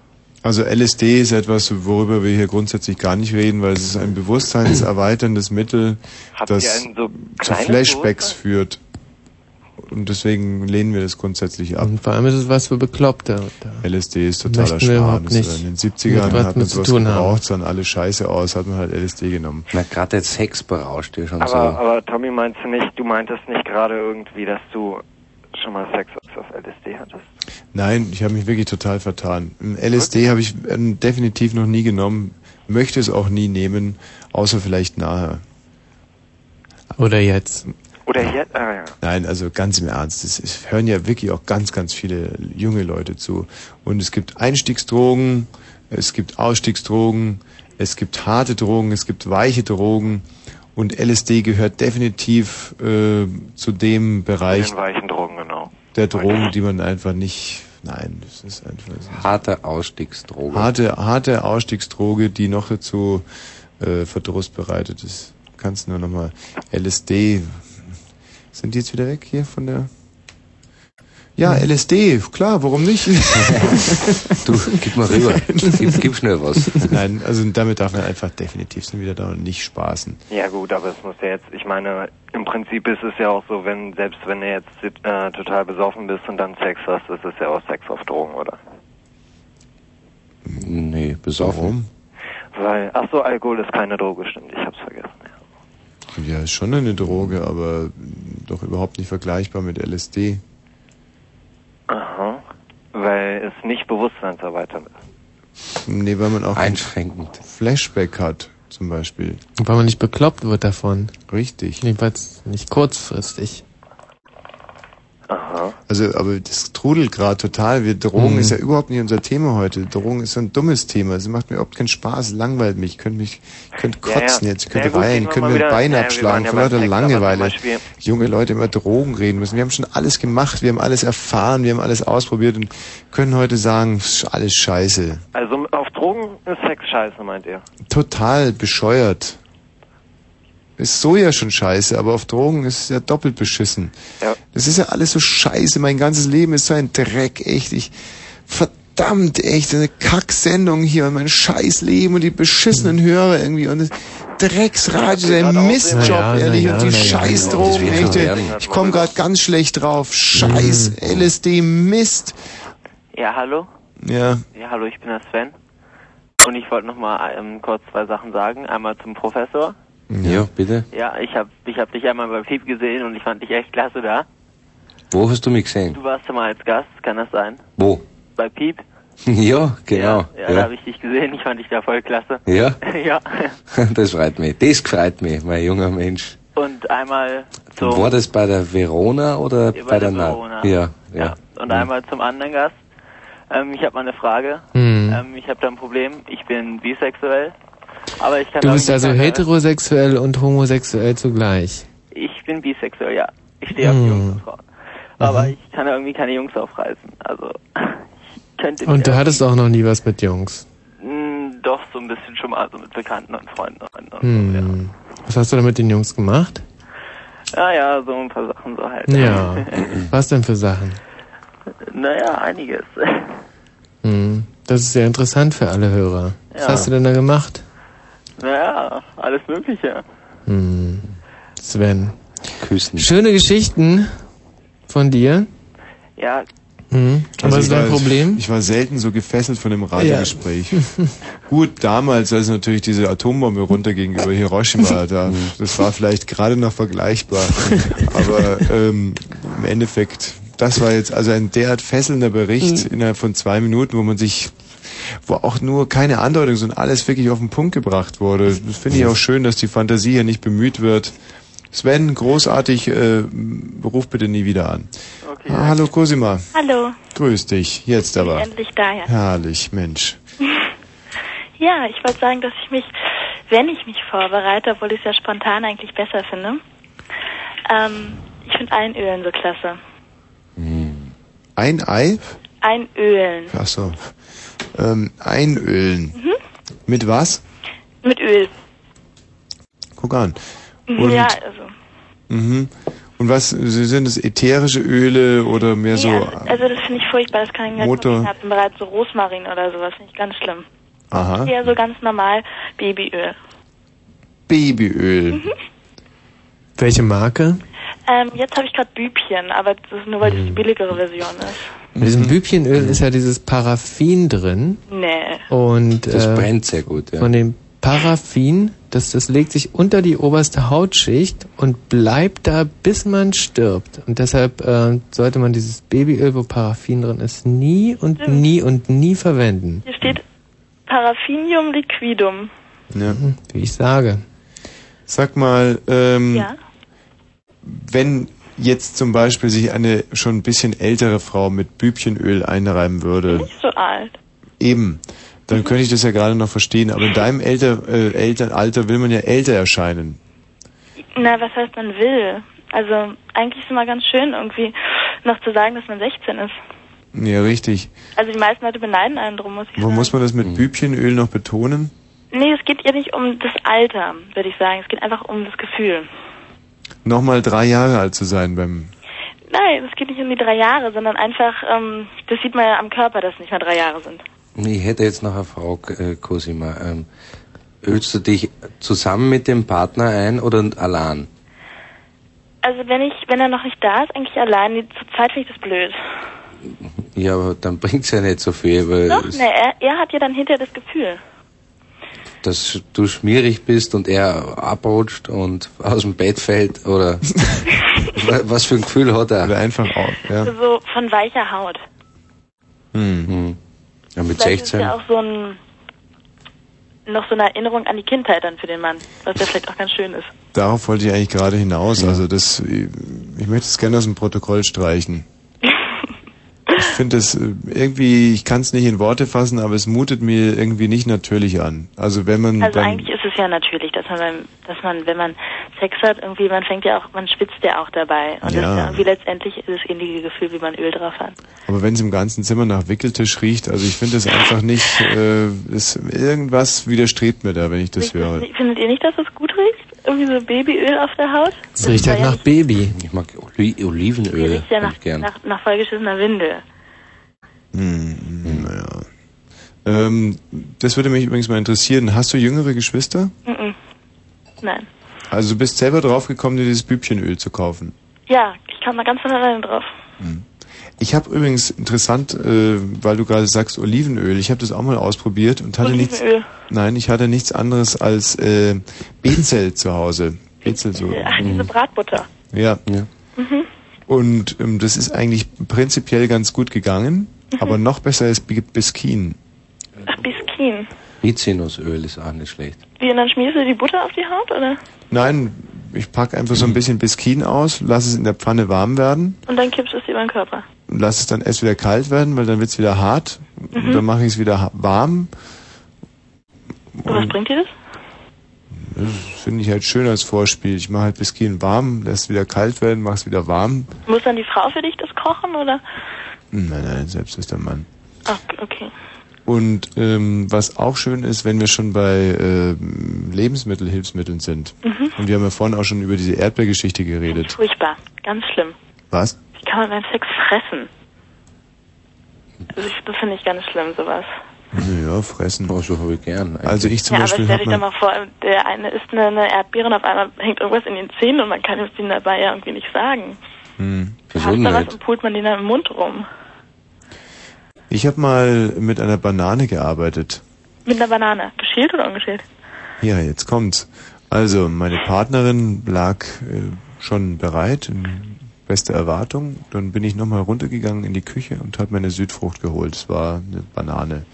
Also LSD ist etwas, worüber wir hier grundsätzlich gar nicht reden, weil es ist ein bewusstseinserweiterndes Mittel, Habt das so zu Flashbacks führt. Und deswegen lehnen wir das grundsätzlich ab. Und vor allem ist es was für Bekloppte. LSD ist totaler Schmarrn. nicht In den mit 70ern was hat man sowas gebraucht, sahen alle scheiße aus, hat man halt LSD genommen. Na, gerade jetzt Sex berauscht dir schon Aber, so. aber Tommy, meinst du nicht, du meintest nicht gerade irgendwie, dass du schon mal Sex auf LSD hattest? Nein, ich habe mich wirklich total vertan. LSD habe ich ähm, definitiv noch nie genommen, möchte es auch nie nehmen, außer vielleicht nachher. Oder jetzt. Oder jetzt? Ah, ja. Nein, also ganz im Ernst, es, es hören ja wirklich auch ganz, ganz viele junge Leute zu. Und es gibt Einstiegsdrogen, es gibt Ausstiegsdrogen, es gibt harte Drogen, es gibt weiche Drogen. Und LSD gehört definitiv äh, zu dem Bereich Den weichen. Der Drogen, die man einfach nicht. Nein, das ist einfach. Das ist Harte Ausstiegsdroge. harte, harte Ausstiegsdroge, die noch dazu äh, Verdruss bereitet ist. Kannst nur nochmal LSD. Sind die jetzt wieder weg hier von der? Ja, LSD, klar, warum nicht? du, gib mal rüber. Gib, gib schnell was. Nein, also damit darf man einfach definitiv wieder da und nicht spaßen. Ja gut, aber es muss ja jetzt, ich meine, im Prinzip ist es ja auch so, wenn, selbst wenn du jetzt äh, total besoffen bist und dann Sex hast, ist es ja auch Sex auf Drogen, oder? Nee, besoffen. Weil, ach so, Alkohol ist keine Droge, stimmt, ich hab's vergessen. Ja, ist schon eine Droge, aber doch überhaupt nicht vergleichbar mit LSD. Aha. Weil es nicht bewusstseinserweiternd ist. Nee, weil man auch einschränkend Flashback hat, zum Beispiel. Und weil man nicht bekloppt wird davon. Richtig. Jedenfalls nicht kurzfristig. Aha. Also, aber das trudelt gerade total. Wir Drogen Mhm. ist ja überhaupt nicht unser Thema heute. Drogen ist so ein dummes Thema. Es macht mir überhaupt keinen Spaß, langweilt mich. Ich könnte mich, ich könnte Ja, ja. kotzen jetzt, ich könnte Ja, weinen, könnte mir ein Bein ja, abschlagen, ja beim lauter Langeweile. Junge Leute immer Drogen reden müssen. Wir haben schon alles gemacht, wir haben alles erfahren, wir haben alles ausprobiert und können heute sagen, alles scheiße. Also auf Drogen ist Sex scheiße, meint ihr? Total bescheuert. Ist so ja schon scheiße, aber auf Drogen ist es ja doppelt beschissen. Ja. Das ist ja alles so scheiße. Mein ganzes Leben ist so ein Dreck, echt. Ich, verdammt, echt, eine Kacksendung hier und mein scheiß Leben und die beschissenen Hörer irgendwie und das Drecksradio, der Mistjob, ja, ehrlich, ja, und die na ja, scheiß ja, Drogen, das wird echt. Ich komme gerade ganz schlecht drauf. Scheiß LSD, Mist. Ja, hallo? Ja, Ja, hallo, ich bin der Sven. Und ich wollte noch mal ähm, kurz zwei Sachen sagen. Einmal zum Professor. Ja, bitte. Ja, ich hab, ich hab dich einmal bei Piep gesehen und ich fand dich echt klasse da. Wo hast du mich gesehen? Du warst ja mal als Gast, kann das sein? Wo? Bei Piep? Ja, genau. Ja, da habe ich dich gesehen, ich fand dich da voll klasse. Ja? ja. Das freut mich. Das freut mich, mein junger Mensch. Und einmal zum, War das bei der Verona oder Ja, bei, der, Na- Verona. Ja, ja. und einmal zum anderen Gast. Ähm, ich habe mal eine Frage. Hm. Ähm, ich habe da ein Problem. Ich bin bisexuell. Aber ich kann Du bist also sagen, heterosexuell und homosexuell zugleich. Ich bin bisexuell, ja. Ich stehe auf Hm. Jungs und Frauen. Aber ich kann ja irgendwie keine Jungs aufreißen. Also, ich könnte Und du hattest auch noch nie was mit Jungs. Mm, Doch, so ein bisschen schon mal, so mit Bekannten und Freunden. Und, Hm. Was hast du da mit den Jungs gemacht? Ja, ja, so ein paar Sachen so halt. Ja. Was denn für Sachen? naja, einiges. Hm. Das ist sehr interessant für alle Hörer. Was Ja. hast du denn da gemacht? Naja, alles Mögliche. Hm. Sven. Küssen. Schöne Geschichten von dir. Ja, Hm. Also Was ich ist dein war- Problem? Ich war selten so gefesselt von dem Radiogespräch. Gut, damals, als natürlich diese Atombombe runter gegenüber Hiroshima, da, das war vielleicht gerade noch vergleichbar. Aber ähm, im Endeffekt, das war jetzt also ein derart fesselnder Bericht Mhm. innerhalb von zwei Minuten, wo man sich wo auch nur keine Andeutung, sondern alles wirklich auf den Punkt gebracht wurde. Das finde ich auch schön, dass die Fantasie hier nicht bemüht wird. Sven, großartig, äh, ruf bitte nie wieder an. Ah, hallo Cosima. Hallo, Grüß dich, jetzt aber. endlich da, ja. Herrlich, Mensch. Ja, ich wollte sagen, dass ich mich, wenn ich mich vorbereite, obwohl ich es ja spontan eigentlich besser finde, ähm, ich finde Einölen so klasse. Ein Ei? Einölen. Ach so. Ähm, einölen. Mhm. Mit was? Mit Öl. Guck an. Mhm, Und, ja, also. mhm. Und was, sind es ätherische Öle oder mehr so? nee, also, also das finde ich furchtbar, das kann ich Motor- nicht hatten bereits so Rosmarin oder sowas, ich ganz schlimm. Aha. Eher so ganz normal Babyöl. Babyöl. Mhm. Welche Marke? Ähm, jetzt habe ich gerade Bübchen, aber das ist nur, weil Mhm. das die billigere Version ist. In diesem Bübchenöl ist ja dieses Paraffin drin. Nee. Und Das äh, brennt sehr gut, ja. Von dem Paraffin, das, das legt sich unter die oberste Hautschicht und bleibt da, bis man stirbt. Und deshalb äh, sollte man dieses Babyöl, wo Paraffin drin ist, nie und Stimmt. nie und nie verwenden. Hier steht Paraffinium liquidum. Ja. Wie ich sage. Sag mal, ähm, Ja. Wenn jetzt zum Beispiel sich eine schon ein bisschen ältere Frau mit Bübchenöl einreiben würde, Nicht so alt. eben, dann könnte ich das ja gerade noch verstehen. Aber in deinem älter, äh, Elternalter will man ja älter erscheinen. Na, was heißt man will? Also eigentlich ist es immer ganz schön, irgendwie noch zu sagen, dass man 16 ist. Ja, richtig. Also die meisten Leute beneiden einen drum, muss ich Wo sagen. muss man das mit Bübchenöl noch betonen? Nee, es geht ja nicht um das Alter, würde ich sagen. Es geht einfach um das Gefühl. Nochmal drei Jahre alt zu sein beim... Nein, es geht nicht um die drei Jahre, sondern einfach, ähm, das sieht man ja am Körper, dass es nicht mehr drei Jahre sind. Ich hätte jetzt noch eine Frage, äh, Cosima. Ähm, ölst du dich zusammen mit dem Partner ein oder allein? Also wenn ich, wenn er noch nicht da ist, eigentlich allein. Die- Zur Zeit finde ich das blöd. Ja, aber dann bringt's ja nicht so viel, weil Doch, es- ne, er, er hat ja dann hinterher das Gefühl. Dass du schmierig bist und er abrutscht und aus dem Bett fällt oder wa- was für ein Gefühl hat er? Oder einfach auch, ja. Also so von weicher Haut. Hm. Ja, mit Vielleicht ist 16. ja auch so ein, noch so eine Erinnerung an die Kindheit dann für den Mann, was ja vielleicht auch ganz schön ist. Darauf wollte ich eigentlich gerade hinaus. Also das, ich möchte es gerne aus dem Protokoll streichen. Ich finde es äh, irgendwie, ich kann es nicht in Worte fassen, aber es mutet mir irgendwie nicht natürlich an. Also wenn man Also eigentlich ist es ja natürlich, dass man beim, dass man, wenn man Sex hat, irgendwie, man fängt ja auch, man schwitzt ja auch dabei. Und das ist Ja. ja irgendwie letztendlich ist das ähnliche Gefühl, wie man Öl drauf hat. aber wenn es im ganzen Zimmer nach Wickeltisch riecht, also ich finde es einfach nicht, äh, es, irgendwas widerstrebt mir da, wenn ich das höre. Findet ihr nicht, dass es gut riecht? Irgendwie so Babyöl auf der Haut? Es riecht halt nach Baby. Ich mag Oli Olivenöl. Riecht ja nach, gern. nach, nach vollgeschissener Windel. Hm, naja. Ähm, das würde mich übrigens mal interessieren. Hast du jüngere Geschwister? Mhm. Nein. Also du bist selber draufgekommen, dir dieses Bübchenöl zu kaufen. Ja, ich kam mal ganz von alleine drauf. Ich habe übrigens interessant, äh, weil du gerade sagst Olivenöl, ich habe das auch mal ausprobiert und hatte nichts. Olivenöl. Nein, ich hatte nichts anderes als äh, Bezel zu Hause. Bezel so. Ach, diese Bratbutter. Ja. Mhm. Und ähm, das ist eigentlich prinzipiell ganz gut gegangen, Mhm. aber noch besser ist Bi- Biskin. Ach, Biskin. Rizinusöl ist auch nicht schlecht. Wie, und dann schmierst du die Butter auf die Haut, oder? Nein, ich pack einfach so ein bisschen Biskin aus, lass es in der Pfanne warm werden Und dann kippst du es über den Körper. Und lass es dann erst wieder kalt werden, weil dann wird's wieder hart. Und Mhm. dann mache ich es wieder warm. Und was bringt dir das? Das finde ich halt schön als Vorspiel. Ich mache halt Biskin warm, lässt wieder kalt werden, mach es wieder warm. Muss dann die Frau für dich das kochen, oder? Nein, nein, selbst ist der Mann. Ach, okay. Und ähm, was auch schön ist, wenn wir schon bei ähm, Lebensmittelhilfsmitteln sind. Mhm. Und wir haben ja vorhin auch schon über diese Erdbeergeschichte geredet. Furchtbar. Ganz schlimm. Was? Wie kann man beim Sex fressen? Also ich, das finde ich ganz schlimm, sowas. Ja, fressen. Oh, so habe ich gern. Also ich zum ja, aber Beispiel stell habe dich doch mal vor, der eine isst eine, eine Erdbeere und auf einmal hängt irgendwas in den Zähnen und man kann es ihm dabei ja irgendwie nicht sagen. hm. Hast da was und pult man den dann im Mund rum. Ich habe mal mit einer Banane gearbeitet. Mit einer Banane. Geschält oder ungeschält? Ja, jetzt kommt's. Also, meine Partnerin lag äh, schon bereit, in bester Erwartung. Dann bin ich nochmal runtergegangen in die Küche und habe mir eine Südfrucht geholt. Es war eine Banane.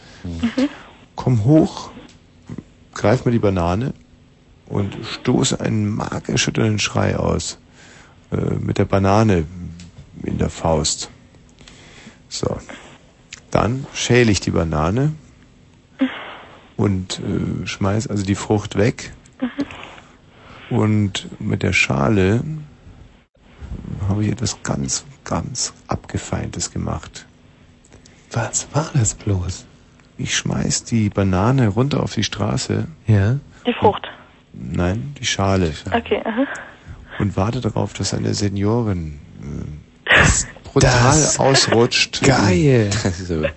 Komm hoch, greif mir die Banane und stoße einen markerschütternden Schrei aus. Äh, mit der Banane in der Faust. So. Dann schäle ich die Banane und äh, schmeiß also die Frucht weg. Und mit der Schale habe ich etwas ganz, ganz abgefeintes gemacht. Was war das bloß? Ich schmeiß die Banane runter auf die Straße. Ja. Die Frucht. Nein, die Schale. Okay, aha. Und warte darauf, dass eine Seniorin äh, brutal Das- ausrutscht. Geil. Das ist, Ist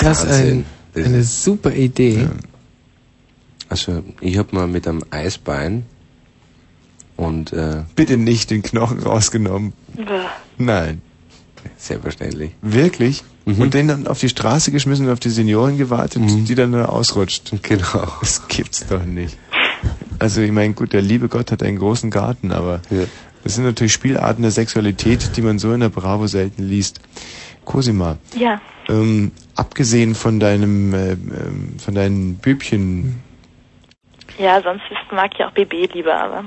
das ein, Das- eine super Idee? Also ich habe mal mit einem Eisbein und äh, Bitte nicht den Knochen rausgenommen. Bäh. Nein. selbstverständlich. Wirklich? Und den dann auf die Straße geschmissen und auf die Seniorin gewartet, die dann da ausrutscht. Genau. Das gibt's doch nicht. Also ich meine, gut, der liebe Gott hat einen großen Garten, aber das sind natürlich Spielarten der Sexualität, die man so in der Bravo selten liest. Cosima, Ja. ähm, abgesehen von deinem, äh, ähm, von deinen Bübchen Ja, sonst ist, mag ich auch BB lieber, aber.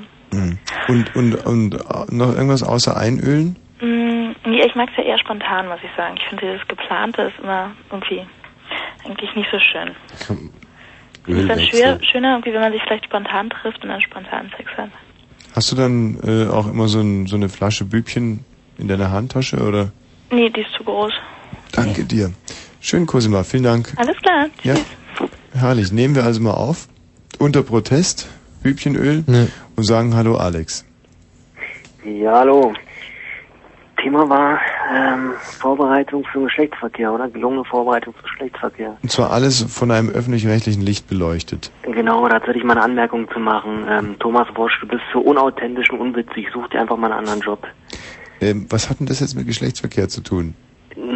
Und, und, und äh, noch irgendwas außer Einölen? Mm, nee, ich mag es ja eher spontan, muss ich sagen. Ich finde dieses Geplante ist immer irgendwie eigentlich nicht so schön. Es ist dann schwer, schöner, irgendwie, wenn man sich vielleicht spontan trifft und dann spontan Sex hat. Hast du dann äh, auch immer so, ein, so eine Flasche Bübchen in deiner Handtasche oder? Nee, die ist zu groß. Danke dir. Schön, Cosima, vielen Dank. Alles klar. Ja, herrlich. Nehmen wir also mal auf, unter Protest, Bübchenöl und sagen Hallo Alex. Ja, hallo. Thema war ähm, Vorbereitung für Geschlechtsverkehr, oder? Gelungene Vorbereitung für Geschlechtsverkehr. Und zwar alles von einem öffentlich-rechtlichen Licht beleuchtet. Genau, dazu hätte ich mal eine Anmerkung zu machen. Ähm, Thomas Bosch, du bist so unauthentisch und unwitzig. Such dir einfach mal einen anderen Job. Ähm, was hat denn das jetzt mit Geschlechtsverkehr zu tun?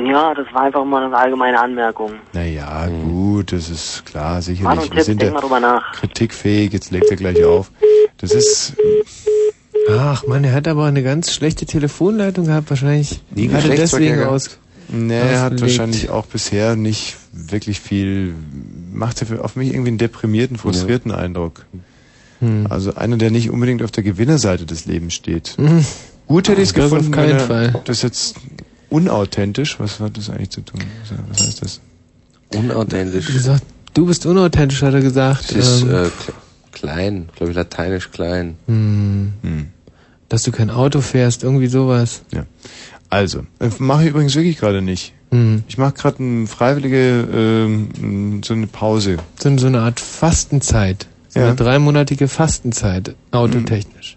Ja, das war einfach mal eine allgemeine Anmerkung. Naja, gut, das ist klar, Mann sicherlich. und Wir Tipp, sind denk ja mal drüber nach. kritikfähig, jetzt legt er gleich auf. Das ist, Ach man, er hat aber eine ganz schlechte Telefonleitung gehabt, wahrscheinlich. Nie hat er deswegen aus. nee, er hat wahrscheinlich auch bisher nicht wirklich viel, macht er auf mich irgendwie einen deprimierten, frustrierten Eindruck. Hm. Also einer, der nicht unbedingt auf der Gewinnerseite des Lebens steht. Mhm. Gut hätte ich es Das auf gefunden, keinen wenn er Fall. das jetzt unauthentisch, was hat das eigentlich zu tun? Was heißt das? Unauthentisch. Gesagt, du bist unauthentisch, hat er gesagt. Es ist Ähm, äh, kle- klein, glaube ich, lateinisch klein. hm. Dass du kein Auto fährst, irgendwie sowas. Ja. Also, äh, mache ich übrigens wirklich gerade nicht. Hm. Ich mache gerade eine freiwillige, ähm, so eine Pause. So, so eine Art Fastenzeit. So Ja. eine dreimonatige Fastenzeit, autotechnisch.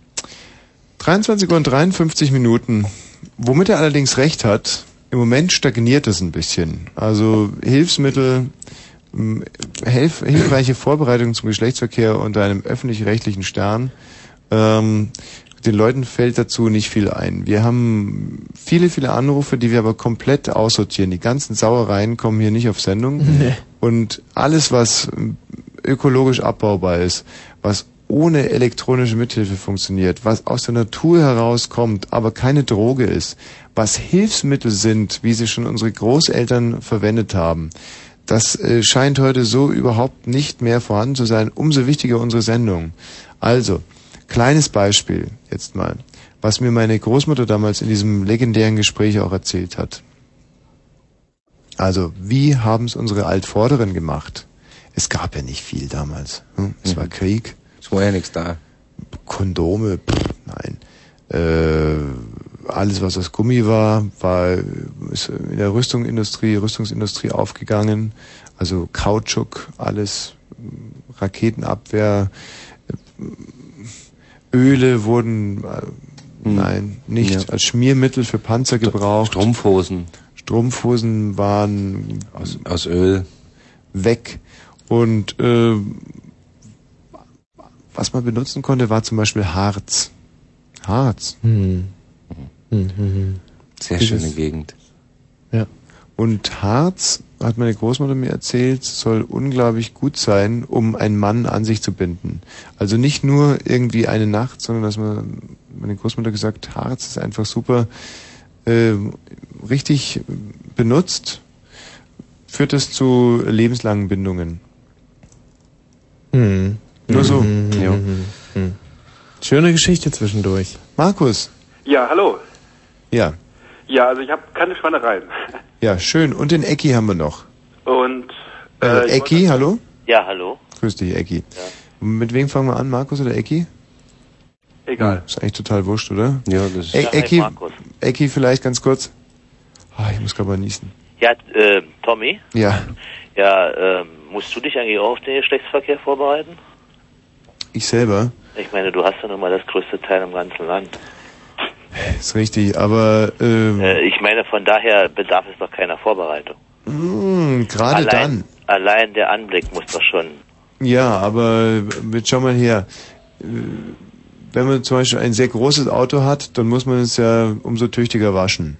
23 Uhr und 53 Minuten. Womit er allerdings recht hat, im Moment stagniert es ein bisschen. Also Hilfsmittel, hilf, hilfreiche Vorbereitungen zum Geschlechtsverkehr unter einem öffentlich-rechtlichen Stern. Ähm, den Leuten fällt dazu nicht viel ein. Wir haben viele, viele Anrufe, die wir aber komplett aussortieren. Die ganzen Sauereien kommen hier nicht auf Sendung. Nee. Und alles, was ökologisch abbaubar ist, was ohne elektronische Mithilfe funktioniert, was aus der Natur herauskommt, aber keine Droge ist, was Hilfsmittel sind, wie sie schon unsere Großeltern verwendet haben, das äh, scheint heute so überhaupt nicht mehr vorhanden zu sein. Umso wichtiger unsere Sendung. Also, kleines Beispiel jetzt mal, was mir meine Großmutter damals in diesem legendären Gespräch auch erzählt hat. Also, wie haben es unsere Altvorderen gemacht? Es gab ja nicht viel damals. Hm? Es war Krieg. Es war ja nichts da. Kondome, pff, nein. Äh, alles, was aus Gummi war, war ist in der Rüstungsindustrie, Rüstungsindustrie aufgegangen. Also Kautschuk, alles, Raketenabwehr, Öle wurden, äh, nein, nicht Ja. als Schmiermittel für Panzer gebraucht. Strumpfhosen. Strumpfhosen waren aus, aus Öl weg. Und äh, was man benutzen konnte, war zum Beispiel Harz. Harz. Hm. Hm, hm, hm. Sehr Dieses- schöne Gegend. Ja. Und Harz, hat meine Großmutter mir erzählt, soll unglaublich gut sein, um einen Mann an sich zu binden. Also nicht nur irgendwie eine Nacht, sondern dass man, meine Großmutter gesagt, Harz ist einfach super, äh, richtig benutzt, führt es zu lebenslangen Bindungen. Hm. Nur so. Hm, hm, Ja. hm, hm. Schöne Geschichte zwischendurch. Markus. Ja, hallo. Ja, Ja, also ich habe keine Schweinereien. ja, schön. Und den Ecki haben wir noch. Und Äh, ich Ecki, hallo? Ja, hallo. Grüß dich, Ecki. Mit wem fangen wir an, Markus oder Ecki? Egal. Ist eigentlich total wurscht, oder? Ja, das E Ja, hi, Ecki, Markus. Ecki, vielleicht ganz kurz. Ah, ich muss gerade mal niesen. Ja, äh, Tommy, Ja, ja, ähm, musst du dich eigentlich auch auf den Geschlechtsverkehr vorbereiten? Ich selber. Ich meine, du hast ja nun mal das größte Teil im ganzen Land. Ist richtig, aber ähm, Äh, ich meine, von daher bedarf es doch keiner Vorbereitung. mh, gerade allein, Allein der Anblick muss doch schon. dann. Ja, aber jetzt schau mal her. Wenn man zum Beispiel ein sehr großes Auto hat, dann muss man es ja umso tüchtiger waschen.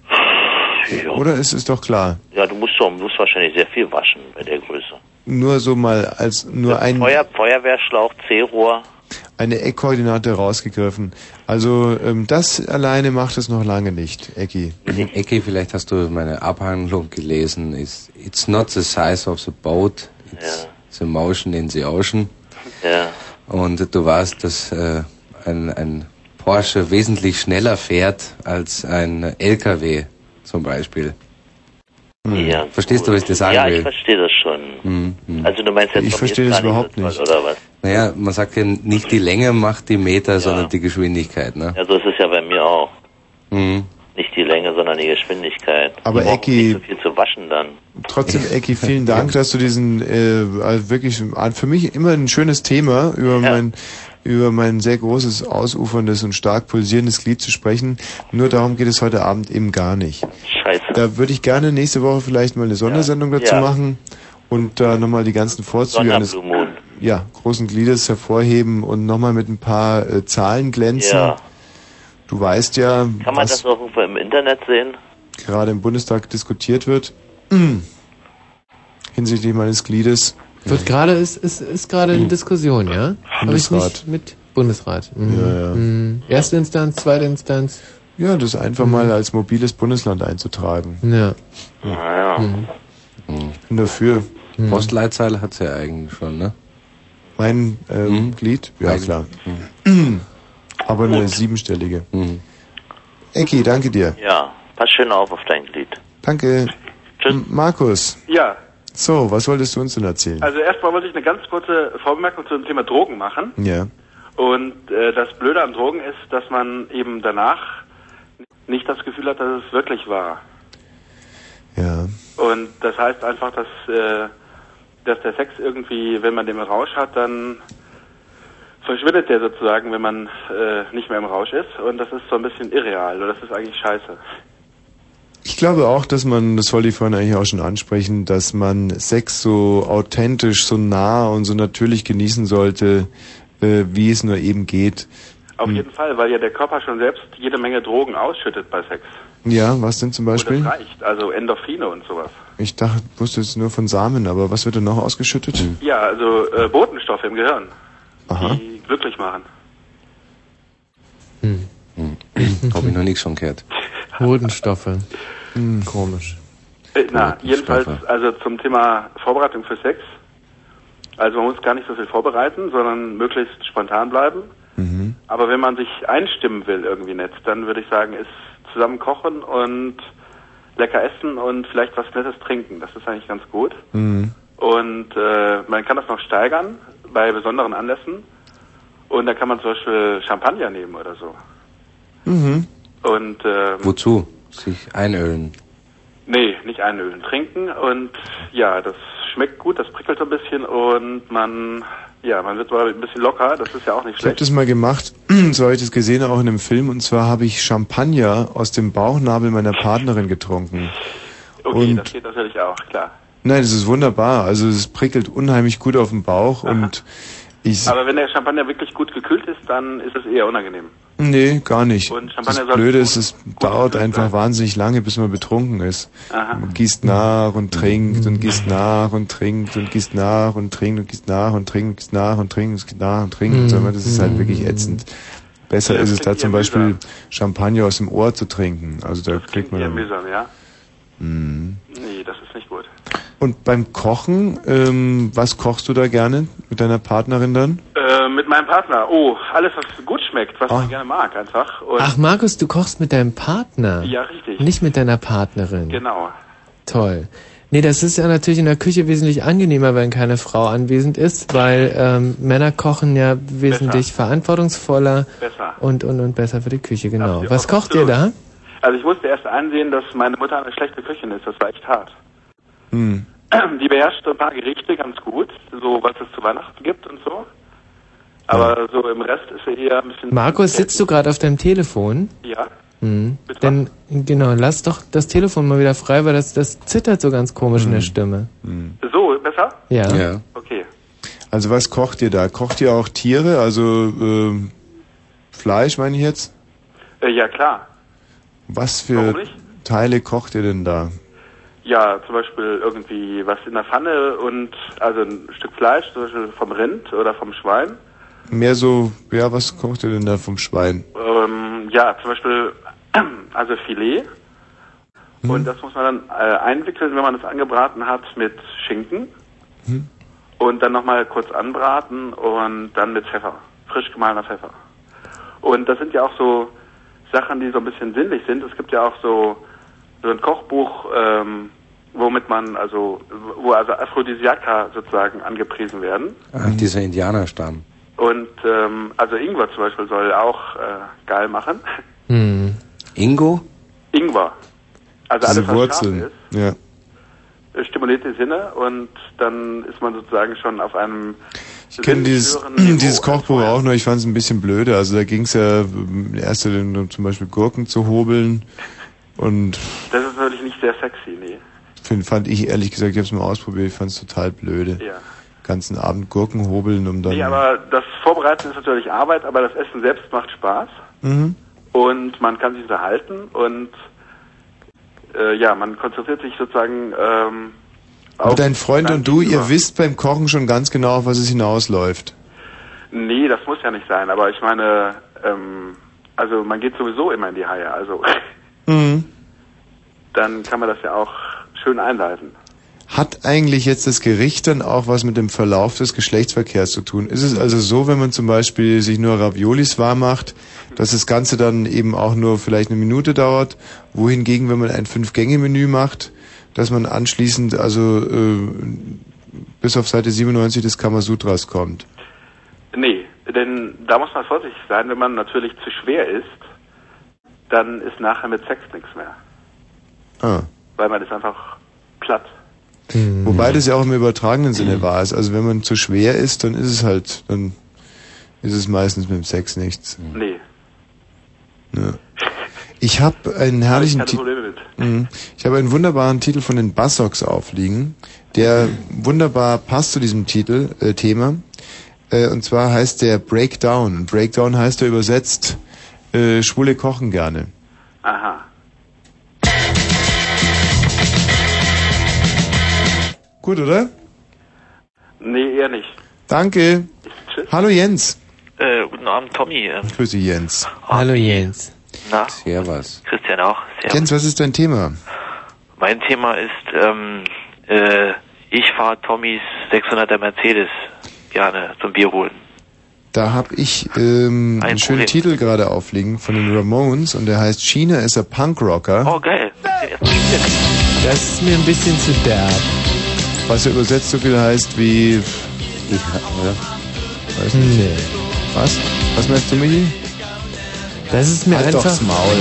Oder ist es doch klar? Ja, du musst du musst wahrscheinlich sehr viel waschen bei der Größe. Nur so mal als nur ein, Feuer, Feuerwehrschlauch, C-Rohr. eine Eckkoordinate rausgegriffen. Also ähm, das alleine macht es noch lange nicht, Ecki. Ecki, vielleicht hast du meine Abhandlung gelesen. It's, it's not the size of the boat, it's the motion in the ocean. Ja. Und du weißt, dass äh, ein, ein Porsche wesentlich schneller fährt als ein LKW zum Beispiel. Ja, Verstehst du, was ich dir sagen ja, will? ich verstehe das schon. Hm, hm. Also du meinst jetzt, Ich verstehe das überhaupt so nicht. Oder was? Naja, man sagt ja nicht die Länge macht die Meter, sondern die Geschwindigkeit, ne? Ja, so ist es ja bei mir auch. Mhm. Nicht die Länge, sondern die Geschwindigkeit. Aber Ecki- nicht so viel zu waschen dann. Trotzdem, Ecki, vielen Dank, dass du diesen äh, also wirklich für mich immer ein schönes Thema über mein über mein sehr großes, ausuferndes und stark pulsierendes Glied zu sprechen. Nur darum geht es heute Abend eben gar nicht. Scheiße. Da würde ich gerne nächste Woche vielleicht mal eine Sondersendung dazu Ja. machen und da nochmal die ganzen Vorzüge eines ja, großen Gliedes hervorheben und nochmal mit ein paar äh, Zahlen glänzen. Ja. Du weißt ja, Kann man das auch irgendwo im Internet sehen? gerade im Bundestag diskutiert wird hinsichtlich meines Gliedes. Wird gerade, ist, ist, ist gerade in Diskussion, ja? Hab ich Bundesrat. nicht mit Bundesrat. Mhm. Ja, ja. Mhm. Erste Instanz, zweite Instanz. Ja, das einfach mal als mobiles Bundesland einzutragen. Ja. Naja. Mhm. Ich bin dafür. Postleitzahl hat's ja eigentlich schon, ne? Mein ähm, Glied? Ja, Eigen- klar. Aber eine siebenstellige. Mhm. Ecki, danke dir. Ja, pass schön auf auf dein Glied. Danke. M- Markus. Ja, So, was wolltest du uns denn erzählen? also erstmal wollte ich eine ganz kurze Vorbemerkung zum Thema Drogen machen. Ja. Und äh, das Blöde an Drogen ist, dass man eben danach nicht das Gefühl hat, dass es wirklich war. Ja. Und das heißt einfach, dass, äh, dass der Sex irgendwie, wenn man den im Rausch hat, dann verschwindet der sozusagen, wenn man äh, nicht mehr im Rausch ist. Und das ist so ein bisschen irreal. Und das ist eigentlich scheiße. Ich glaube auch, dass man, das wollte ich vorhin eigentlich auch schon ansprechen, dass man Sex so authentisch, so nah und so natürlich genießen sollte, äh, wie es nur eben geht. Auf Hm. jeden Fall, weil ja der Körper schon selbst jede Menge Drogen ausschüttet bei Sex. Ja, was denn zum Und Beispiel? das reicht, also Endorphine und sowas. Ich dachte, wusste jetzt nur von Samen, aber was wird denn noch ausgeschüttet? Ja, also äh, Botenstoffe im Gehirn, Aha. die glücklich machen. Habe ich noch nichts von gehört. Bodenstoffe. Komisch. Äh, na, jedenfalls, also zum Thema Vorbereitung für Sex. Also man muss gar nicht so viel vorbereiten, sondern möglichst spontan bleiben. Mhm. Aber wenn man sich einstimmen will irgendwie nett, dann würde ich sagen, ist zusammen kochen und lecker essen und vielleicht was Nettes trinken. Das ist eigentlich ganz gut. Mhm. Und äh, man kann das noch steigern bei besonderen Anlässen. Und da kann man zum Beispiel Champagner nehmen oder so. Mhm. Und ähm, Wozu? Sich einölen. nee, nicht einölen, trinken. Und ja, das schmeckt gut, das prickelt so ein bisschen und man, ja, man wird mal ein bisschen locker. Das ist ja auch nicht Ich habe schlecht. das mal gemacht, so habe ich das gesehen, auch in einem Film, und zwar habe ich Champagner aus dem Bauchnabel meiner Partnerin getrunken. Okay, und das geht natürlich auch, klar. nein, das ist wunderbar. Also es prickelt unheimlich gut auf dem Bauch und ich Aber wenn der Champagner wirklich gut gekühlt ist, dann ist es eher unangenehm. Nee, gar nicht. Und Champagner das Blöde ist, es dauert einfach wahnsinnig lange, bis man betrunken ist. Aha. Man gießt nach und trinkt und gießt nach und trinkt und gießt nach und trinkt und gießt nach und trinkt und gießt nach und trinkt und gießt nach und trinkt und so. Mhm. Das ist halt wirklich ätzend. Besser Ja, ist es da zum Beispiel mühsam. Champagner aus dem Ohr zu trinken. Also da kriegt man dann, mühsam, ja? Mhm. Nee, das ist nicht gut. Und beim Kochen, ähm, was kochst du da gerne mit deiner Partnerin dann? Äh, mit meinem Partner. Oh, alles, was gut schmeckt, was Ah. man gerne mag, einfach. Und Ach, Markus, du kochst mit deinem Partner. Ja, richtig. Nicht mit deiner Partnerin. Genau. Toll. Nee, das ist ja natürlich in der Küche wesentlich angenehmer, wenn keine Frau anwesend ist, weil ähm, Männer kochen ja wesentlich verantwortungsvoller Besser. und, und, und besser für die Küche, genau. Was kocht ihr da? Also ich musste erst einsehen, dass meine Mutter eine schlechte Köchin ist. Das war echt hart. Hm. Die beherrscht so ein paar Gerichte ganz gut, so was es zu Weihnachten gibt und so. Aber so im Rest ist sie eher ein bisschen... Markus, sitzt du gerade auf deinem Telefon? Ja. Hm. Dann, genau, lass doch das Telefon mal wieder frei, weil das, das zittert so ganz komisch in der Stimme. So, besser? Ja. Ja. Okay. Also was kocht ihr da? Kocht ihr auch Tiere? Also ähm, Fleisch meine ich jetzt? Äh, ja, klar. Was für? Teile kocht ihr denn da? Ja, zum Beispiel irgendwie was in der Pfanne und also ein Stück Fleisch, zum Beispiel vom Rind oder vom Schwein. Mehr so, ja, was kocht ihr denn da vom Schwein? Ähm, ja, zum Beispiel also Filet. Hm. Und das muss man dann äh, einwickeln, wenn man es angebraten hat, mit Schinken. Hm. Und dann nochmal kurz anbraten und dann mit Pfeffer. Frisch gemahlener Pfeffer. Und das sind ja auch so Sachen, die so ein bisschen sinnlich sind. Es gibt ja auch so, so ein Kochbuch, ähm, womit man, also, wo also Aphrodisiaka sozusagen angepriesen werden. Ach, dieser Indianerstamm. Und ähm, also Ingwer zum Beispiel soll auch äh, geil machen. Hm. Ingo? Ingwer. Also Diese alles, was Wurzeln. scharf Ja. ist, äh, stimuliert die Sinne und dann ist man sozusagen schon auf einem Ich kenne dieses, dieses Kochbuch auch nur, ich fand es ein bisschen blöde. Also da ging es ja Linie um zum Beispiel Gurken zu hobeln. Und Das ist natürlich nicht sehr sexy. Find, fand ich ehrlich gesagt, ich habe es mal ausprobiert, ich fand es total blöde. Ja. Ganzen Abend Gurken hobeln, um dann... Nee, aber das Vorbereiten ist natürlich Arbeit, aber das Essen selbst macht Spaß mhm. und man kann sich unterhalten und äh, ja, man konzentriert sich sozusagen ähm, Aber auf dein Freund und du, ihr Gegenüber. wisst beim Kochen schon ganz genau, auf was es hinausläuft. Nee, das muss ja nicht sein, aber ich meine, ähm, also man geht sowieso immer in die Haie, also Mhm. dann kann man das ja auch schön einleiten. Hat eigentlich jetzt das Gericht dann auch was mit dem Verlauf des Geschlechtsverkehrs zu tun? Ist es also so, wenn man zum Beispiel sich nur Raviolis warm macht, dass das Ganze dann eben auch nur vielleicht eine Minute dauert, wohingegen, wenn man ein Fünf-Gänge-Menü macht, dass man anschließend also äh, bis auf Seite 97 des Kamasutras kommt? Nee, denn da muss man vorsichtig sein, wenn man natürlich zu schwer ist, dann ist nachher mit Sex nichts mehr, Ah. weil man ist einfach platt. Wobei das ja auch im übertragenen Sinne wahr ist. Also wenn man zu schwer ist, dann ist es halt, dann ist es meistens mit dem Sex nichts. Nee, Ja. Ich habe einen ich herrlichen Titel. Mit. Mhm. Ich habe einen wunderbaren Titel von den Buzzocks aufliegen, der wunderbar passt zu diesem Titel, äh, Thema. Äh, und zwar heißt der Breakdown. Breakdown heißt er übersetzt, äh, Schwule kochen gerne. Aha. Gut, oder? Nee, eher nicht. Danke. Tschüss. Hallo Jens. Äh, guten Abend, Tommy. Ähm, Grüße Jens. Hallo Jens. Na, Servus. Christian auch. Servus. Jens, was ist dein Thema? Mein Thema ist, ähm, äh, ich fahre Tommys 600er Mercedes gerne zum Bier holen. Da habe ich ähm, Ein einen schönen Problem. Titel gerade aufliegen von den Ramones und der heißt China is a Punk Rocker. Oh, geil. Das ist mir ein bisschen zu derb. Was ja übersetzt so viel heißt wie... Ja. Weiß nicht. Nee. Was? Was meinst du, Michi? Das ist mir halt einfach... doch's Maul.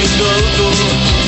mis locos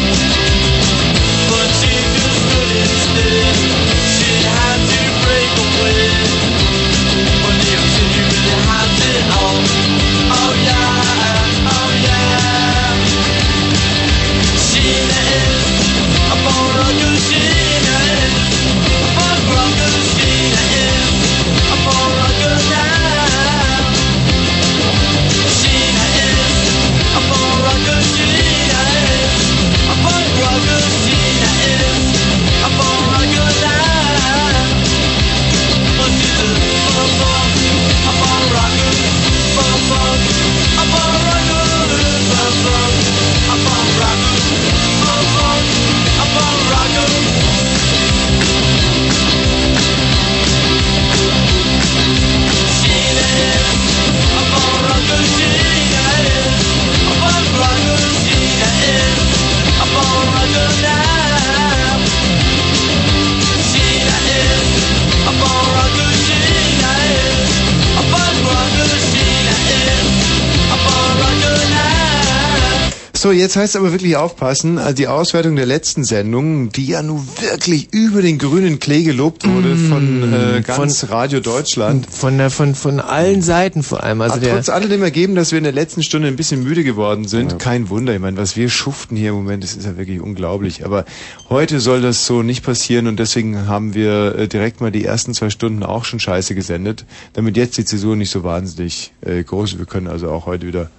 So, jetzt heißt es aber wirklich aufpassen. Also die Auswertung der letzten Sendung, die ja nun wirklich über den grünen Klee gelobt wurde von äh, ganz Radio Deutschland. Von, der, von, von allen Seiten vor allem. Also Hat der, trotz alledem ergeben, dass wir in der letzten Stunde ein bisschen müde geworden sind. Kein Wunder. Ich meine, was wir schuften hier im Moment, das ist ja wirklich unglaublich. Aber heute soll das so nicht passieren und deswegen haben wir äh, direkt mal die ersten zwei Stunden auch schon scheiße gesendet, damit jetzt die Zäsur nicht so wahnsinnig äh, groß ist. Wir können also auch heute wieder...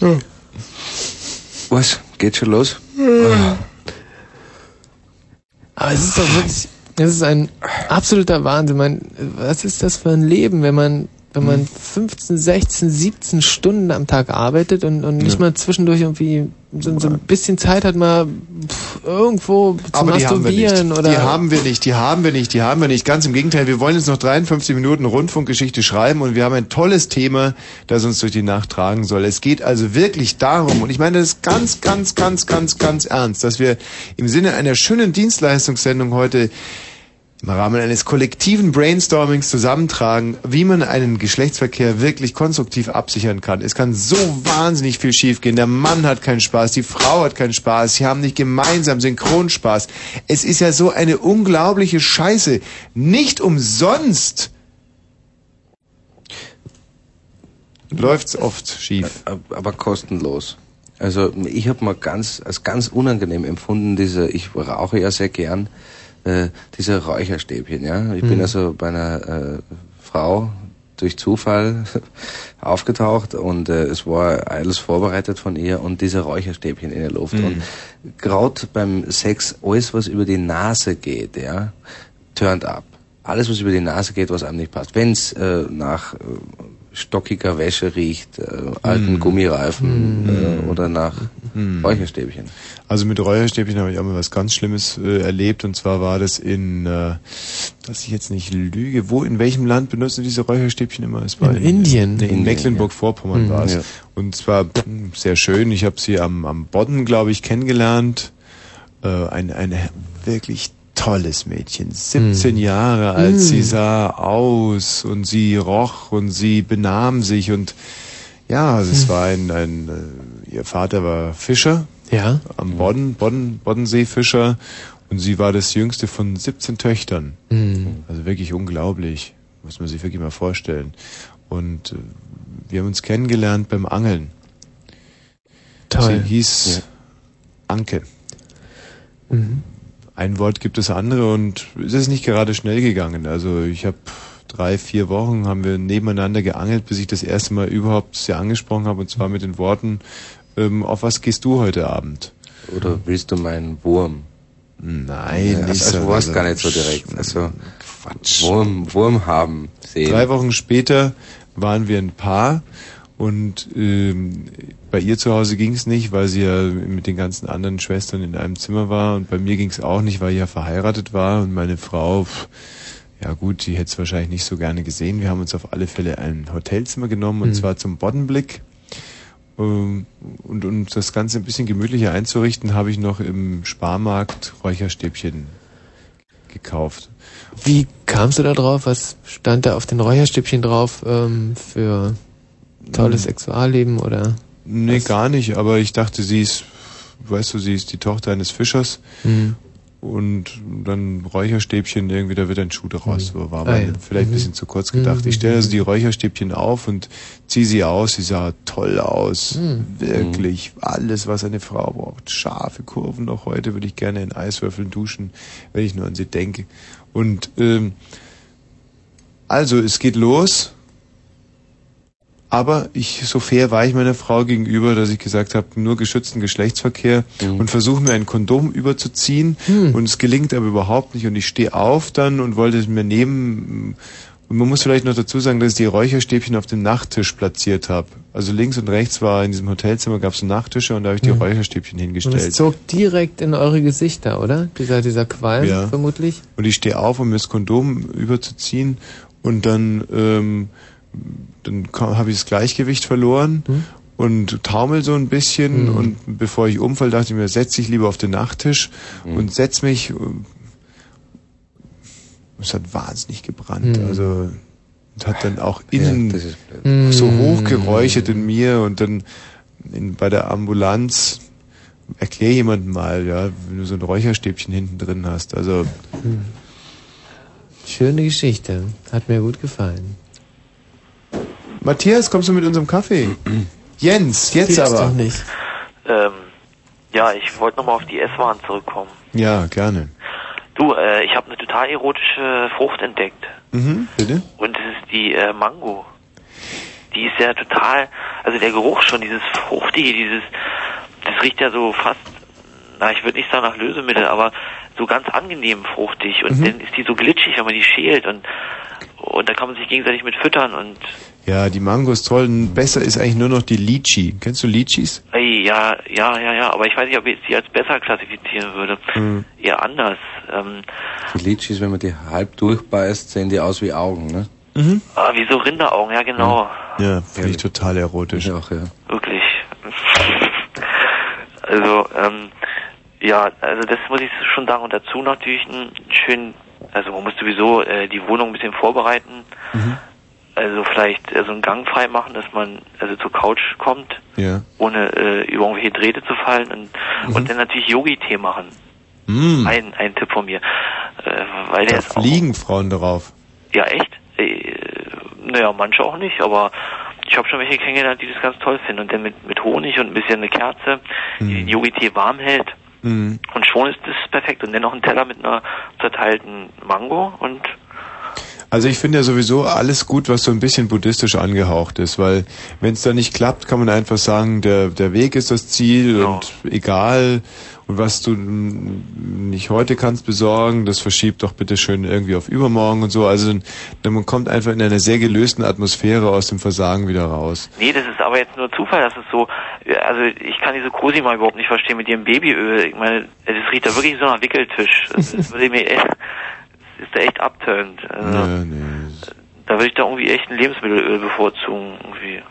Ja. Was? Geht schon los? Aber es ist doch wirklich, es ist ein absoluter Wahnsinn. Man, was ist das für ein Leben, wenn man, wenn man 15, 16, 17 Stunden am Tag arbeitet und, und nicht Ja. mal zwischendurch irgendwie so, so ein bisschen Zeit hat, mal pff, irgendwo zu Aber die haben wir masturbieren nicht. oder. Die haben wir nicht, die haben wir nicht, die haben wir nicht. Ganz im Gegenteil, wir wollen jetzt noch 53 Minuten Rundfunkgeschichte schreiben und wir haben ein tolles Thema, das uns durch die Nacht tragen soll. Es geht also wirklich darum, und ich meine das ist ganz, ganz, ganz, ganz, ganz ernst, dass wir im Sinne einer schönen Dienstleistungssendung heute im Rahmen eines kollektiven Brainstormings zusammentragen, wie man einen Geschlechtsverkehr wirklich konstruktiv absichern kann. Es kann so wahnsinnig viel schiefgehen. Der Mann hat keinen Spaß, die Frau hat keinen Spaß, sie haben nicht gemeinsam Synchronspaß. Es ist ja so eine unglaubliche Scheiße. Nicht umsonst läuft's oft schief. Aber kostenlos. Also ich habe mal ganz als ganz unangenehm empfunden, diese, ich rauche ja sehr gern, äh, diese Räucherstäbchen, ja. Ich bin Mhm. also bei einer äh, Frau durch Zufall aufgetaucht und äh, es war alles vorbereitet von ihr und diese Räucherstäbchen in der Luft. Mhm. Und gerade beim Sex, alles was über die Nase geht, ja, turned up. Alles was über die Nase geht, was einem nicht passt. Wenn's äh, nach äh, stockiger Wäsche riecht, äh, alten Mhm. Gummireifen Mhm. äh, oder nach Mhm. Räucherstäbchen. Also mit Räucherstäbchen habe ich auch mal was ganz Schlimmes äh, erlebt und zwar war das in, äh, dass ich jetzt nicht lüge, wo, in welchem Land benutzen diese Räucherstäbchen immer? Es war In Indien. Nee, in Indien, Mecklenburg-Vorpommern ja. war es. Ja. Und zwar mh, sehr schön. Ich habe sie am, am Bodden, glaube ich, kennengelernt. Äh, ein, ein wirklich tolles Mädchen, 17 Mhm. Jahre alt, Mhm. sie sah aus und sie roch und sie benahm sich und ja, es Mhm. war ein, ein äh, ihr Vater war Fischer Ja. am Bodden, Bodden, Boddenseefischer und sie war das jüngste von 17 Töchtern. Mhm. Also wirklich unglaublich, muss man sich wirklich mal vorstellen. Und äh, wir haben uns kennengelernt beim Angeln. Toll. Sie hieß Anke. Mhm. Ein Wort gibt es andere und es ist nicht gerade schnell gegangen. Also ich habe drei, vier Wochen haben wir nebeneinander geangelt, bis ich das erste Mal überhaupt sie angesprochen habe und zwar mit den Worten, ähm, auf was gehst du heute Abend? Oder willst du meinen Wurm? Nein, Ja, nicht also, also so. Also, gar nicht so direkt. Also Wurm, Wurm haben sehen. Drei Wochen später waren wir ein Paar und ähm, bei ihr zu Hause ging es nicht, weil sie ja mit den ganzen anderen Schwestern in einem Zimmer war und bei mir ging es auch nicht, weil ich ja verheiratet war und meine Frau, pff, ja gut, die hätte es wahrscheinlich nicht so gerne gesehen. Wir haben uns auf alle Fälle ein Hotelzimmer genommen und Mhm. zwar zum Boddenblick. Ähm, Und um das Ganze ein bisschen gemütlicher einzurichten, habe ich noch im Sparmarkt Räucherstäbchen gekauft. Wie kamst du da drauf? Was stand da auf den Räucherstäbchen drauf ähm, für tolles. Sexualleben oder? Nee, gar nicht, aber ich dachte, sie ist, weißt du, sie ist die Tochter eines Fischers Mhm. und dann Räucherstäbchen, irgendwie, da wird ein Schuh daraus. So war Ah, ja. vielleicht ein Mhm. bisschen zu kurz gedacht. Ich stelle also die Räucherstäbchen auf und ziehe sie aus. Sie sah toll aus. Mhm. Wirklich. Alles, was eine Frau braucht. Scharfe Kurven. Noch heute würde ich gerne in Eiswürfeln duschen, wenn ich nur an sie denke. Und ähm, also, es geht los. Aber ich, so fair war ich meiner Frau gegenüber, dass ich gesagt habe, nur geschützten Geschlechtsverkehr und versuche mir ein Kondom überzuziehen und es gelingt aber überhaupt nicht und ich stehe auf dann und wollte es mir nehmen und man muss vielleicht noch dazu sagen, dass ich die Räucherstäbchen auf dem Nachttisch platziert habe. Also links und rechts war in diesem Hotelzimmer gab es Nachttische und da habe ich die Mhm. Räucherstäbchen Und es hingestellt. zog direkt in eure Gesichter, oder? Dieser, dieser Qualm Ja. vermutlich. Und ich stehe auf, um mir das Kondom überzuziehen und dann, ähm, dann habe ich das Gleichgewicht verloren und taumel so ein bisschen Mhm. und bevor ich umfall, dachte ich mir, setz dich lieber auf den Nachttisch und setz mich. ähm, Es hat wahnsinnig gebrannt, Mhm. also und hat dann auch Ja, innen blöd. so Mhm. hoch geräuchert in mir und dann in, bei der Ambulanz erklär jemandem mal, ja, wenn du so ein Räucherstäbchen hinten drin hast. Also Hm. Schöne Geschichte. Hat mir gut gefallen. Matthias, kommst du mit unserem Kaffee? Jens, jetzt Gibt's aber. doch nicht. Ähm, ja, ich wollte nochmal auf die S-Bahn zurückkommen. Ja, gerne. Du, äh, ich habe eine total erotische Frucht entdeckt. Mhm, bitte? Und das ist die äh, Mango. Die ist ja total, also der Geruch schon, dieses Fruchtige, dieses, das riecht ja so fast, na, ich würde nicht sagen nach Lösemittel, aber so ganz angenehm fruchtig. Und Mhm. dann ist die so glitschig, wenn man die schält und, und da kann man sich gegenseitig mit füttern und, Ja, die Mango ist toll. Besser ist eigentlich nur noch die Lychee. Kennst du ey, ja, ja, ja, ja, aber ich weiß nicht, ob ich sie als besser klassifizieren würde. Mhm. Eher anders. Ähm, Die Litschis, wenn man die halb durchbeißt, sehen die aus wie Augen, ne? Mhm. ah, wie so Rinderaugen, ja genau. Ja, finde ich total erotisch. auch, ja. Wirklich. Also, ähm, ja, also das muss ich schon sagen. Und dazu natürlich einen schönen, also man muss sowieso äh, die Wohnung ein bisschen vorbereiten. Mhm. Also vielleicht äh, so einen Gang frei machen, dass man also zur Couch kommt, Ja. ohne äh, über irgendwelche Drähte zu fallen. Und, Mhm. und dann natürlich Yogi-Tee machen. Mm. Ein, ein Tipp von mir. Äh, weil der Da ist auch, fliegen Frauen darauf. ja echt? Äh, naja, manche auch nicht, aber ich habe schon welche kennengelernt, die das ganz toll finden. Und dann mit, mit Honig und ein bisschen eine Kerze, die den Yogi-Tee warm hält. Mhm. Und schon ist das perfekt. Und dann noch ein Teller mit einer zerteilten Mango und Also ich finde ja sowieso alles gut, was so ein bisschen buddhistisch angehaucht ist, weil wenn es da nicht klappt, kann man einfach sagen, der, der Weg ist das Ziel und egal und was du nicht heute kannst besorgen, das verschiebt doch bitte schön irgendwie auf übermorgen und so. Also man kommt einfach in einer sehr gelösten Atmosphäre aus dem Versagen wieder raus. Nee, das ist aber jetzt nur Zufall, das ist so, also ich kann diese Cosima überhaupt nicht verstehen mit ihrem Babyöl. Ich meine, das riecht da wirklich so nach Wickeltisch. Das, das würde mir echt, ist da echt abturnt. Also, Nee, nee. Da würde ich da irgendwie echt ein Lebensmittelöl bevorzugen. Irgendwie.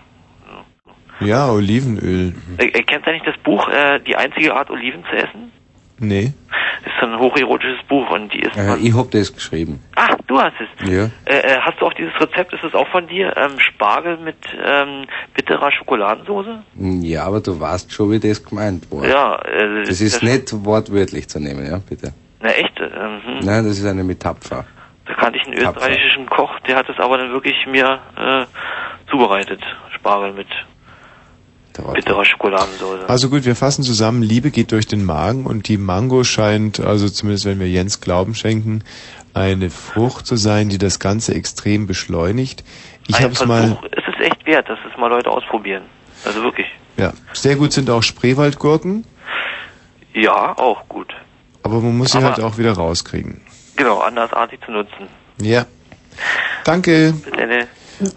Ja, Olivenöl. Äh, äh, kennst du nicht das Buch, äh, Die einzige Art Oliven zu essen? Nee. Das ist so ein hocherotisches Buch und die ist Äh, ich hab das geschrieben. Ah, du hast es. Ja. Äh, äh, hast du auch dieses Rezept, ist das auch von dir? Ähm, Spargel mit ähm, bitterer Schokoladensoße? Ja, aber du weißt schon, wie das gemeint war. Ja, äh, Das ist nicht wortwörtlich zu nehmen, ja, bitte. Na echt? Ähm, hm. Nein, das ist eine Metapher. Da kannte ich einen österreichischen Koch, der hat es aber dann wirklich mir äh, zubereitet. Spargel mit bitterer Schokoladensoße. Also gut, wir fassen zusammen, Liebe geht durch den Magen und die Mango scheint, also zumindest wenn wir Jens Glauben schenken, eine Frucht zu sein, die das Ganze extrem beschleunigt. Ich habe es mal, Es ist echt wert, dass es mal Leute ausprobieren. Also wirklich. ja, sehr gut sind auch Spreewaldgurken, Ja, auch gut. Aber man muss sie Aber- halt auch wieder rauskriegen. Genau, andersartig zu nutzen. Ja. Danke. Bitte?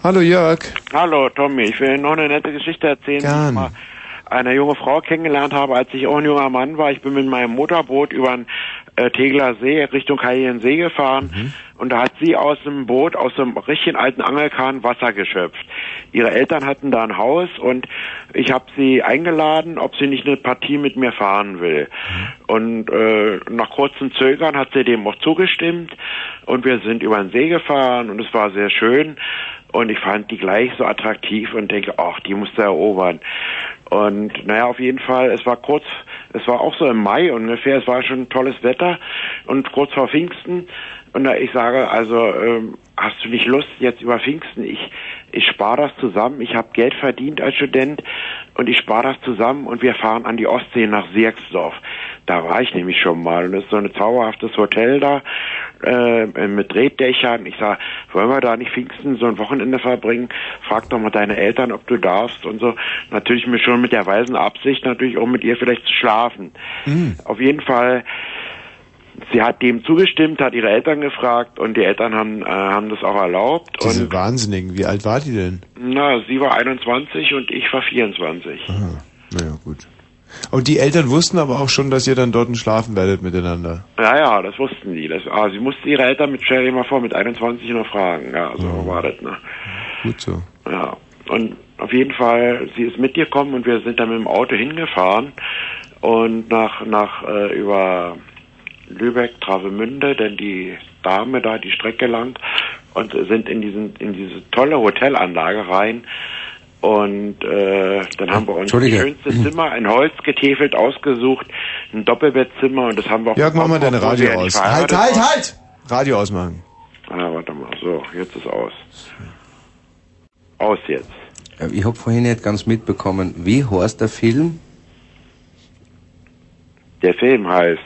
Hallo Jörg. Hallo Tommy, ich will noch eine nette Geschichte erzählen, wie Gern. ich mal eine junge Frau kennengelernt habe, als ich auch ein junger Mann war. Ich bin mit meinem Motorboot über den äh, Tegeler See Richtung See gefahren und da hat sie aus dem Boot, aus einem richtigen alten Angelkahn Wasser geschöpft. Ihre Eltern hatten da ein Haus und ich habe sie eingeladen, ob sie nicht eine Partie mit mir fahren will. Und äh, nach kurzem Zögern hat sie dem auch zugestimmt und wir sind über den See gefahren und es war sehr schön. Und ich fand die gleich so attraktiv und denke, ach, die musst du erobern. Und naja, auf jeden Fall, es war kurz, es war auch so im Mai ungefähr, es war schon tolles Wetter und kurz vor Pfingsten. Und ich sage, also ähm, hast du nicht Lust jetzt über Pfingsten? Ich ich spare das zusammen. Ich habe Geld verdient als Student und ich spare das zusammen und wir fahren an die Ostsee nach Sierksdorf. Da war ich nämlich schon mal und es ist so ein zauberhaftes Hotel da äh, mit Drehdächern. Ich sag, wollen wir da nicht Pfingsten so ein Wochenende verbringen? Frag doch mal deine Eltern, ob du darfst und so. Natürlich mir schon mit der weisen Absicht, natürlich auch mit ihr vielleicht zu schlafen. Auf jeden Fall, sie hat dem zugestimmt, hat ihre Eltern gefragt und die Eltern haben, äh, haben das auch erlaubt. Diese Und Wahnsinnigen, wie alt war die denn? na, sie war 21 und ich war 24. Naja, gut. Und die Eltern wussten aber auch schon, dass ihr dann dort schlafen werdet miteinander. Ja, ja, das wussten die. Das, ah, sie musste ihre Eltern mit, stell dir mal vor, mit 21 noch fragen. Ja, so war das, ne? Gut so. Ja. Und auf jeden Fall, sie ist mitgekommen und wir sind dann mit dem Auto hingefahren und nach, nach, äh, über Lübeck, Travemünde, denn die Dame da die Strecke lang und sind in diesen, in diese tolle Hotelanlage rein. Und äh, dann haben wir uns das schönste Zimmer, ein Holz getäfelt, ausgesucht, ein Doppelbettzimmer und das haben wir auch Jörg, mach mal deine Radio aus. Halt, halt, halt! Radio ausmachen. Ah, warte mal, so, jetzt ist aus. Aus jetzt. Äh, Ich habe vorhin nicht ganz mitbekommen, wie heißt der Film? Der Film heißt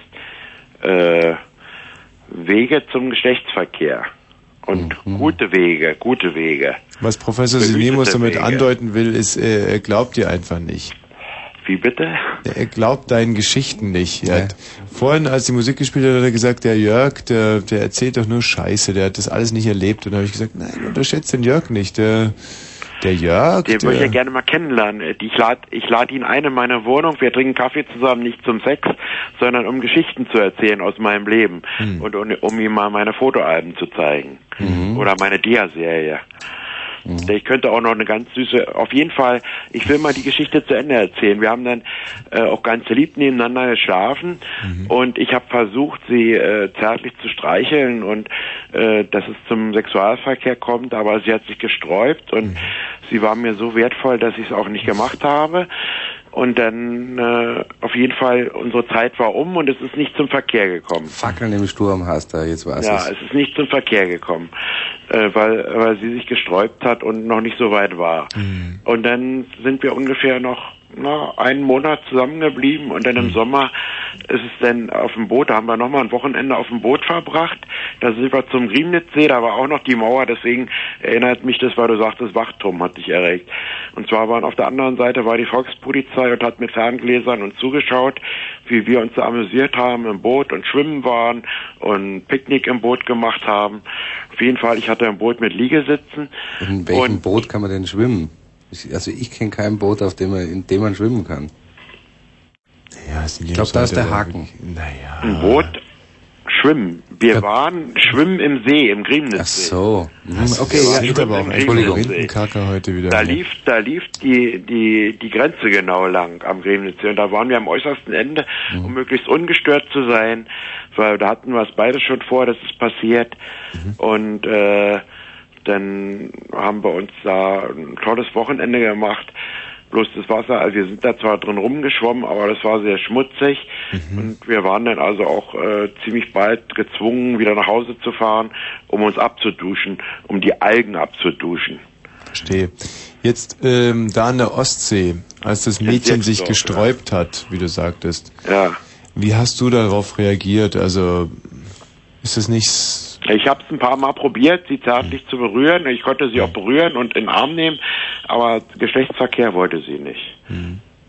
äh, Wege zum Geschlechtsverkehr. Und gute Wege, gute Wege. Was Professor Sinimus damit Wege. andeuten will, ist, äh, er glaubt dir einfach nicht. Wie bitte? Er glaubt deinen Geschichten nicht. Hat, vorhin, als die Musik gespielt hat, hat er gesagt, der Jörg, der, der erzählt doch nur Scheiße, der hat das alles nicht erlebt. Und da habe ich gesagt, nein, unterschätzt den Jörg nicht. Der, der Jörg, Den würde ich ja gerne mal kennenlernen. Ich lade ich lad ihn ein in meine Wohnung. Wir trinken Kaffee zusammen, nicht zum Sex, sondern um Geschichten zu erzählen aus meinem Leben. Hm. Und um, um ihm mal meine Fotoalben zu zeigen. Mhm. Oder meine Dia-Serie. Ich könnte auch noch eine ganz süße, auf jeden Fall, ich will mal die Geschichte zu Ende erzählen. Wir haben dann äh, auch ganz lieb nebeneinander geschlafen und ich habe versucht, sie äh, zärtlich zu streicheln und äh, dass es zum Sexualverkehr kommt, aber sie hat sich gesträubt und sie war mir so wertvoll, dass ich es auch nicht gemacht habe. Und dann äh, auf jeden Fall, unsere Zeit war um und es ist nicht zum Verkehr gekommen. Fackeln im Sturm heißt er, jetzt weiß Ja, es ist nicht zum Verkehr gekommen, äh, weil, weil sie sich gesträubt hat und noch nicht so weit war. Und dann sind wir ungefähr noch na, einen Monat zusammengeblieben und dann im Sommer ist es dann auf dem Boot, da haben wir nochmal ein Wochenende auf dem Boot verbracht. Da sind wir zum Riemnitzsee, da war auch noch die Mauer, deswegen erinnert mich das, weil du sagtest, Wachturm hat dich erregt. Und zwar waren auf der anderen Seite war die Volkspolizei und hat mit Ferngläsern uns zugeschaut, wie wir uns da amüsiert haben im Boot und schwimmen waren und Picknick im Boot gemacht haben. Auf jeden Fall, ich hatte ein Boot mit Liegesitzen. In welchem Boot kann man denn schwimmen? Ich, also ich kenne kein Boot, auf dem man, in dem man schwimmen kann. Ja, ich glaube, da ist der Haken. Naja. Ein Boot schwimmen. Wir waren schwimmen im See, im Griemnitzsee. Ach so. Das okay, ja, geht aber auch im Entschuldigung. Rindenkacker heute wieder. Da lief, da lief die, die, die Grenze genau lang am Griemnitzsee. Und da waren wir am äußersten Ende, um möglichst ungestört zu sein, weil da hatten wir es beide schon vor, dass es passiert. Und, äh, dann haben wir uns da ein tolles Wochenende gemacht. Bloß das Wasser, also wir sind da zwar drin rumgeschwommen, aber das war sehr schmutzig und wir waren dann also auch äh, ziemlich bald gezwungen, wieder nach Hause zu fahren, um uns abzuduschen, um die Algen abzuduschen. Verstehe. Jetzt ähm, da an der Ostsee, als das Mädchen sich Jetzdorf, gesträubt hat, wie du sagtest. Ja. Wie hast du darauf reagiert? Also ist es nicht Ich habe es ein paar Mal probiert, sie zärtlich zu berühren. Ich konnte sie auch berühren und in den Arm nehmen, aber Geschlechtsverkehr wollte sie nicht.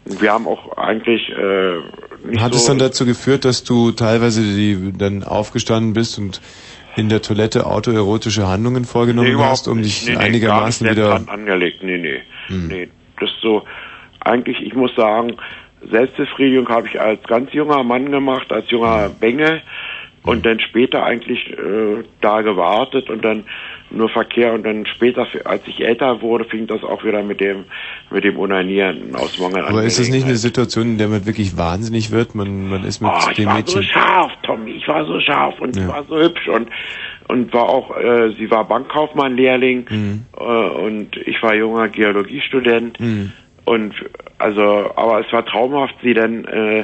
Wir haben auch eigentlich äh, nicht Hat so es dann dazu geführt, dass du teilweise die, dann aufgestanden bist und in der Toilette autoerotische Handlungen vorgenommen überhaupt hast, um dich nee, einigermaßen nee, gar wieder... angelegt. Nee, nee. Nee, das ist so eigentlich, ich muss sagen, Selbstbefriedigung habe ich als ganz junger Mann gemacht, als junger Bengel und dann später eigentlich äh, da gewartet und dann nur Verkehr und dann später, als ich älter wurde, fing das auch wieder mit dem mit dem Unanieren aus Mangel an Aber ist das nicht eine Situation, in der man wirklich wahnsinnig wird? Man, man ist mit Oh, ich dem war so Mädchen... scharf, Tommy. Ich war so scharf und Ja. sie war so hübsch und und war auch, äh, sie war Bankkaufmann-Lehrling Mhm. äh, und ich war junger Geologiestudent und also, aber es war traumhaft, sie dann äh,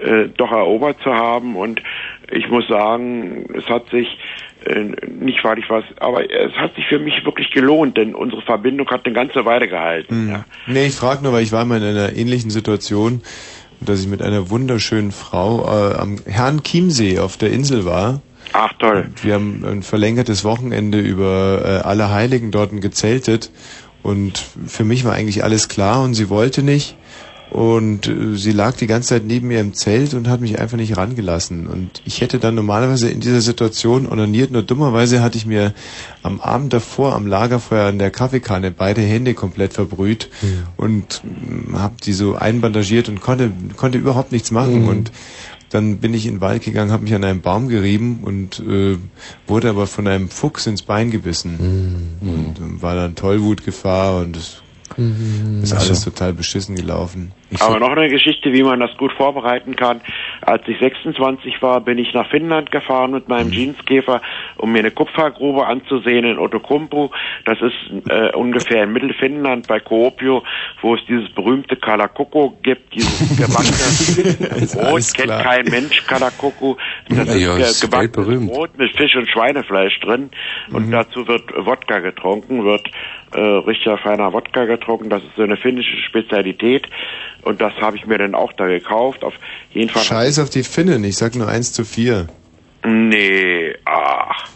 äh, doch erobert zu haben und ich muss sagen, es hat sich äh, nicht weil ich was, aber es hat sich für mich wirklich gelohnt, denn unsere Verbindung hat eine ganze Weile gehalten. Mhm. Nee, ich frage nur, weil ich war mal in einer ähnlichen Situation, dass ich mit einer wunderschönen Frau äh, am Herrn Chiemsee auf der Insel war. Ach toll. Wir haben ein verlängertes Wochenende über äh, alle Heiligen dort gezeltet und für mich war eigentlich alles klar und sie wollte nicht und äh, sie lag die ganze Zeit neben mir im Zelt und hat mich einfach nicht rangelassen und ich hätte dann normalerweise in dieser Situation onaniert, nur dummerweise hatte ich mir am Abend davor am Lagerfeuer an der Kaffeekanne beide Hände komplett verbrüht und habe die so einbandagiert und konnte konnte überhaupt nichts machen Mhm. und dann bin ich in den Wald gegangen, habe mich an einem Baum gerieben und äh, wurde aber von einem Fuchs ins Bein gebissen. Und ähm, war dann Tollwutgefahr und es ist Ach alles so. total beschissen gelaufen. Ich Aber noch eine Geschichte, wie man das gut vorbereiten kann. Als ich 26 war, bin ich nach Finnland gefahren mit Mhm. meinem Jeanskäfer, um mir eine Kupfergrube anzusehen in Outokumpu. Das ist äh, ungefähr in Mittelfinnland bei Kuopio, wo es dieses berühmte Kalakoko gibt, dieses gebackene Brot, kennt klar. kein Mensch Kalakoko. Das Ja, ja, ist ist äh, gebackenes. Brot mit Fisch und Schweinefleisch drin und dazu wird Wodka getrunken, wird äh, richtiger feiner Wodka getrunken. Das ist so eine finnische Spezialität und das habe ich mir dann auch da gekauft. Auf jeden Fall. Scheiß auf die Finnen, ich sag nur 1 zu 4. Nee, ach,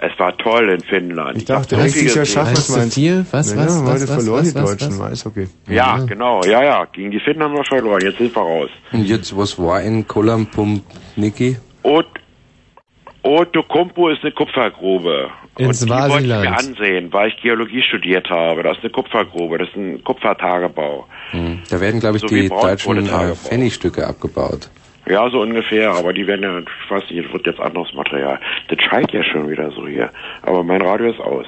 es war toll in Finnland. Ich dachte, gesehen. schaffen es mal. ins- Naja, heute verloren die Deutschen, was? alles okay. Ja, genau, ja, ja. Gegen die Finnen haben wir verloren. Jetzt sind wir raus. Und jetzt, was war in Kolampum, Niki? Ot Outokumpu ist eine Kupfergrube. In und die wollte ich mir Swasiland. ansehen, weil ich Geologie studiert habe. Das ist eine Kupfergrube, das ist ein Kupfertagebau. Hm. Da werden, glaube ich, So die deutschen äh. Pfennigstücke abgebaut. Ja, so ungefähr, aber die werden ja, ich weiß nicht, es wird jetzt anderes Material. Das schallt ja schon wieder so hier. Aber mein Radio ist aus.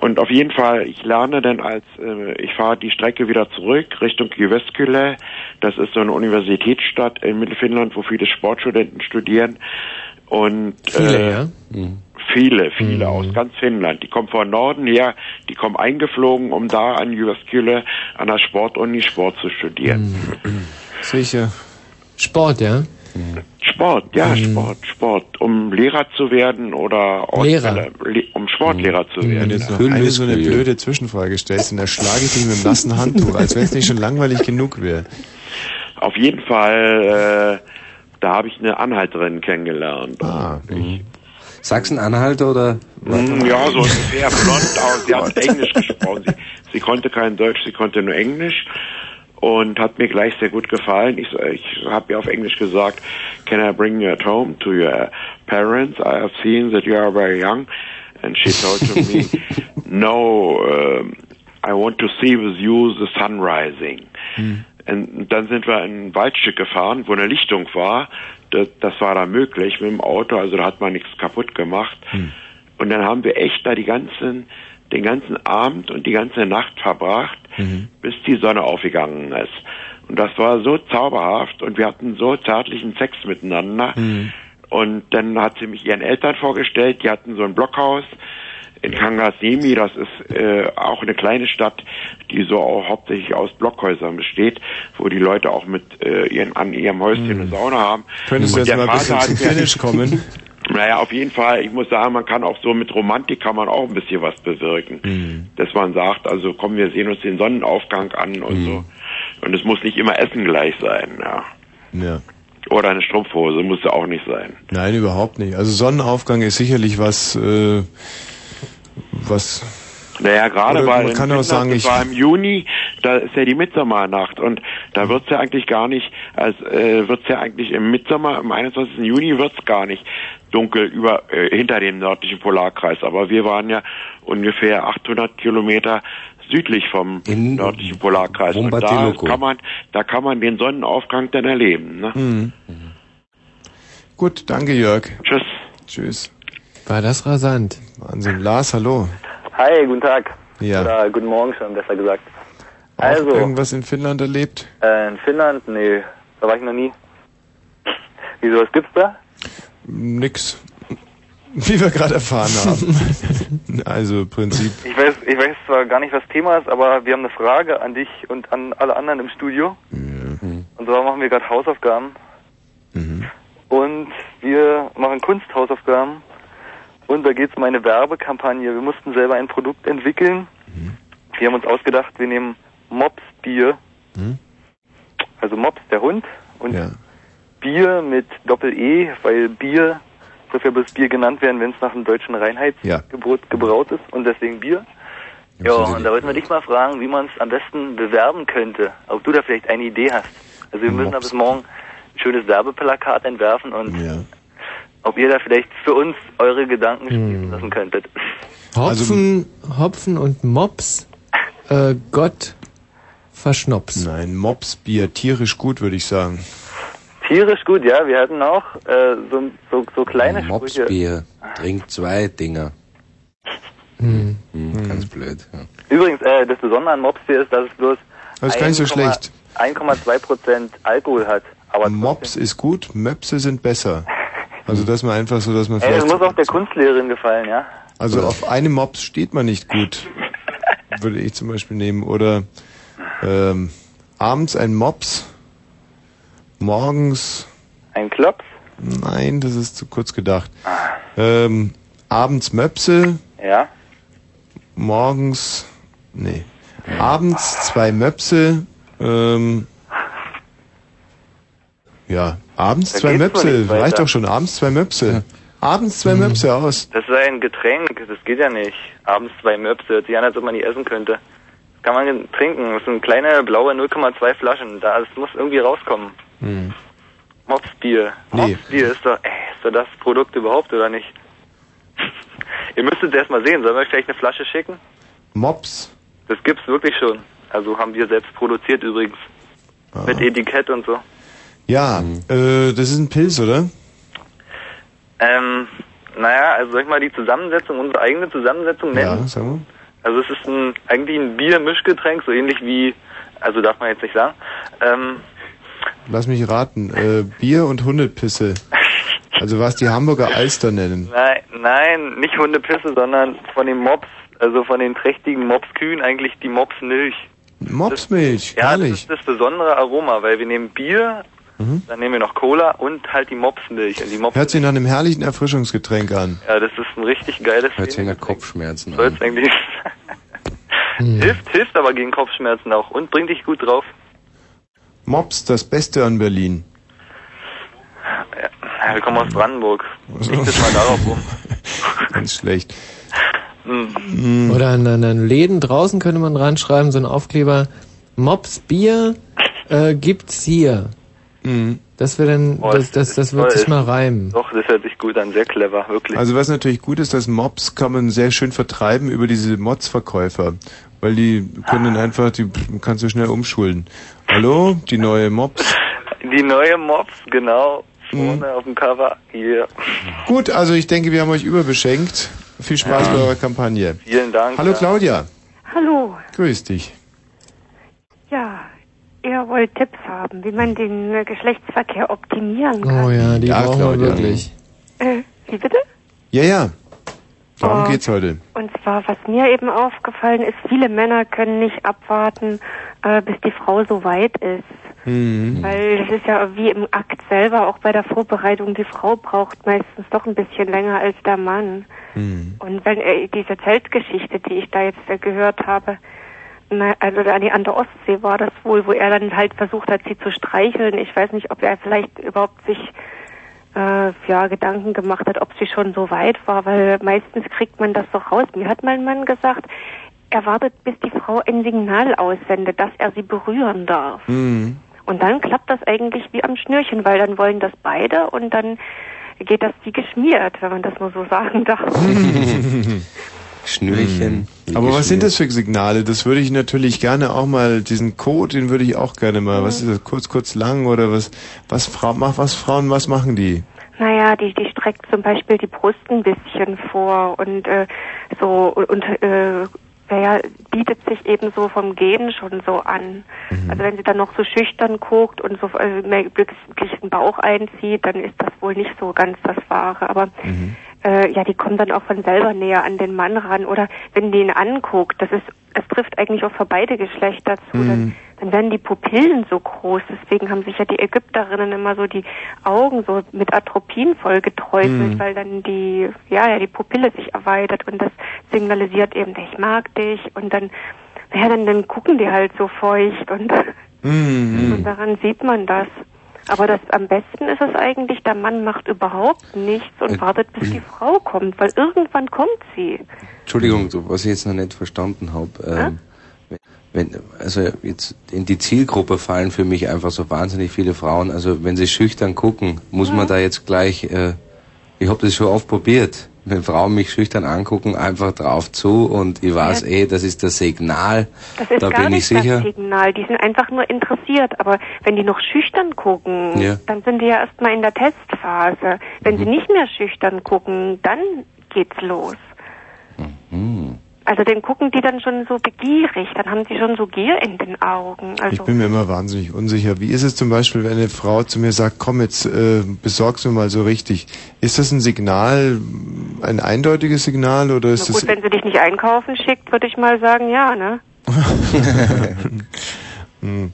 Und auf jeden Fall, ich lerne dann als, äh, ich fahre die Strecke wieder zurück Richtung Jyväskylä. Das ist so eine Universitätsstadt in Mittelfinnland, wo viele Sportstudenten studieren. Und Viele, äh, ja? Viele, viele aus ganz Finnland. Die kommen von Norden her, die kommen eingeflogen, um da an Jyväskylä an der Sportuni Sport zu studieren. Sicher. Sport, ja? Sport, ja, Sport, Sport. Um Lehrer zu werden oder Lehrer. Le- um Sportlehrer zu Wenn werden. du jetzt noch ja. eine so eine blöde Zwischenfrage stellst, dann erschlage ich dich mit dem nassen Handtuch, als wenn es nicht schon langweilig genug wäre. Auf jeden Fall, äh, da habe ich eine Anhalterin kennengelernt. Ah, Sachsen-Anhalt oder? Mm, Ja, so ungefähr blond aus. Sie hat Englisch gesprochen. Sie, sie konnte kein Deutsch, sie konnte nur Englisch und hat mir gleich sehr gut gefallen. Ich, ich habe ihr auf Englisch gesagt, can I bring you at home to your parents? I have seen that you are very young. And she told to me, no, um, I want to see with you the sun rising. Und dann sind wir in ein Waldstück gefahren, wo eine Lichtung war. Das, das war da möglich mit dem Auto, also da hat man nichts kaputt gemacht. Und dann haben wir echt da die ganzen, den ganzen Abend und die ganze Nacht verbracht, bis die Sonne aufgegangen ist. Und das war so zauberhaft und wir hatten so zärtlichen Sex miteinander. Und dann hat sie mich ihren Eltern vorgestellt, die hatten so ein Blockhaus in Kangasimi, das ist äh, auch eine kleine Stadt, die so auch hauptsächlich aus Blockhäusern besteht, wo die Leute auch mit äh, ihren, an ihrem Häuschen eine Sauna haben. Könntest du jetzt mal ein bisschen zum Finish kommen? Naja, auf jeden Fall. Ich muss sagen, man kann auch so mit Romantik kann man auch ein bisschen was bewirken. Dass man sagt, also komm, wir sehen uns den Sonnenaufgang an und so. Und es muss nicht immer Essen gleich sein, ja. Ja. Oder eine Strumpfhose muss ja auch nicht sein. Nein, überhaupt nicht. Also Sonnenaufgang ist sicherlich was, äh, was. Naja, gerade weil man in kann auch sagen, ich- war im Juni, da ist ja die Mitsommernacht und da wird's ja eigentlich gar nicht, als äh, wird's ja eigentlich im Mitsommer, am 21. Juni wird's gar nicht dunkel über äh, hinter dem nördlichen Polarkreis. Aber wir waren ja ungefähr 800 Kilometer südlich vom nördlichen Polarkreis. Und da kann man, da kann man den Sonnenaufgang dann erleben. Ne? Mhm. Gut, danke Jörg. Tschüss. Tschüss. War das rasant? Wahnsinn. Lars, hallo. Hi, guten Tag. Ja. Oder guten Morgen schon, besser gesagt. Auch Also, irgendwas in Finnland erlebt? äh, in Finnland? Nee, da war ich noch nie. Wieso, was gibt's da? Nix. Wie wir gerade erfahren haben. also im Prinzip. Ich weiß, ich weiß zwar gar nicht, was Thema ist, aber wir haben eine Frage an dich und an alle anderen im Studio. Und zwar machen wir gerade Hausaufgaben. Und wir machen Kunsthausaufgaben. Und da geht es um eine Werbekampagne. Wir mussten selber ein Produkt entwickeln. Wir haben uns ausgedacht, wir nehmen Mops Bier. Also Mops, der Hund. Und Bier mit Doppel-E, weil Bier darf ja bloß Bier genannt werden, wenn es nach dem deutschen Reinheitsgebot gebraut ist. Und deswegen Bier. Ja, und da wollten wir dich mal fragen, wie man es am besten bewerben könnte. Ob du da vielleicht eine Idee hast. Also wir müssen da bis morgen ein schönes Werbeplakat entwerfen und ob ihr da vielleicht für uns eure Gedanken spielen lassen könntet. Hopfen, Hopfen und Mops? Äh, Gott verschnops. Nein, Mopsbier, tierisch gut, würde ich sagen. Tierisch gut, ja. Wir hatten auch äh, so, so, so kleine Sprüche. Mopsbier. Trink zwei Dinger. Hm. Hm, Ganz blöd. Ja. Übrigens, äh, das Besondere an Mopsbier ist, dass es bloß Das ist gar nicht so 1,2 schlecht. 1,2 Prozent Alkohol hat. Aber Mops ist gut, Möpse sind besser. Also dass man einfach so, dass man ey, das vielleicht... muss auch der Kunstlehrerin gefallen, ja. Also auf einem Mops steht man nicht gut, würde ich zum Beispiel nehmen. Oder ähm, abends ein Mops, morgens... Ein Klops? Nein, das ist zu kurz gedacht. Ähm, abends Möpse, Ja. morgens... Nee. Abends zwei Möpse, ähm, ja, abends Da zwei Möpse, reicht doch schon, abends zwei Möpse. Abends zwei Möpse aus. Das ist ein Getränk, das geht ja nicht. Abends zwei Möpse, hört sich an, als ob man die essen könnte. Das kann man trinken. Das sind kleine blaue 0,2 Flaschen. Da, es muss irgendwie rauskommen. Hm. Mopsbier. Nee. Mopsbier ist doch, ey, ist doch das Produkt überhaupt, oder nicht? Ihr müsstet es erst mal sehen. Sollen wir euch vielleicht eine Flasche schicken? Mops. Das gibt's wirklich schon. Also haben wir selbst produziert übrigens. Ah. Mit Etikett und so. Ja, äh, das ist ein Pilz, oder? Ähm, naja, also sag ich mal, die Zusammensetzung, unsere eigene Zusammensetzung nennen. Ja, sag mal. Also es ist ein, eigentlich ein Bier-Mischgetränk, so ähnlich wie, also darf man jetzt nicht sagen. Ähm, Lass mich raten. Äh, Bier und Hundepisse. Also was die Hamburger Alster nennen. nein, nein, nicht Hundepisse, sondern von den Mops, also von den trächtigen Mopskühen eigentlich die Mopsmilch. Mopsmilch, Ja, das herrlich. ist das besondere Aroma, weil wir nehmen Bier Mhm. Dann nehmen wir noch Cola und halt die Mopsmilch. Und die Mops Hört sich nach einem herrlichen Erfrischungsgetränk an. ja, das ist ein richtig geiles Hört sich nach Kopfschmerzen Soll's eigentlich. hilft, hilft aber gegen Kopfschmerzen auch und bringt dich gut drauf. Mops, das Beste an Berlin. Ja, wir kommen aus Brandenburg. Ich das mal darauf um. Ganz schlecht. Hm. Oder an, an an Läden draußen könnte man dran schreiben, so ein Aufkleber, Mops Bier äh, gibt's hier. Das wäre dann, Oh, das, das, das wird toll. sich mal reimen. Doch, das hört sich gut an, sehr clever, wirklich. Also was natürlich gut ist, dass Mops kann man sehr schön vertreiben über diese Mods-Verkäufer. Weil die können dann einfach, die kannst du schnell umschulen. Hallo, die neue Mops. Die neue Mops, genau. Mhm. Vorne auf dem Cover. Hier. Gut, also ich denke, wir haben euch überbeschenkt. Viel Spaß bei eurer Kampagne. Vielen Dank. Hallo ja. Claudia, Hallo. grüß dich. Ja, ihr wollt Tipps haben, wie man den äh, Geschlechtsverkehr optimieren kann. Oh ja, die Ja, brauchen wir wirklich. Äh, wie bitte? Ja, ja. Darum Oh. geht's heute. Und zwar, was mir eben aufgefallen ist, viele Männer können nicht abwarten, äh, bis die Frau so weit ist. Mhm. Weil das ist ja wie im Akt selber, auch bei der Vorbereitung, die Frau braucht meistens doch ein bisschen länger als der Mann. Mhm. Und wenn äh, diese Zeltgeschichte, die ich da jetzt äh, gehört habe, na, also an die- an der Ostsee war das wohl, wo er dann halt versucht hat, sie zu streicheln. Ich weiß nicht, ob er vielleicht überhaupt sich äh, ja, Gedanken gemacht hat, ob sie schon so weit war, weil meistens kriegt man das doch raus. Mir hat mein Mann gesagt, er wartet, bis die Frau ein Signal aussendet, dass er sie berühren darf. Mhm. Und dann klappt das eigentlich wie am Schnürchen, weil dann wollen das beide und dann geht das wie geschmiert, wenn man das nur so sagen darf. Schnürchen. Mhm. Aber was sind das für Signale? Das würde ich natürlich gerne auch mal, diesen Code, den würde ich auch gerne mal, was ist das, kurz, kurz, lang oder was, was, Frau, was Frauen, was machen die? Naja, die, die streckt zum Beispiel die Brust ein bisschen vor und äh, so und, äh, naja, bietet sich eben so vom Gehen schon so an. Also wenn sie dann noch so schüchtern guckt und so äh, wirklich den Bauch einzieht, dann ist das wohl nicht so ganz das Wahre. Aber äh, ja, die kommen dann auch von selber näher an den Mann ran. Oder wenn die ihn anguckt, das ist, es trifft eigentlich auch für beide Geschlechter zu, dann, dann werden die Pupillen so groß. Deswegen haben sich ja die Ägypterinnen immer so die Augen so mit Atropin voll geträufelt, Mhm. weil dann die, ja, ja, die Pupille sich erweitert und das signalisiert eben, ich mag dich und dann, ja, dann, dann gucken die halt so feucht und, Mhm. und daran sieht man das. Aber das am besten ist es eigentlich, der Mann macht überhaupt nichts und Äh, wartet, bis die Frau kommt, weil irgendwann kommt sie. Entschuldigung, was ich jetzt noch nicht verstanden habe. Ähm, wenn, also jetzt in die Zielgruppe fallen für mich einfach so wahnsinnig viele Frauen. Also wenn sie schüchtern gucken, muss man da jetzt gleich, äh, ich habe das schon oft probiert, wenn Frauen mich schüchtern angucken, einfach drauf zu und ich weiß eh, das ist das Signal, Das ist da gar bin ich nicht sicher. das Signal. Die sind einfach nur interessiert. Aber wenn die noch schüchtern gucken, Ja. dann sind die ja erstmal in der Testphase. Wenn Mhm. sie nicht mehr schüchtern gucken, dann geht's los. Hm. Also dann gucken die dann schon so begierig, dann haben sie schon so Gier in den Augen. Ich Also bin mir immer wahnsinnig unsicher. Wie ist es zum Beispiel, wenn eine Frau zu mir sagt, komm jetzt, äh, besorg's mir mal so richtig. Ist das ein Signal, ein eindeutiges Signal oder na ist gut, wenn sie dich nicht einkaufen schickt, würde ich mal sagen, ja, ne? das... hm.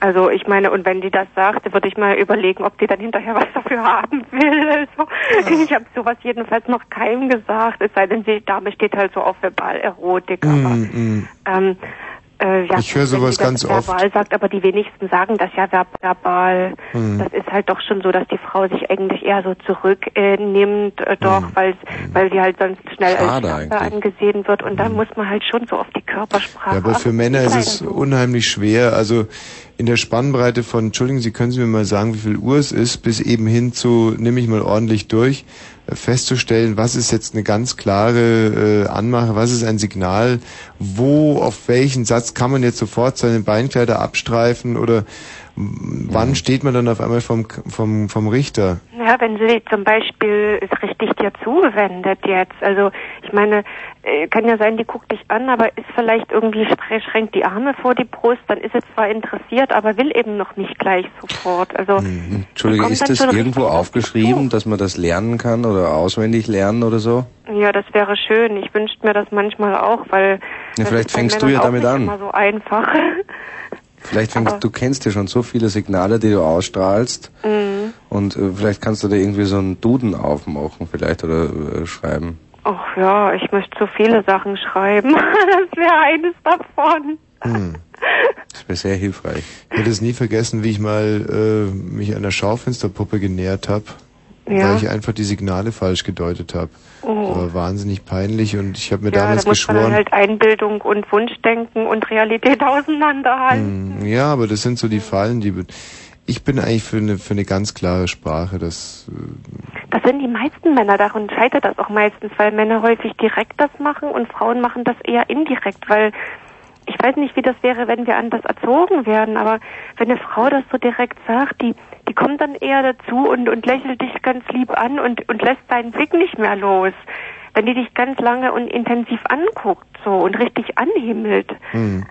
Also ich meine, und wenn die das sagt, würde ich mal überlegen, ob die dann hinterher was dafür haben will. Also, ich habe sowas jedenfalls noch keinem gesagt, es sei denn, die Dame steht halt so auf Verbalerotik. Aber Mm, mm. ähm, äh, ja, Ich höre sowas ganz oft. verbal sagt, aber die wenigsten sagen das ja verb- verbal. Hm. Das ist halt doch schon so, dass die Frau sich eigentlich eher so zurücknimmt, äh, äh, doch, weil weil sie halt sonst schnell als Schade angesehen wird. Und da muss man halt schon so auf die Körpersprache. Ja, aber für. Männer ist es unheimlich schwer. Also in der Spannbreite von, Entschuldigen Sie, können Sie mir mal sagen, wie viel Uhr es ist, bis eben hin zu, nehme ich mal ordentlich durch, festzustellen, was ist jetzt eine ganz klare äh, Anmache, was ist ein Signal, wo, auf welchen Satz kann man jetzt sofort seine Beinkleider abstreifen oder wann steht man dann auf einmal vom, vom, vom Richter? Ja, wenn sie zum Beispiel richtig dir zuwendet jetzt. Also ich meine, äh, kann ja sein, die guckt dich an, aber ist vielleicht irgendwie schränkt die Arme vor die Brust, dann ist sie zwar interessiert, aber will eben noch nicht gleich sofort. Also Entschuldigung, kommt ist das irgendwo aufgeschrieben, dass man das lernen kann oder auswendig lernen oder so? ja, das wäre schön. Ich wünschte mir das manchmal auch, weil Ja, das vielleicht ist fängst du ja damit nicht an. Immer so einfach. Vielleicht fängst, Aber- du kennst ja schon so viele Signale, die du ausstrahlst. Mhm. Und äh, vielleicht kannst du da irgendwie so einen Duden aufmachen, vielleicht oder äh, schreiben. Ach ja, ich möchte so viele Sachen schreiben. das wäre eines davon. Hm. Das wäre sehr hilfreich. Ich werde es nie vergessen, wie ich mal äh, mich einer Schaufensterpuppe genähert habe, Ja. weil ich einfach die Signale falsch gedeutet habe. Oh. Das war wahnsinnig peinlich und ich habe mir ja, damals da muss man geschworen, halt Einbildung und Wunschdenken und Realität auseinanderhalten. Hm, ja, aber das sind so die Fallen, die ich bin eigentlich für eine für eine ganz klare Sprache, das äh, Das sind die meisten Männer, daran scheitert das auch meistens, weil Männer häufig direkt das machen und Frauen machen das eher indirekt, weil ich weiß nicht, wie das wäre, wenn wir anders erzogen werden, aber wenn eine Frau das so direkt sagt, die, die kommt dann eher dazu und, und lächelt dich ganz lieb an und, und lässt deinen Blick nicht mehr los. Wenn die dich ganz lange und intensiv anguckt, so, und richtig anhimmelt. hm.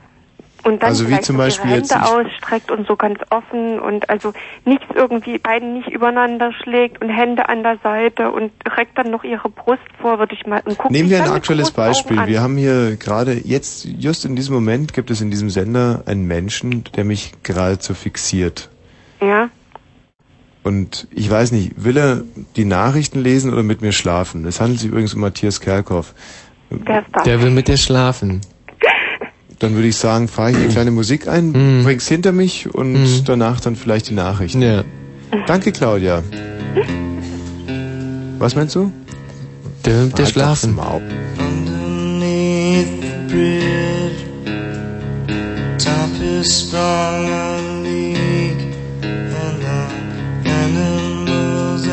Und dann Also wie zum Beispiel ihre jetzt Hände ich- ausstreckt und so ganz offen und also nichts irgendwie, beiden nicht übereinander schlägt und Hände an der Seite und reckt dann noch ihre Brust vor, würde ich mal und guckt Nehmen wir ein aktuelles Beispiel. an. Wir haben hier gerade jetzt, just in diesem Moment gibt es in diesem Sender einen Menschen, der mich geradezu fixiert. Ja, Und ich weiß nicht, will er die Nachrichten lesen oder mit mir schlafen? Es handelt sich übrigens um Matthias Kerkhoff. das? Der will mit dir schlafen. Dann würde ich sagen, fahre ich eine kleine Musik ein, Hm. bring's hinter mich und danach dann vielleicht die Nachrichten. Ja. Danke, Claudia. Was meinst du? Der dir Halt schlafen. Underneath the bridge, top is strong a leak, and the animals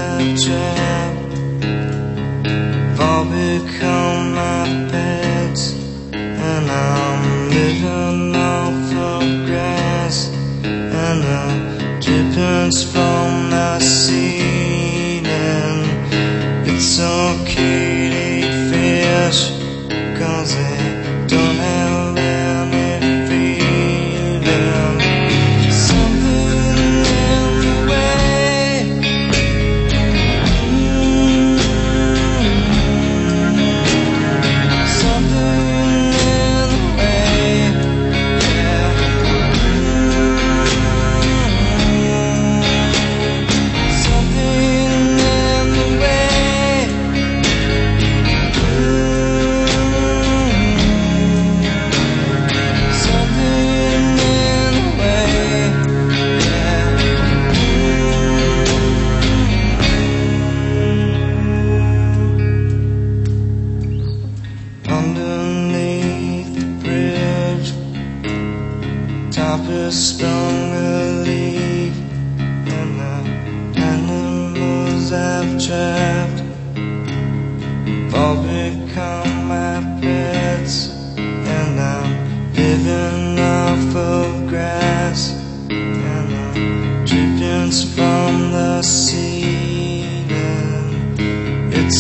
trapped have all become my pets, and I'm drippings from the ceiling. It's okay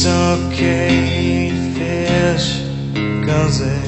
It's okay, fish, cause they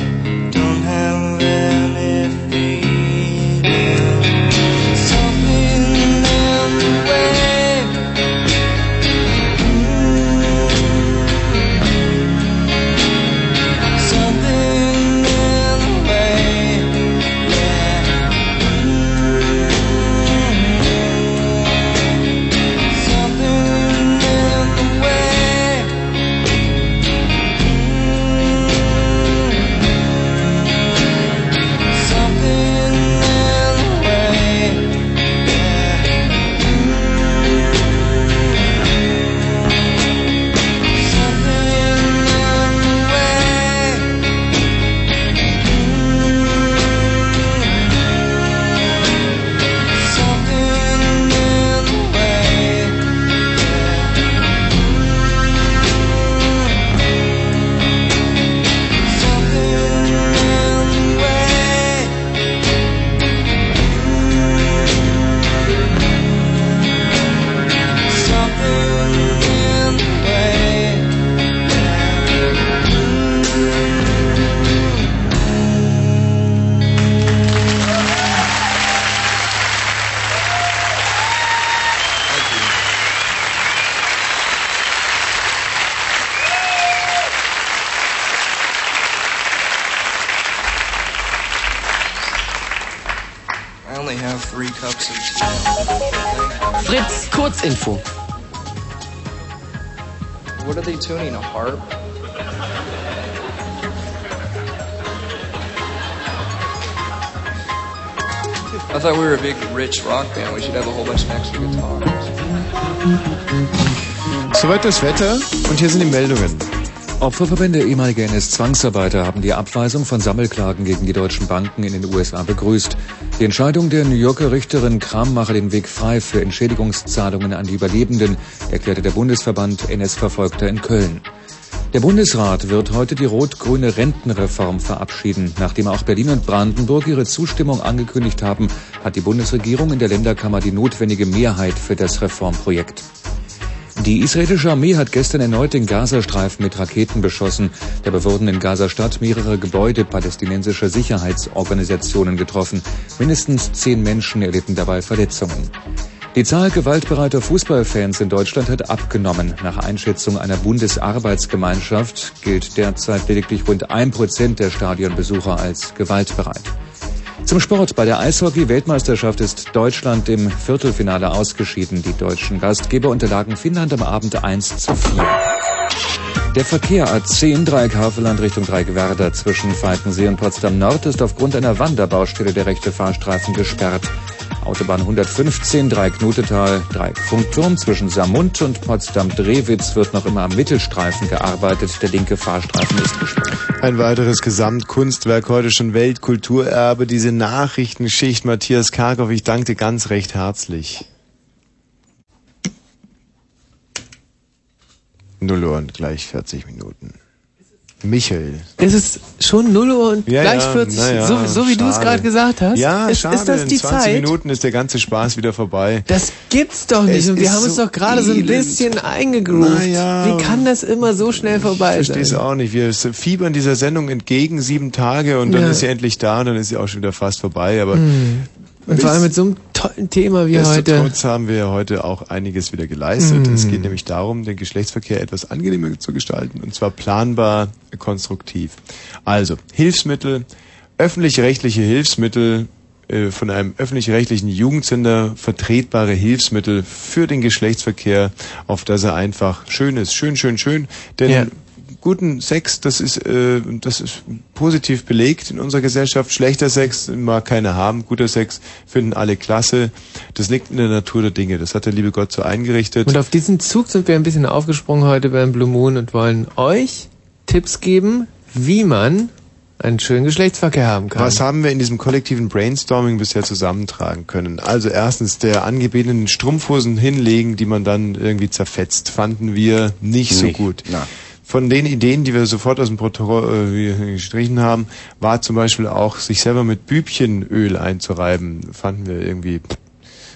harp? I thought we were a big, rich rock band. We should have a whole bunch of extra guitars. Soweit das Wetter und hier sind die Meldungen. Opferverbände ehemaliger NS-Zwangsarbeiter haben die Abweisung von Sammelklagen gegen die deutschen Banken in den USA begrüßt. Die Entscheidung der New Yorker Richterin Kram mache den Weg frei für Entschädigungszahlungen an die Überlebenden, erklärte der Bundesverband NS-Verfolgter in Köln. Der Bundesrat wird heute die rot-grüne Rentenreform verabschieden. Nachdem auch Berlin und Brandenburg ihre Zustimmung angekündigt haben, hat die Bundesregierung in der Länderkammer die notwendige Mehrheit für das Reformprojekt. Die israelische Armee hat gestern erneut den Gazastreifen mit Raketen beschossen. Dabei wurden in Gaza-Stadt mehrere Gebäude palästinensischer Sicherheitsorganisationen getroffen. Mindestens zehn Menschen erlitten dabei Verletzungen. Die Zahl gewaltbereiter Fußballfans in Deutschland hat abgenommen. Nach Einschätzung einer Bundesarbeitsgemeinschaft gilt derzeit lediglich rund ein Prozent der Stadionbesucher als gewaltbereit. Zum Sport. Bei der Eishockey-Weltmeisterschaft ist Deutschland im Viertelfinale ausgeschieden. Die deutschen Gastgeber unterlagen Finnland am Abend 1 zu 4. Der Verkehr A10 Dreieck Havelland Richtung Dreieck Werder zwischen Falkensee und Potsdam Nord ist aufgrund einer Wanderbaustelle der rechte Fahrstreifen gesperrt. Autobahn 115 Dreieck Nutetal, Dreieck Funkturm zwischen Samund und Potsdam-Drewitz wird noch immer am Mittelstreifen gearbeitet. Der linke Fahrstreifen ist gesperrt. Ein weiteres Gesamtkunstwerk, heute schon Weltkulturerbe, diese Nachrichtenschicht. Matthias Karkow, ich danke dir ganz recht herzlich. Null Uhr und gleich 40 Minuten. Michael. Es ist schon 0 Uhr und Ja, gleich ja, 40, na ja, so, so wie du es gerade gesagt hast. Ja, ist, schade. ist das die In 20 Zeit? Minuten ist der ganze Spaß wieder vorbei. Das gibt's doch nicht. Es und wir haben uns so doch gerade so ein bisschen eingegroovt. Wie kann das immer so schnell vorbei Ich verstehe es sein? auch nicht. Wir fiebern dieser Sendung entgegen, sieben Tage und dann Ja. ist sie endlich da und dann ist sie auch schon wieder fast vorbei. Aber Hm. Und vor allem mit so einem tollen Thema wie heute. Nichtsdestotrotz haben wir heute auch einiges wieder geleistet. Mm. Es geht nämlich darum, den Geschlechtsverkehr etwas angenehmer zu gestalten und zwar planbar, konstruktiv. Also, Hilfsmittel, öffentlich-rechtliche Hilfsmittel, äh, von einem öffentlich-rechtlichen Jugendsender vertretbare Hilfsmittel für den Geschlechtsverkehr, auf das er einfach schön ist. Schön, schön, schön. Denn Ja. Guten Sex, das ist, äh, das ist positiv belegt in unserer Gesellschaft. Schlechter Sex mag keiner haben. Guter Sex finden alle klasse. Das liegt in der Natur der Dinge. Das hat der liebe Gott so eingerichtet. Und auf diesen Zug sind wir ein bisschen aufgesprungen heute beim Blue Moon und wollen euch Tipps geben, wie man einen schönen Geschlechtsverkehr haben kann. Was haben wir in diesem kollektiven Brainstorming bisher zusammentragen können? Also erstens der angebetenen Strumpfhosen hinlegen, die man dann irgendwie zerfetzt, fanden wir nicht so Nicht, gut. na. Von den Ideen, die wir sofort aus dem Protokoll äh, gestrichen haben, war zum Beispiel auch, sich selber mit Bübchenöl einzureiben, fanden wir irgendwie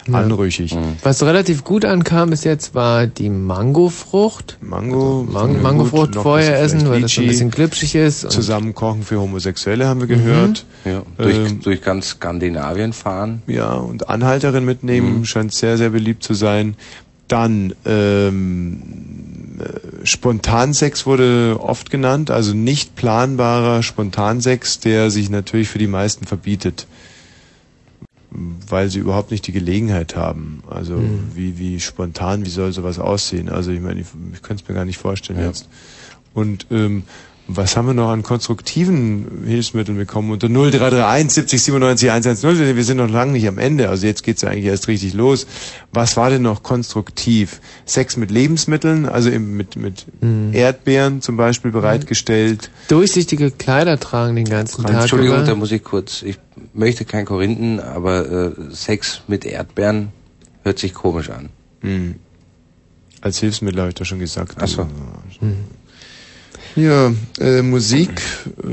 Ja. anrüchig. Was relativ gut ankam bis jetzt war die Mangofrucht. Mango, Also Man ja, Mangofrucht gut, vorher essen, weil das ein bisschen glitschig ist. und- Zusammenkochen für Homosexuelle haben wir gehört. Ja, durch, Ähm, durch ganz Skandinavien fahren. Ja, und Anhalterin mitnehmen scheint sehr, sehr beliebt zu sein. Dann ähm, äh, Spontansex wurde oft genannt, also nicht planbarer Spontansex, der sich natürlich für die meisten verbietet, weil sie überhaupt nicht die Gelegenheit haben. Also Mhm. wie, wie spontan, wie soll sowas aussehen? Also ich meine, ich, ich könnte es mir gar nicht vorstellen Ja. jetzt. Und ähm, was haben wir noch an konstruktiven Hilfsmitteln bekommen? Unter 0331 70 97 110, wir sind noch lange nicht am Ende, also jetzt geht's ja eigentlich erst richtig los. Was war denn noch konstruktiv? Sex mit Lebensmitteln, also eben mit, mit Mhm. Erdbeeren zum Beispiel bereitgestellt. Durchsichtige Kleider tragen den ganzen Tag Entschuldigung, über. da muss ich kurz, ich möchte kein Korinthen, aber äh, Sex mit Erdbeeren hört sich komisch an. Mhm. Als Hilfsmittel habe ich das schon gesagt. Ach so. Mhm. Ja, äh, Musik äh,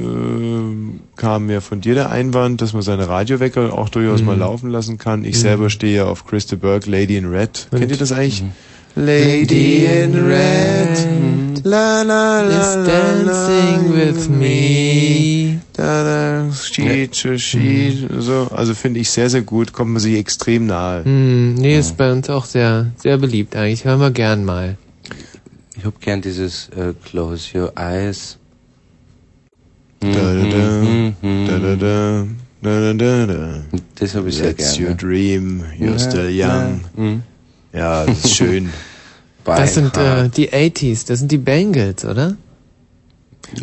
kam ja von dir der Einwand, dass man seine Radiowecker auch durchaus Mhm. mal laufen lassen kann. Ich Mhm. selber stehe ja auf Christa Burke, Lady in Red. Kennt ihr das eigentlich? Mhm. Lady in Red, la la la is dancing with me. Da, da, she, she, she, so. Also finde ich sehr, sehr gut, kommt man sich extrem nahe. Hm, nee, ist bei uns auch sehr, sehr beliebt eigentlich. Hören wir gern mal. Ich hab gern dieses äh, Close Your Eyes. Da, da, da, Mhm, mhm. da, da, da, Da, da, da, da. Das habe ich sehr That's gerne. your dream, you're Ja, still ja. young. Mhm. Ja, das ist schön. Das sind äh, die 80s, das sind die Bengals, oder?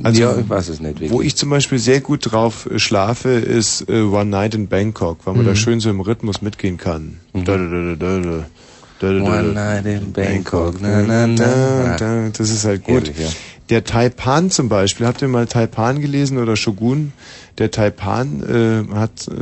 Also, ja, ich weiß es nicht wirklich. Wo ich zum Beispiel sehr gut drauf äh, schlafe, ist äh, One Night in Bangkok, weil man Mhm. da schön so im Rhythmus mitgehen kann. Da, da, da, da, One night in Bangkok. Na, na, na. Da, da, das ist halt gut. Ja. Der Taipan zum Beispiel, habt ihr mal Taipan gelesen oder Shogun? Der Taipan äh, hat äh,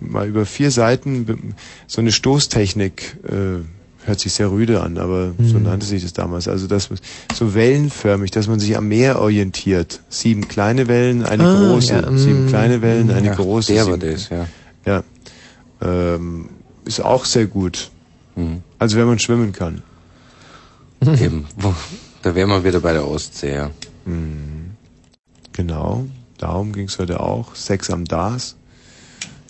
mal über vier Seiten so eine Stoßtechnik, äh, hört sich sehr rüde an, aber so Mhm. nannte sich das damals. Also das so wellenförmig, dass man sich am Meer orientiert. Sieben kleine Wellen, eine Ah, große. ja, Sieben mm. kleine Wellen, eine Ja, große. der war das, ja. Ja. Ähm, ist auch sehr gut. Mhm. Also wenn man schwimmen kann. Eben. Da wären wir wieder bei der Ostsee, ja. Mhm. Genau, darum ging es heute auch. Sex am Dars.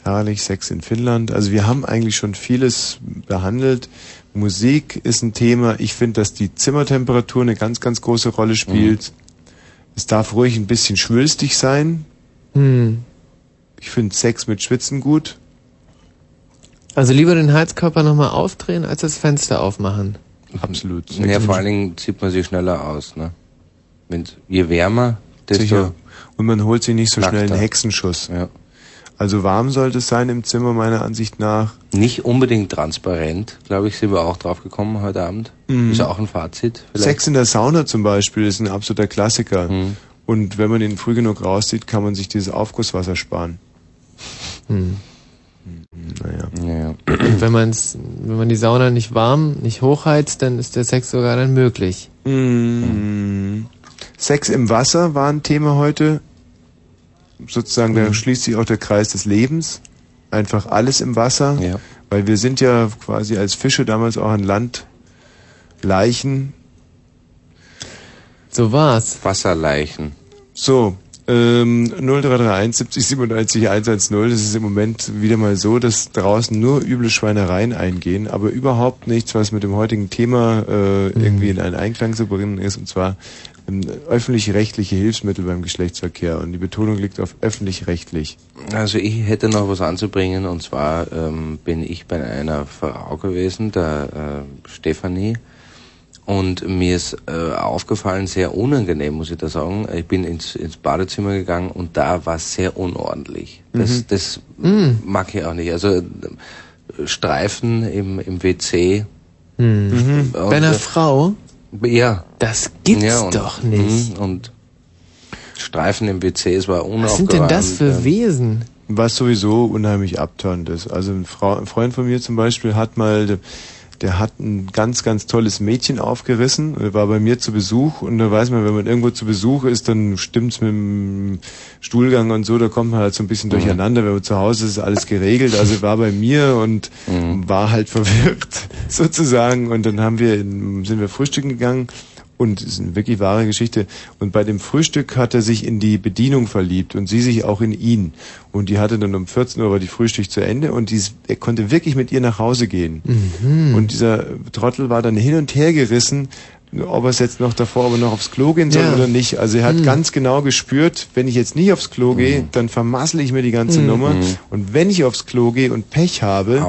Herrlich, Sex in Finnland. Also wir haben eigentlich schon vieles behandelt. Musik ist ein Thema. Ich finde, dass die Zimmertemperatur eine ganz, ganz große Rolle spielt. Es darf ruhig ein bisschen schwülstig sein. Hm. Ich finde Sex mit Schwitzen gut. Also lieber den Heizkörper nochmal aufdrehen, als das Fenster aufmachen. Absolut. Ja, vor allen Dingen zieht man sich schneller aus, ne? Wenn, je wärmer, desto Sicher. Und man holt sich nicht so schnell einen. Hexenschuss. Ja. Also warm sollte es sein im Zimmer, meiner Ansicht nach. Nicht unbedingt transparent, glaube ich, sind wir auch drauf gekommen heute Abend. Mhm. Ist auch ein Fazit. Vielleicht. Sex in der Sauna zum Beispiel ist ein absoluter Klassiker. Und wenn man ihn früh genug rauszieht, kann man sich dieses Aufgusswasser sparen. Hm. Naja. Und wenn man's, wenn man die Sauna nicht warm, nicht hochheizt, dann ist der Sex sogar dann möglich. Mhm. Sex im Wasser war ein Thema heute. Sozusagen, da schließt sich auch der Kreis des Lebens. Einfach alles im Wasser. Weil wir sind ja quasi als Fische damals auch an Land Leichen. So war's. Wasserleichen. So, ähm, 0331 70 97 110. Das ist im Moment wieder mal so, dass draußen nur üble Schweinereien eingehen, aber überhaupt nichts, was mit dem heutigen Thema äh, irgendwie in einen Einklang zu bringen ist, und zwar ähm, öffentlich-rechtliche Hilfsmittel beim Geschlechtsverkehr. Und die Betonung liegt auf öffentlich-rechtlich. Also ich hätte noch was anzubringen und zwar ähm, bin ich bei einer Frau gewesen, der äh, Stefanie. Und mir ist äh, aufgefallen, sehr unangenehm, muss ich da sagen. Ich bin ins, ins Badezimmer gegangen und da war es sehr unordentlich. Das, Mhm. das Mhm. mag ich auch nicht. Also Streifen im, im WC. Hm. Und, Bei einer äh, Frau? Ja. Das gibt's Ja, und- doch nicht. mhm, Und Streifen im WC, es war unaufgeräumt. Was sind denn das für Wesen? Was sowieso unheimlich abturnt ist. Also ein, Frau, ein Freund von mir zum Beispiel hat mal, der, hat ein ganz, ganz tolles Mädchen aufgerissen, Er war bei mir zu Besuch und da weiß man, wenn man irgendwo zu Besuch ist, dann stimmt's mit dem Stuhlgang und so, da kommt man halt so ein bisschen durcheinander. Wenn man zu Hause ist, ist alles geregelt. Also er war bei mir und war halt verwirrt sozusagen. Und dann haben wir in, sind wir frühstücken gegangen und es ist eine wirklich wahre Geschichte. Und bei dem Frühstück hat er sich in die Bedienung verliebt und sie sich auch in ihn. Und die hatte dann um 14 Uhr war die Frühstück zu Ende und dies, er konnte wirklich mit ihr nach Hause gehen. Mhm. Und dieser Trottel war dann hin und her gerissen, ob er es jetzt noch davor aber noch aufs Klo gehen soll Ja. oder nicht. Also er hat Mhm. ganz genau gespürt, wenn ich jetzt nicht aufs Klo gehe, dann vermassle ich mir die ganze Mhm. Nummer. Mhm. Und wenn ich aufs Klo gehe und Pech habe,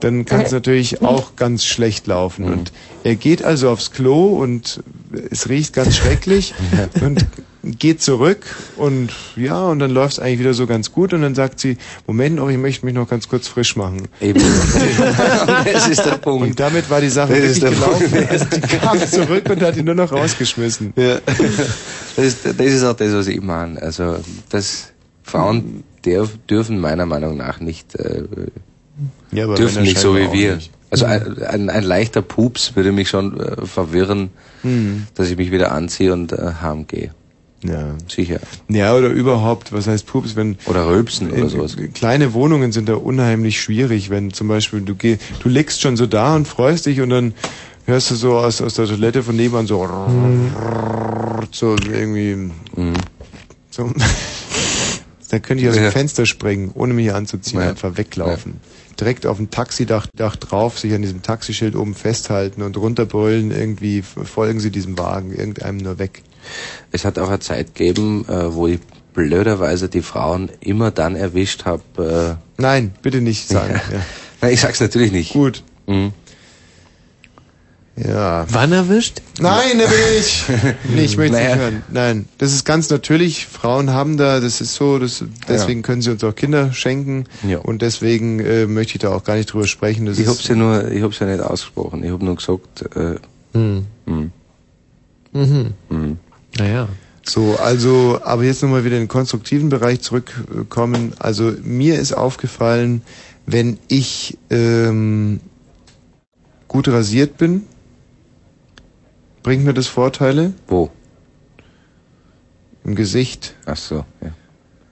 dann kann es natürlich auch ganz schlecht laufen. Und er geht also aufs Klo und es riecht ganz schrecklich und geht zurück und ja, und dann läuft es eigentlich wieder so ganz gut und dann sagt sie, Moment noch, ich möchte mich noch ganz kurz frisch machen. Eben. das ist der Punkt. Und damit war die Sache Das wirklich ist der gelaufen. Punkt. Also die kam zurück und hat ihn nur noch rausgeschmissen. Ja. Das, ist, das ist auch das, was ich meine. Also, das Frauen der, dürfen meiner Meinung nach nicht, äh, Ja, aber dürfen nicht so wie wir. nicht. Also ein, ein, ein leichter Pups würde mich schon äh, verwirren, Mhm. dass ich mich wieder anziehe und äh, heimgehe. Ja. Sicher. Ja, oder überhaupt, was heißt Pups, wenn... Oder Rülpsen oder in- sowas. Kleine Wohnungen sind da unheimlich schwierig, wenn zum Beispiel du geh, du liegst schon so da und freust dich und dann hörst du so aus, aus der Toilette von nebenan so, so irgendwie, so, da könnte ich aus dem Ja. Fenster springen, ohne mich anzuziehen, Ja. einfach weglaufen. Direkt auf dem Taxidach Dach drauf, sich an diesem Taxischild oben festhalten und runterbrüllen, irgendwie folgen sie diesem Wagen, irgendeinem nur weg. Es hat auch eine Zeit gegeben, äh, wo ich blöderweise die Frauen immer dann erwischt habe. Äh, Nein, bitte nicht sagen. Ja. Nein, ich sag's natürlich nicht. Gut. Mhm. Ja. Wann erwischt? Nein, da will ich. Nee, ich möchte es nicht hören. Nein, das ist ganz natürlich. Frauen haben da, das ist so, das, deswegen können sie uns auch Kinder schenken. Ja. Und deswegen äh, möchte ich da auch gar nicht drüber sprechen. Das Ich hab's ja nur, ich hab's ja nicht ausgesprochen. Ich hab nur gesagt, äh, Hm. hm, Mhm. hm. Naja. So, also, aber jetzt nochmal wieder in den konstruktiven Bereich zurückkommen. Also mir ist aufgefallen, wenn ich ähm, gut rasiert bin, bringt mir das Vorteile. Wo? Im Gesicht. Ach so, ja.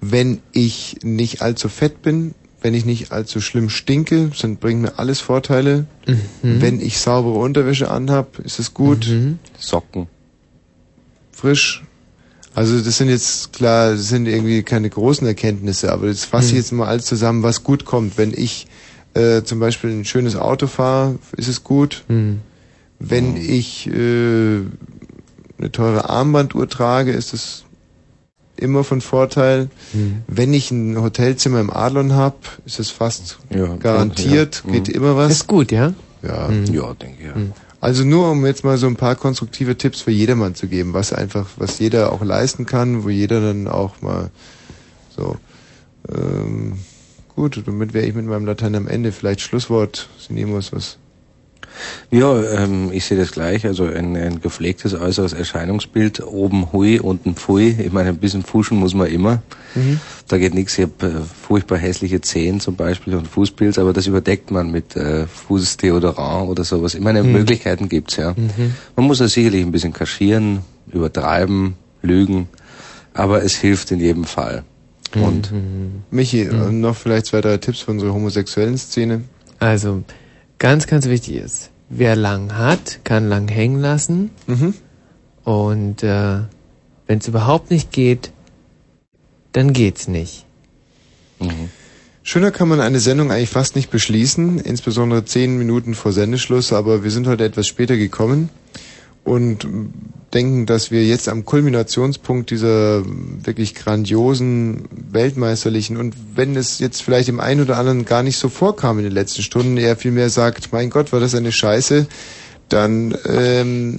Wenn ich nicht allzu fett bin, wenn ich nicht allzu schlimm stinke, dann bringt mir alles Vorteile. Mhm. Wenn ich saubere Unterwäsche anhab, ist es gut. Socken. Frisch. Also das sind jetzt klar, das sind irgendwie keine großen Erkenntnisse, aber das fasse ich Mhm. jetzt mal alles zusammen, was gut kommt. Wenn ich äh, zum Beispiel ein schönes Auto fahre, ist es gut. Mhm. Wenn ich äh, eine teure Armbanduhr trage, ist es immer von Vorteil. Mhm. Wenn ich ein Hotelzimmer im Adlon habe, ist es fast Ja, garantiert, ja. geht Mhm. immer was. Ist gut, ja? Ja. Ja, denke ich. Ja. Also nur um jetzt mal so ein paar konstruktive Tipps für jedermann zu geben, was einfach, was jeder auch leisten kann, wo jeder dann auch mal so ähm, gut, damit wäre ich mit meinem Latein am Ende. Vielleicht Schlusswort, Sinemos, was Ja, ähm, ich sehe das gleich. Also ein, ein gepflegtes äußeres Erscheinungsbild, oben hui, unten pfui. Ich meine, ein bisschen fuschen muss man immer. Mhm. Da geht nichts. Ich habe äh, furchtbar hässliche Zehen zum Beispiel und Fußpilz, aber das überdeckt man mit äh, Fußdeodorant oder sowas. Ich meine, Mhm. Möglichkeiten gibt's ja. Mhm. Man muss ja sicherlich ein bisschen kaschieren, übertreiben, lügen, aber es hilft in jedem Fall. Und Mhm. Michi, äh, noch vielleicht zwei, drei Tipps für unsere homosexuellen Szene. Also, ganz, ganz wichtig ist, wer lang hat, kann lang hängen lassen. Mhm. Und äh, wenn es überhaupt nicht geht, dann geht's nicht. Schöner kann man eine Sendung eigentlich fast nicht beschließen, insbesondere zehn Minuten vor Sendeschluss, aber wir sind heute etwas später gekommen und denken, dass wir jetzt am Kulminationspunkt dieser wirklich grandiosen, weltmeisterlichen und wenn es jetzt vielleicht dem einen oder anderen gar nicht so vorkam in den letzten Stunden, er vielmehr sagt, mein Gott, war das eine Scheiße, dann ähm,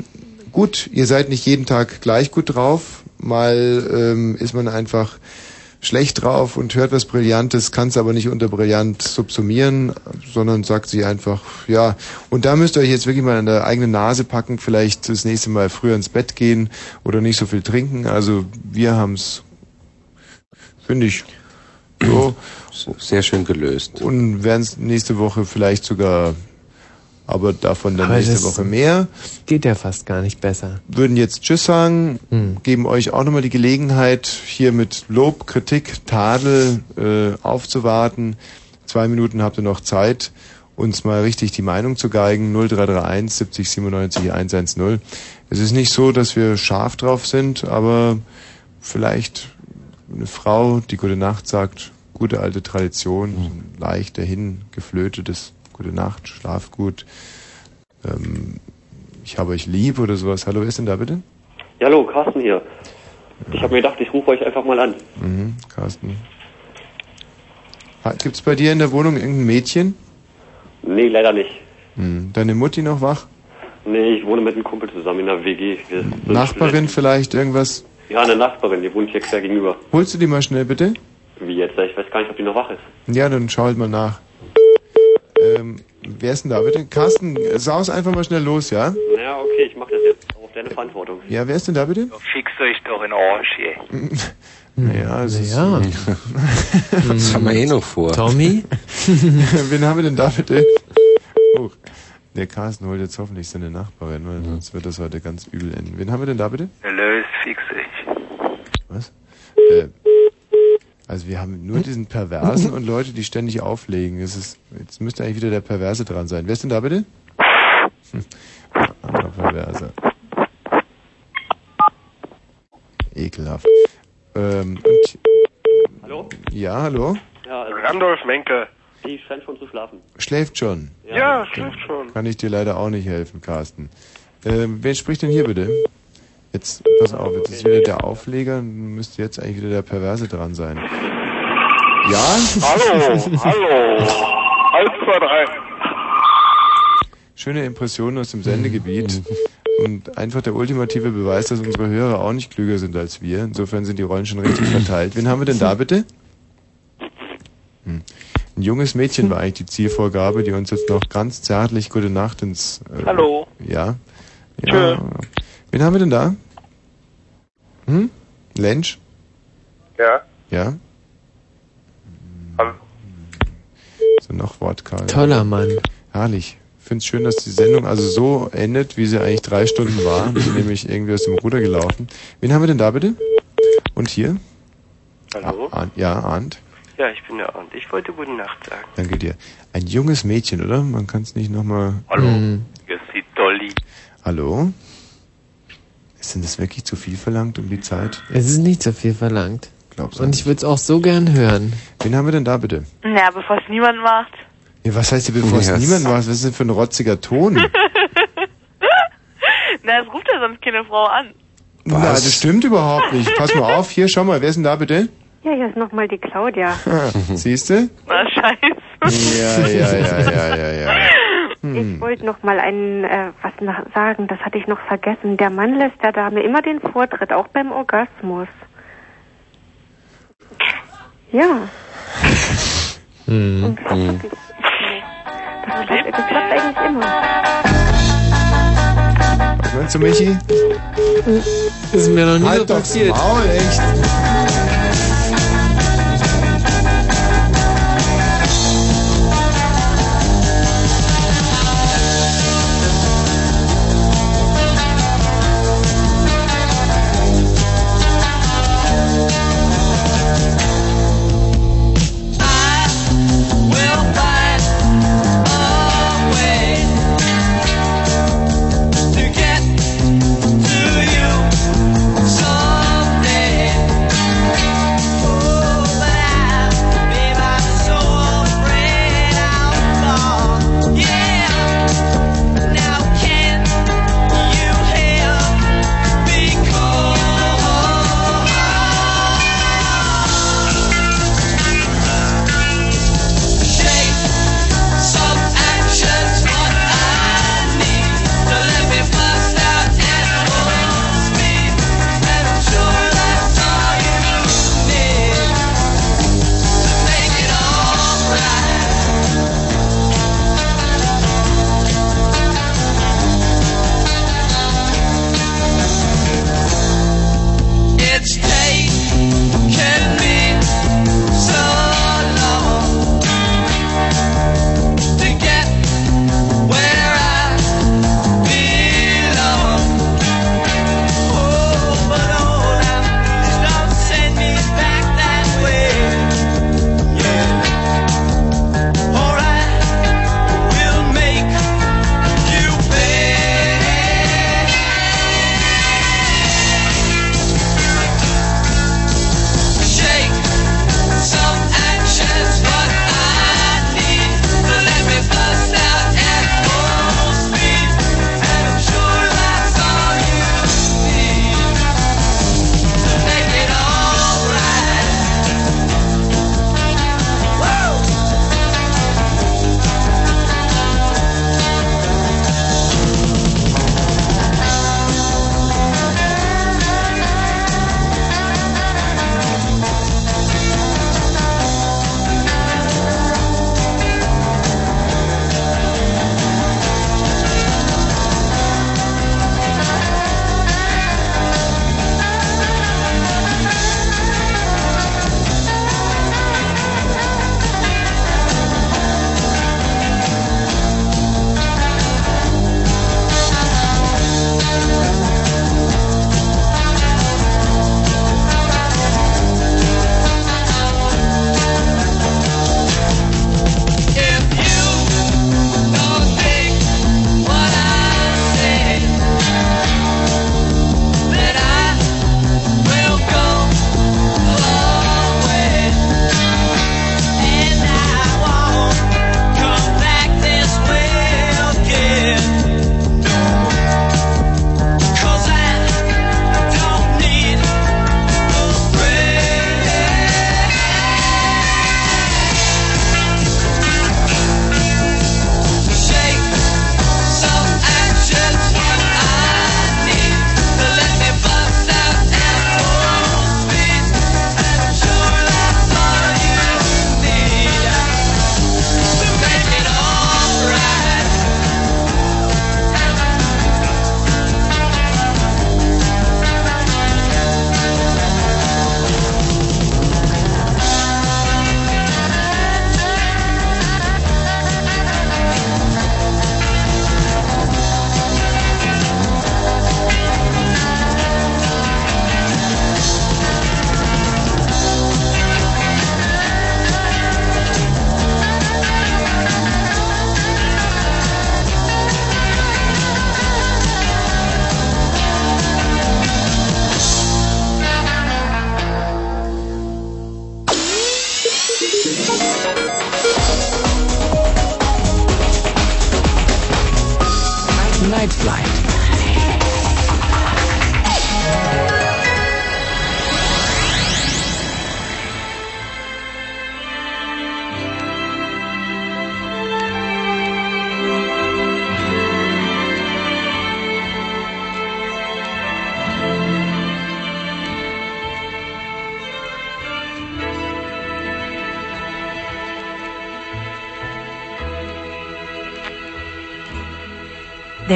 gut, ihr seid nicht jeden Tag gleich gut drauf, mal ähm, ist man einfach schlecht drauf und hört was Brillantes, kann es aber nicht unter brillant subsumieren, sondern sagt sie einfach, ja. Und da müsst ihr euch jetzt wirklich mal an der eigenen Nase packen, vielleicht das nächste Mal früher ins Bett gehen oder nicht so viel trinken. Also wir haben's, finde ich, so. Sehr schön gelöst. Und werden es nächste Woche vielleicht sogar, aber davon dann Aber nächste Woche mehr. Geht ja fast gar nicht besser. Würden jetzt Tschüss sagen, Hm. geben euch auch nochmal die Gelegenheit, hier mit Lob, Kritik, Tadel äh, aufzuwarten. Zwei Minuten habt ihr noch Zeit, uns mal richtig die Meinung zu geigen. 0331 70 97 110. Es ist nicht so, dass wir scharf drauf sind, aber vielleicht eine Frau, die Gute Nacht sagt, gute alte Tradition, so ein leicht dahin geflötetes Gute Nacht, schlaf gut. Ähm, ich habe euch lieb oder sowas. Hallo, wer ist denn da bitte? Ja, hallo, Carsten hier. Ich habe mir gedacht, ich rufe euch einfach mal an. Mhm, Carsten. Ha- Gibt's bei dir in der Wohnung irgendein Mädchen? Nee, leider nicht. Hm. Deine Mutti noch wach? Nee, ich wohne mit einem Kumpel zusammen in der WG. Wir Nachbarin vielleicht, irgendwas? Ja, eine Nachbarin, die wohnt hier quer gegenüber. Holst du die mal schnell bitte? Wie jetzt? Ich weiß gar nicht, ob die noch wach ist. Ja, dann schau halt mal nach. Ähm, wer ist denn da bitte? Carsten, saus einfach mal schnell los, ja? Naja, okay, ich mach das jetzt. Auf deine Verantwortung. Ja, wer ist denn da bitte? Fixt euch doch in den Arsch, ey. Naja, es ist... Ja. Das haben wir eh noch vor. Tommy? Wen haben wir denn da bitte? Oh, der Carsten holt jetzt hoffentlich seine Nachbarin, weil sonst wird das heute ganz übel enden. Wen haben wir denn da bitte? Löst, fix euch. Was? Äh, also wir haben nur diesen Perversen und Leute, die ständig auflegen. Es ist, jetzt müsste eigentlich wieder der Perverse dran sein. Wer ist denn da bitte? Hm, anderer Perverse. Ekelhaft. Ähm, und, Hallo? ja, hallo? Ja, also, Randolph Menke. die scheint schon zu schlafen. Schläft schon. Ja, schläft schon. Kann ich dir leider auch nicht helfen, Carsten. Ähm, wer spricht denn hier bitte? Jetzt, pass auf, jetzt ist wieder der Aufleger, müsste jetzt eigentlich wieder der Perverse dran sein. Ja? Hallo, hallo. Eins, zwei, drei. Schöne Impressionen aus dem Sendegebiet. Und einfach der ultimative Beweis, dass unsere Hörer auch nicht klüger sind als wir. Insofern sind die Rollen schon richtig verteilt. Wen haben wir denn da bitte? Hm. Ein junges Mädchen war eigentlich die Zielvorgabe, die uns jetzt noch ganz zärtlich gute Nacht ins... Äh, Hallo. Ja. ja. Wen haben wir denn da? Hm? Lensch? Ja. Ja? Hallo. So noch wortkarl. Toller Mann. Herrlich. Ich finde es schön, dass die Sendung also so endet, wie sie eigentlich drei Stunden war, nämlich irgendwie aus dem Ruder gelaufen. Wen haben wir denn da bitte? Und hier? Hallo? Ah, ja, Arndt. Ja, ich bin der Arndt. Ich wollte gute Nacht sagen. Danke dir. Ein junges Mädchen, oder? Man kann es nicht nochmal... Hallo. Hier ist die Dolly. Hallo? Ist denn das wirklich zu viel verlangt um die Zeit? Es ist nicht so viel verlangt. Glaubst Und ich würde es auch so gern hören. Wen haben wir denn da bitte? Na, bevor es niemand macht. Ja, was heißt hier, bevor es Yes. niemand macht? Was ist denn für ein rotziger Ton? Na, es ruft ja sonst keine Frau an. Na, das stimmt überhaupt nicht. Pass mal auf, hier, schau mal, wer ist denn da bitte? Ja, hier ist nochmal die Claudia. Siehst du? Na, scheiße. Ja, ja, ja, ja, ja, ja. Ich wollte noch mal ein, äh, was nach, sagen, das hatte ich noch vergessen. Der Mann lässt der Dame immer den Vortritt, auch beim Orgasmus. Ja, Hm. das, klappt- das klappt eigentlich immer. Was meinst du, Michi? Das ist mir noch nie so halt doch passiert. Maul, echt.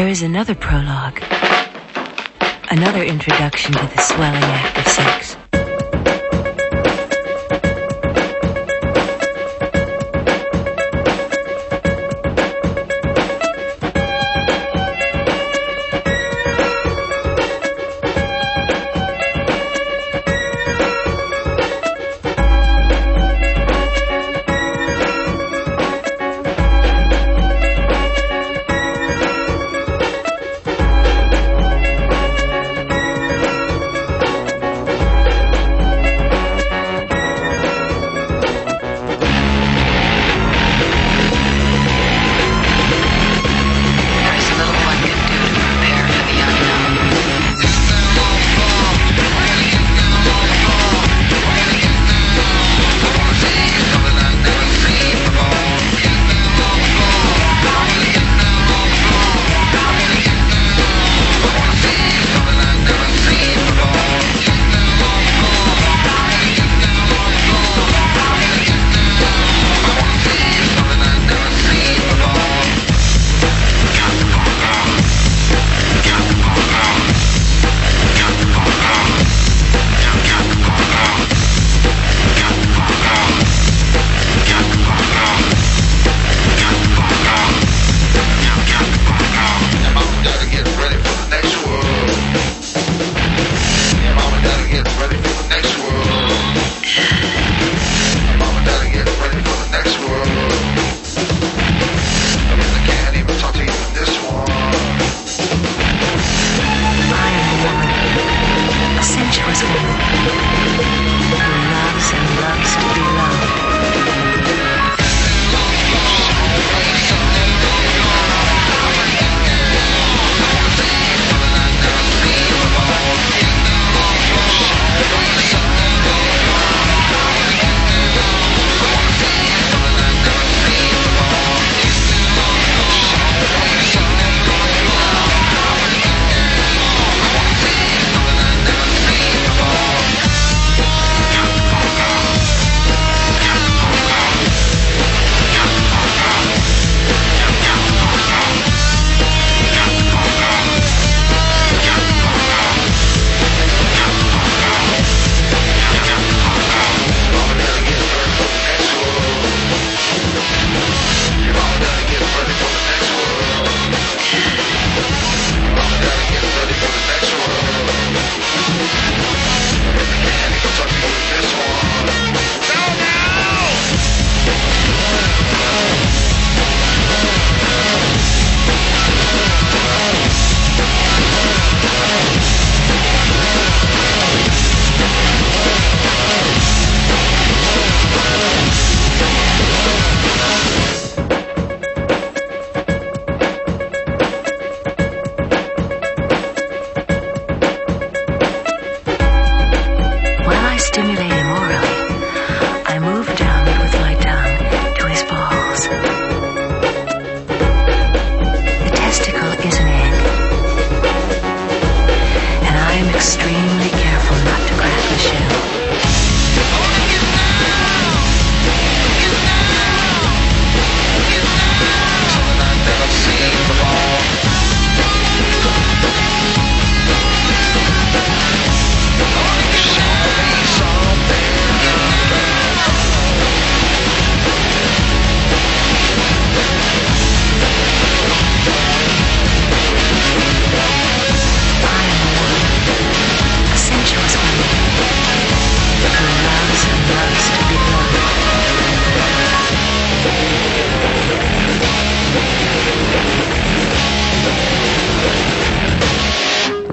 There is another prologue, another introduction to the swelling act of sex.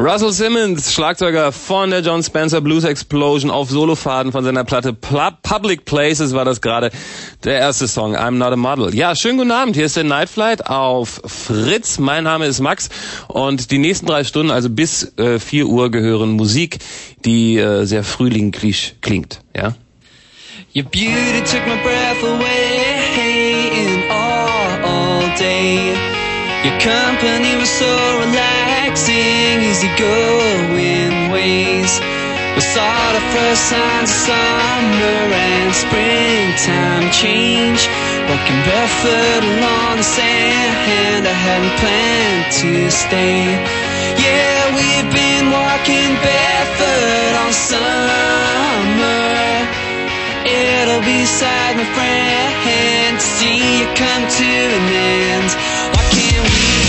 Russell Simmons, Schlagzeuger von der John Spencer Blues Explosion auf Solofaden von seiner Platte Pla Public Places war das gerade der erste Song, I'm Not a Model. Ja, schönen guten Abend, hier ist der Night Flight auf Fritz. Mein Name ist Max und die nächsten drei Stunden, also bis äh, 4 Uhr, gehören Musik, die äh, sehr frühlinglich klingt. Ja? Your beauty took my breath away Your company was so relaxing, easygoing ways. We saw the first signs of summer and springtime change. Walking barefoot along the sand, I hadn't planned to stay. Yeah, we've been walking barefoot all summer little beside my friend to see it come to an end. Why can't we?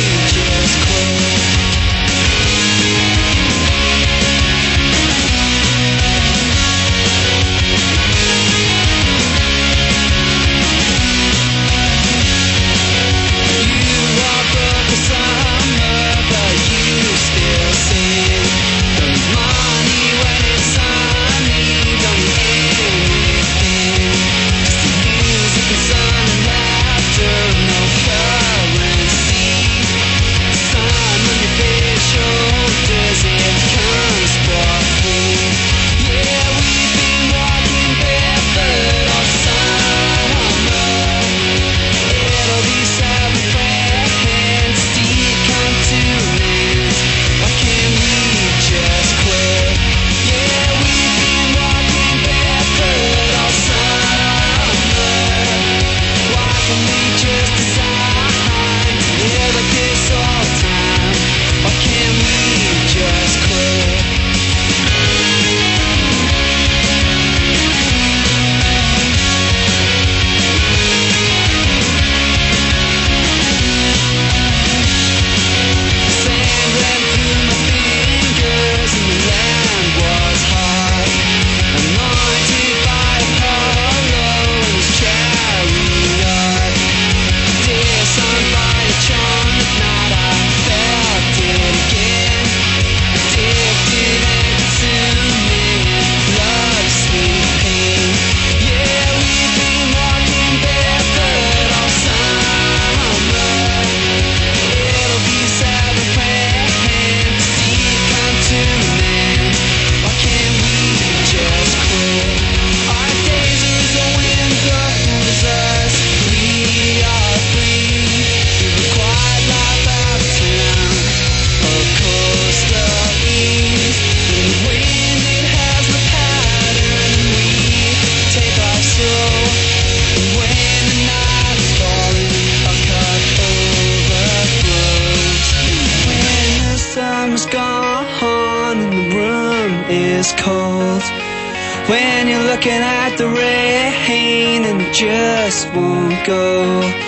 When you're looking at the rain and it just won't go.